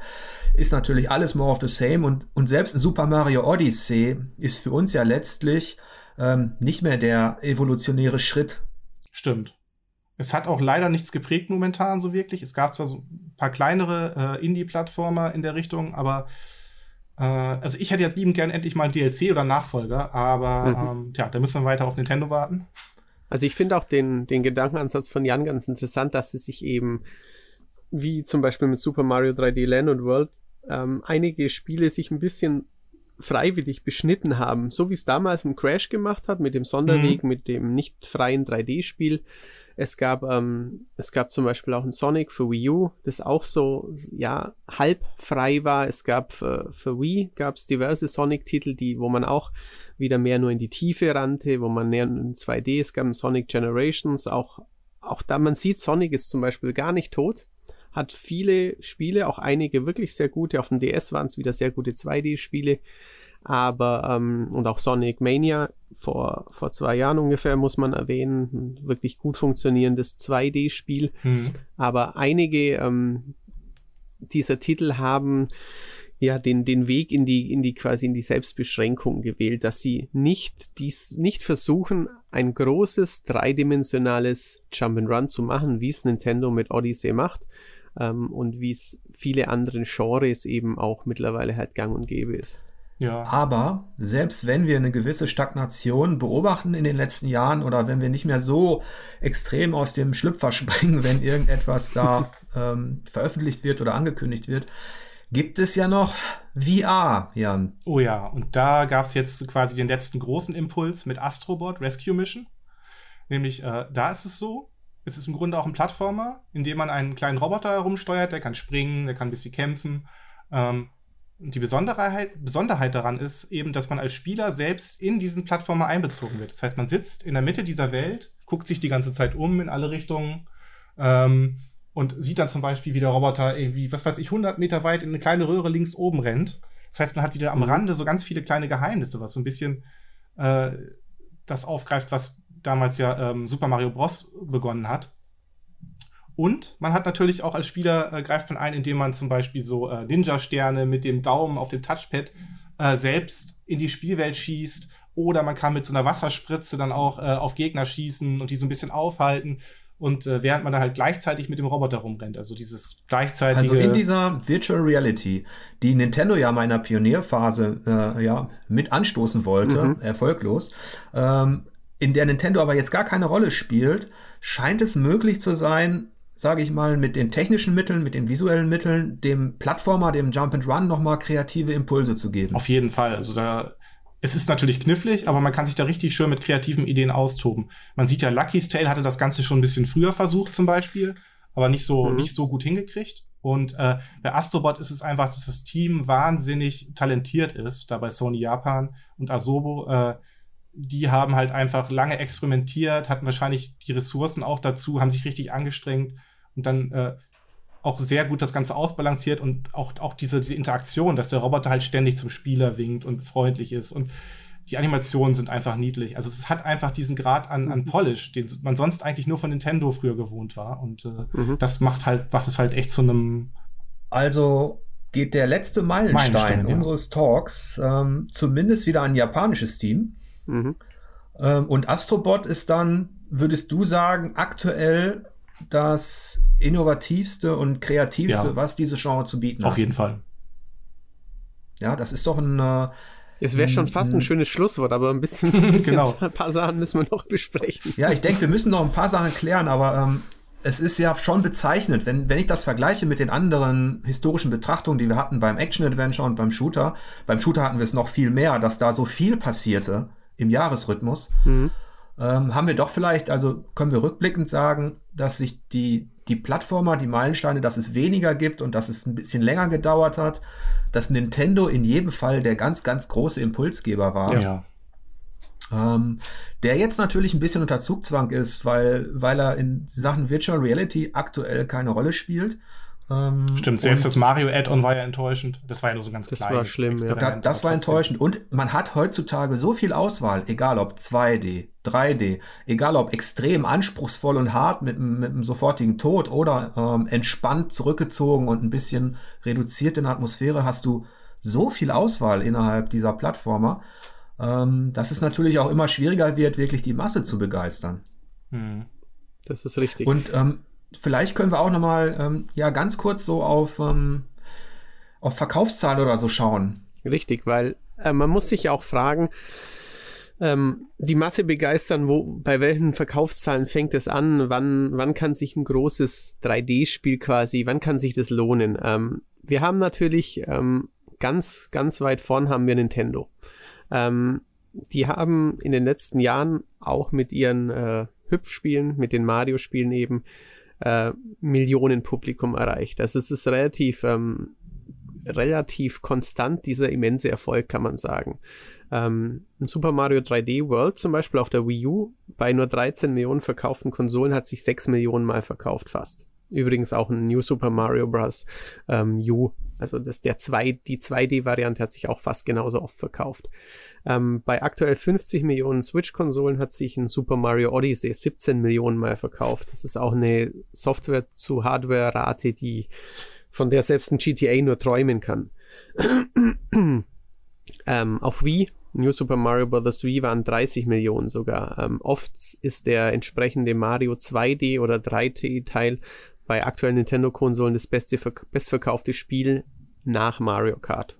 ist natürlich alles more of the same und, und selbst ein Super Mario Odyssey ist für uns ja letztlich ähm, nicht mehr der evolutionäre Schritt. Stimmt. Es hat auch leider nichts geprägt momentan so wirklich. Es gab zwar so ein paar kleinere äh, Indie-Plattformer in der Richtung, aber äh, also ich hätte jetzt liebend gern endlich mal ein DLC oder Nachfolger, aber mhm. ähm, tja, da müssen wir weiter auf Nintendo warten. Also ich finde auch den, den Gedankenansatz von Jan ganz interessant, dass sie sich eben, wie zum Beispiel mit Super Mario 3D Land und World, ähm, einige Spiele sich ein bisschen freiwillig beschnitten haben, so wie es damals ein Crash gemacht hat mit dem Sonderweg, mhm. mit dem nicht freien 3D-Spiel. Es gab, ähm, es gab zum Beispiel auch ein Sonic für Wii U, das auch so, ja, halb frei war. Es gab für, für Wii gab es diverse Sonic-Titel, die, wo man auch wieder mehr nur in die Tiefe rannte, wo man näher in 2D, es gab Sonic Generations, auch, auch da man sieht, Sonic ist zum Beispiel gar nicht tot hat viele Spiele, auch einige wirklich sehr gute. Auf dem DS waren es wieder sehr gute 2D-Spiele. Aber, ähm, und auch Sonic Mania vor, vor zwei Jahren ungefähr, muss man erwähnen, ein wirklich gut funktionierendes 2D-Spiel. Mhm. Aber einige ähm, dieser Titel haben ja den, den Weg in die, in die quasi in die Selbstbeschränkung gewählt, dass sie nicht dies, nicht versuchen, ein großes dreidimensionales Jump'n'Run zu machen, wie es Nintendo mit Odyssey macht, ähm, und wie es viele andere Genres eben auch mittlerweile halt gang und gäbe ist. Ja. Aber selbst wenn wir eine gewisse Stagnation beobachten in den letzten Jahren oder wenn wir nicht mehr so extrem aus dem Schlüpfer springen, wenn irgendetwas da ähm, veröffentlicht wird oder angekündigt wird, gibt es ja noch VR, Jan. Oh ja, und da gab es jetzt quasi den letzten großen Impuls mit Astrobot Rescue Mission. Nämlich, äh, da ist es so, es ist im Grunde auch ein Plattformer, in dem man einen kleinen Roboter herumsteuert, der kann springen, der kann ein bisschen kämpfen. Ähm, die Besonderheit, Besonderheit daran ist eben, dass man als Spieler selbst in diesen Plattformer einbezogen wird. Das heißt, man sitzt in der Mitte dieser Welt, guckt sich die ganze Zeit um in alle Richtungen ähm, und sieht dann zum Beispiel, wie der Roboter irgendwie, was weiß ich, 100 Meter weit in eine kleine Röhre links oben rennt. Das heißt, man hat wieder am mhm. Rande so ganz viele kleine Geheimnisse, was so ein bisschen äh, das aufgreift, was damals ja ähm, Super Mario Bros. begonnen hat. Und man hat natürlich auch als Spieler äh, greift man ein, indem man zum Beispiel so äh, Ninja-Sterne mit dem Daumen auf dem Touchpad äh, selbst in die Spielwelt schießt. Oder man kann mit so einer Wasserspritze dann auch äh, auf Gegner schießen und die so ein bisschen aufhalten. Und äh, während man dann halt gleichzeitig mit dem Roboter rumrennt. Also dieses gleichzeitige. Also in dieser Virtual Reality, die Nintendo ja mal in der Pionierphase äh, ja, mit anstoßen wollte, mhm. erfolglos, ähm, in der Nintendo aber jetzt gar keine Rolle spielt, scheint es möglich zu sein, sage ich mal, mit den technischen Mitteln, mit den visuellen Mitteln, dem Plattformer, dem Jump and Run nochmal kreative Impulse zu geben. Auf jeden Fall. Also da, es ist natürlich knifflig, aber man kann sich da richtig schön mit kreativen Ideen austoben. Man sieht ja, Lucky's Tale hatte das Ganze schon ein bisschen früher versucht, zum Beispiel, aber nicht so, mhm. nicht so gut hingekriegt. Und äh, bei Astrobot ist es einfach, dass das Team wahnsinnig talentiert ist, da bei Sony Japan und Asobo. Äh, die haben halt einfach lange experimentiert, hatten wahrscheinlich die Ressourcen auch dazu, haben sich richtig angestrengt und dann äh, auch sehr gut das Ganze ausbalanciert und auch, auch diese, diese Interaktion, dass der Roboter halt ständig zum Spieler winkt und freundlich ist und die Animationen sind einfach niedlich. Also es hat einfach diesen Grad an, an mhm. Polish, den man sonst eigentlich nur von Nintendo früher gewohnt war. Und äh, mhm. das macht halt, macht es halt echt zu einem. Also geht der letzte Meilenstein, Meilenstein unseres ja. Talks ähm, zumindest wieder ein japanisches Team. Mhm. Ähm, und Astrobot ist dann, würdest du sagen, aktuell das innovativste und kreativste, ja. was diese Genre zu bieten hat. Auf jeden Fall. Ja, das ist doch ein. Äh, es wäre schon fast ein schönes Schlusswort, aber ein bisschen, ein, bisschen genau. ein paar Sachen müssen wir noch besprechen. Ja, ich denke, wir müssen noch ein paar Sachen klären, aber ähm, es ist ja schon bezeichnend, wenn, wenn ich das vergleiche mit den anderen historischen Betrachtungen, die wir hatten beim Action-Adventure und beim Shooter. Beim Shooter hatten wir es noch viel mehr, dass da so viel passierte im Jahresrhythmus. Mhm. Ähm, haben wir doch vielleicht, also können wir rückblickend sagen, dass sich die, die Plattformer, die Meilensteine, dass es weniger gibt und dass es ein bisschen länger gedauert hat, dass Nintendo in jedem Fall der ganz, ganz große Impulsgeber war. Ja. Ähm, der jetzt natürlich ein bisschen unter Zugzwang ist, weil, weil er in Sachen Virtual Reality aktuell keine Rolle spielt. Ähm, Stimmt, selbst das Mario-Add-on war ja enttäuschend. Das war ja nur so ganz das kleines. War schlimm, ja. Da, das war enttäuschend. Und man hat heutzutage so viel Auswahl, egal ob 2D, 3D, egal ob extrem anspruchsvoll und hart mit, mit einem sofortigen Tod oder ähm, entspannt zurückgezogen und ein bisschen reduziert in der Atmosphäre, hast du so viel Auswahl innerhalb dieser Plattformer ähm, dass es natürlich auch immer schwieriger wird, wirklich die Masse zu begeistern. Hm. Das ist richtig. Und ähm, vielleicht können wir auch noch mal ähm, ja ganz kurz so auf ähm, auf Verkaufszahlen oder so schauen. Richtig, weil äh, man muss sich auch fragen, ähm, die Masse begeistern, wo, bei welchen Verkaufszahlen fängt es an? Wann, wann kann sich ein großes 3D-Spiel quasi, wann kann sich das lohnen? Ähm, wir haben natürlich ähm, ganz, ganz weit vorn haben wir Nintendo. Ähm, die haben in den letzten Jahren auch mit ihren äh, Hüpfspielen, mit den Mario-Spielen eben äh, Millionen Publikum erreicht. Also es ist relativ, ähm, relativ konstant, dieser immense Erfolg, kann man sagen. Ähm, Super Mario 3D World zum Beispiel auf der Wii U bei nur 13 Millionen verkauften Konsolen hat sich 6 Millionen Mal verkauft fast. Übrigens auch ein New Super Mario Bros. Ähm, U also das, der zwei, die 2D-Variante hat sich auch fast genauso oft verkauft. Ähm, bei aktuell 50 Millionen Switch-Konsolen hat sich ein Super Mario Odyssey 17 Millionen Mal verkauft. Das ist auch eine Software zu Hardware-Rate, die von der selbst ein GTA nur träumen kann. ähm, auf Wii New Super Mario Bros. Wii waren 30 Millionen sogar. Ähm, oft ist der entsprechende Mario 2D oder 3D-Teil bei aktuellen Nintendo-Konsolen das beste, bestverkaufte Spiel nach Mario Kart.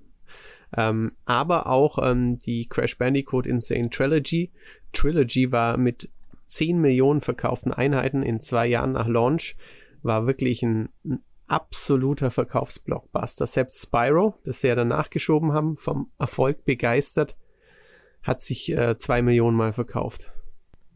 Ähm, aber auch ähm, die Crash Bandicoot Insane Trilogy. Trilogy war mit 10 Millionen verkauften Einheiten in zwei Jahren nach Launch, war wirklich ein, ein absoluter Verkaufsblockbuster. Selbst Spyro, das sie ja danach geschoben haben, vom Erfolg begeistert, hat sich äh, zwei Millionen Mal verkauft.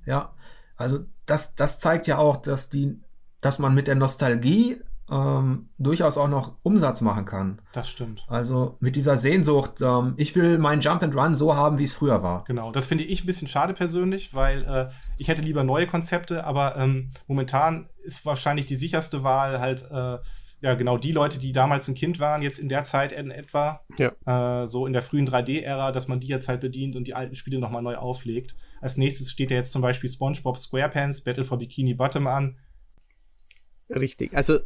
Ja, also das, das zeigt ja auch, dass die dass man mit der Nostalgie ähm, durchaus auch noch Umsatz machen kann. Das stimmt. Also mit dieser Sehnsucht, ähm, ich will meinen Jump and Run so haben, wie es früher war. Genau, das finde ich ein bisschen schade persönlich, weil äh, ich hätte lieber neue Konzepte, aber ähm, momentan ist wahrscheinlich die sicherste Wahl halt äh, ja genau die Leute, die damals ein Kind waren, jetzt in der Zeit in etwa, ja. äh, so in der frühen 3D-Ära, dass man die jetzt halt bedient und die alten Spiele nochmal neu auflegt. Als nächstes steht ja jetzt zum Beispiel SpongeBob SquarePants Battle for Bikini Bottom an Richtig. Also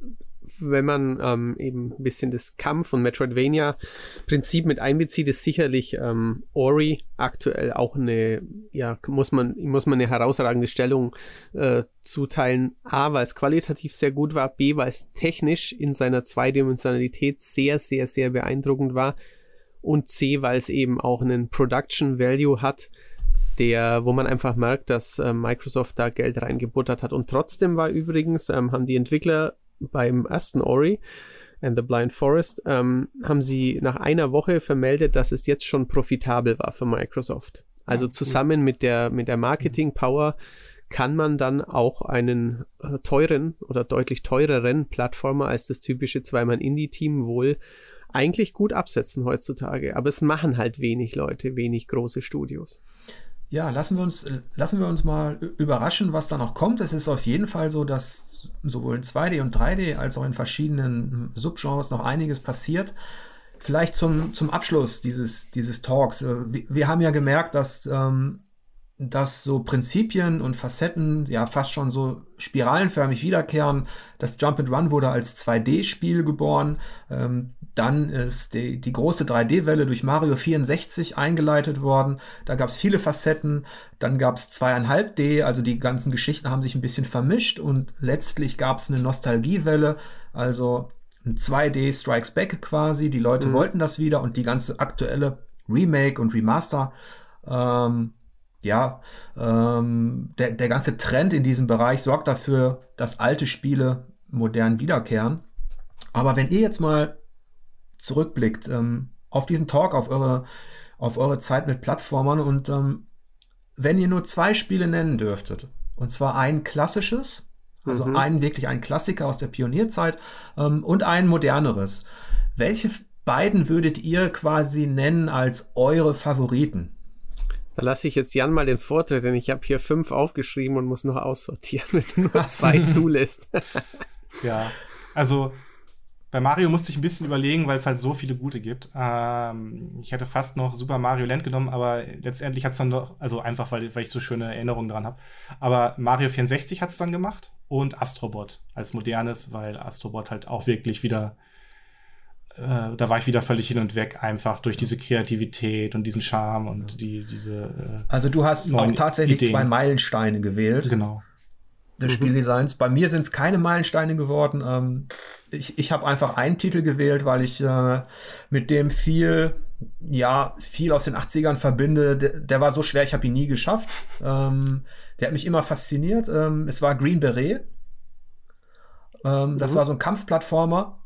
wenn man ähm, eben ein bisschen das Kampf- und Metroidvania-Prinzip mit einbezieht, ist sicherlich ähm, Ori aktuell auch eine, ja, muss man, muss man eine herausragende Stellung äh, zuteilen. A, weil es qualitativ sehr gut war, B, weil es technisch in seiner Zweidimensionalität sehr, sehr, sehr beeindruckend war und C, weil es eben auch einen Production Value hat, der, wo man einfach merkt, dass äh, Microsoft da Geld reingebuttert hat. Und trotzdem war übrigens, ähm, haben die Entwickler beim ersten Ori and the Blind Forest, ähm, haben sie nach einer Woche vermeldet, dass es jetzt schon profitabel war für Microsoft. Also ja, zusammen mit der, mit der Marketing Power kann man dann auch einen äh, teuren oder deutlich teureren Plattformer als das typische Zweimann-Indie-Team wohl eigentlich gut absetzen heutzutage. Aber es machen halt wenig Leute, wenig große Studios. Ja, lassen wir uns, lassen wir uns mal überraschen, was da noch kommt. Es ist auf jeden Fall so, dass sowohl in 2D und 3D als auch in verschiedenen Subgenres noch einiges passiert. Vielleicht zum, zum Abschluss dieses, dieses Talks. Äh, wir, wir haben ja gemerkt, dass ähm, dass so Prinzipien und Facetten ja fast schon so spiralenförmig wiederkehren. Das Jump and Run wurde als 2D-Spiel geboren. Ähm, dann ist die, die große 3D-Welle durch Mario 64 eingeleitet worden. Da gab es viele Facetten. Dann gab es 2,5D, also die ganzen Geschichten haben sich ein bisschen vermischt und letztlich gab es eine Nostalgiewelle. Also ein 2D Strikes Back quasi. Die Leute mhm. wollten das wieder und die ganze aktuelle Remake und Remaster, ähm, ja, ähm, der, der ganze Trend in diesem Bereich sorgt dafür, dass alte Spiele modern wiederkehren. Aber wenn ihr jetzt mal zurückblickt ähm, auf diesen Talk, auf eure, auf eure Zeit mit Plattformern und ähm, wenn ihr nur zwei Spiele nennen dürftet, und zwar ein klassisches, also mhm. ein wirklich ein Klassiker aus der Pionierzeit ähm, und ein moderneres, welche beiden würdet ihr quasi nennen als eure Favoriten? Da lasse ich jetzt Jan mal den Vortritt, denn ich habe hier fünf aufgeschrieben und muss noch aussortieren, wenn du nur zwei zulässt. ja, also bei Mario musste ich ein bisschen überlegen, weil es halt so viele gute gibt. Ähm, ich hätte fast noch Super Mario Land genommen, aber letztendlich hat es dann doch, also einfach, weil, weil ich so schöne Erinnerungen dran habe. Aber Mario 64 hat es dann gemacht und Astrobot als modernes, weil Astrobot halt auch wirklich wieder, äh, da war ich wieder völlig hin und weg, einfach durch diese Kreativität und diesen Charme und die, diese. Äh, also du hast auch tatsächlich Ideen. zwei Meilensteine gewählt. Genau des mhm. Spieldesigns. Bei mir sind es keine Meilensteine geworden. Ähm, ich ich habe einfach einen Titel gewählt, weil ich äh, mit dem viel, ja, viel aus den 80ern verbinde. Der, der war so schwer, ich habe ihn nie geschafft. Ähm, der hat mich immer fasziniert. Ähm, es war Green Beret. Ähm, das mhm. war so ein Kampfplattformer.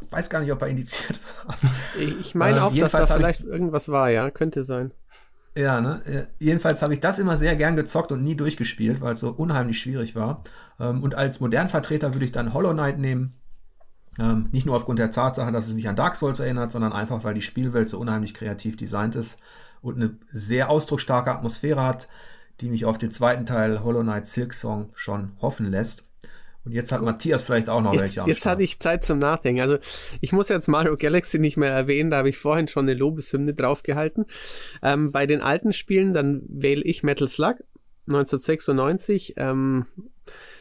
Ich weiß gar nicht, ob er indiziert war. Ich meine auch, äh, dass da vielleicht irgendwas war, ja, könnte sein. Ja, ne? Äh, jedenfalls habe ich das immer sehr gern gezockt und nie durchgespielt, weil es so unheimlich schwierig war. Ähm, und als Modernvertreter würde ich dann Hollow Knight nehmen. Ähm, nicht nur aufgrund der Tatsache, dass es mich an Dark Souls erinnert, sondern einfach, weil die Spielwelt so unheimlich kreativ designt ist und eine sehr ausdrucksstarke Atmosphäre hat, die mich auf den zweiten Teil Hollow Knight Silk Song schon hoffen lässt. Und jetzt hat Matthias vielleicht auch noch jetzt, welche. Jetzt hatte ich Zeit zum Nachdenken. Also ich muss jetzt Mario Galaxy nicht mehr erwähnen, da habe ich vorhin schon eine Lobeshymne draufgehalten. Ähm, bei den alten Spielen, dann wähle ich Metal Slug 1996. Ähm,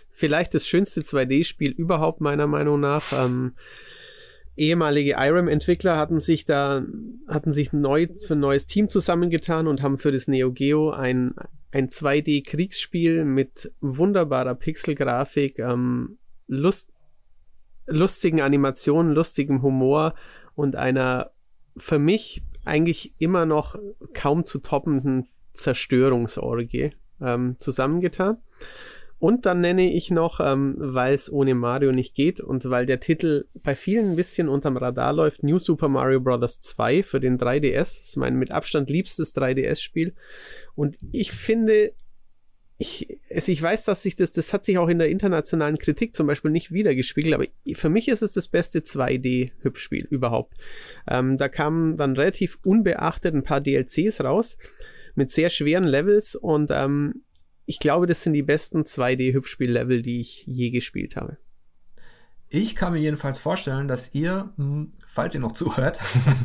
vielleicht das schönste 2D-Spiel überhaupt meiner Meinung nach. Ähm, ehemalige IRAM-Entwickler hatten sich da, hatten sich neu für ein neues Team zusammengetan und haben für das Neo Geo ein, ein 2D-Kriegsspiel mit wunderbarer Pixelgrafik, ähm, Lust, lustigen Animationen, lustigem Humor und einer für mich eigentlich immer noch kaum zu toppenden Zerstörungsorgie ähm, zusammengetan. Und dann nenne ich noch, ähm, weil es ohne Mario nicht geht und weil der Titel bei vielen ein bisschen unterm Radar läuft, New Super Mario Bros. 2 für den 3DS. Das ist mein mit Abstand liebstes 3DS-Spiel. Und ich finde, ich, also ich weiß, dass sich das, das hat sich auch in der internationalen Kritik zum Beispiel nicht wiedergespiegelt, aber für mich ist es das beste 2D-Hübschspiel überhaupt. Ähm, da kamen dann relativ unbeachtet ein paar DLCs raus mit sehr schweren Levels und ähm, ich glaube, das sind die besten 2D-Hüpfspiel-Level, die ich je gespielt habe. Ich kann mir jedenfalls vorstellen, dass ihr, hm, falls ihr noch zuhört,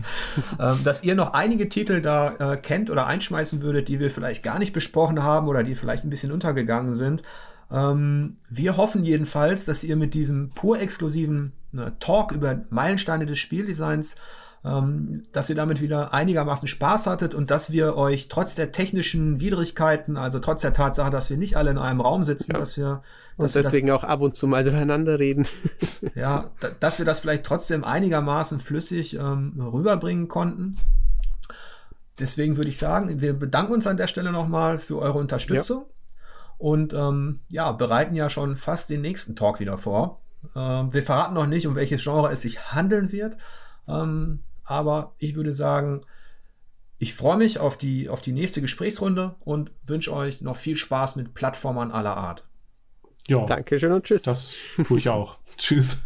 ähm, dass ihr noch einige Titel da äh, kennt oder einschmeißen würdet, die wir vielleicht gar nicht besprochen haben oder die vielleicht ein bisschen untergegangen sind. Ähm, wir hoffen jedenfalls, dass ihr mit diesem pur exklusiven ne, Talk über Meilensteine des Spieldesigns ähm, dass ihr damit wieder einigermaßen Spaß hattet und dass wir euch trotz der technischen Widrigkeiten, also trotz der Tatsache, dass wir nicht alle in einem Raum sitzen, ja. dass wir dass und deswegen das, auch ab und zu mal durcheinander reden. ja, dass wir das vielleicht trotzdem einigermaßen flüssig ähm, rüberbringen konnten. Deswegen würde ich sagen, wir bedanken uns an der Stelle nochmal für eure Unterstützung ja. und ähm, ja, bereiten ja schon fast den nächsten Talk wieder vor. Ähm, wir verraten noch nicht, um welches Genre es sich handeln wird. Ähm, aber ich würde sagen, ich freue mich auf die, auf die nächste Gesprächsrunde und wünsche euch noch viel Spaß mit Plattformern aller Art. Ja. Dankeschön und tschüss. Das tue ich auch. tschüss.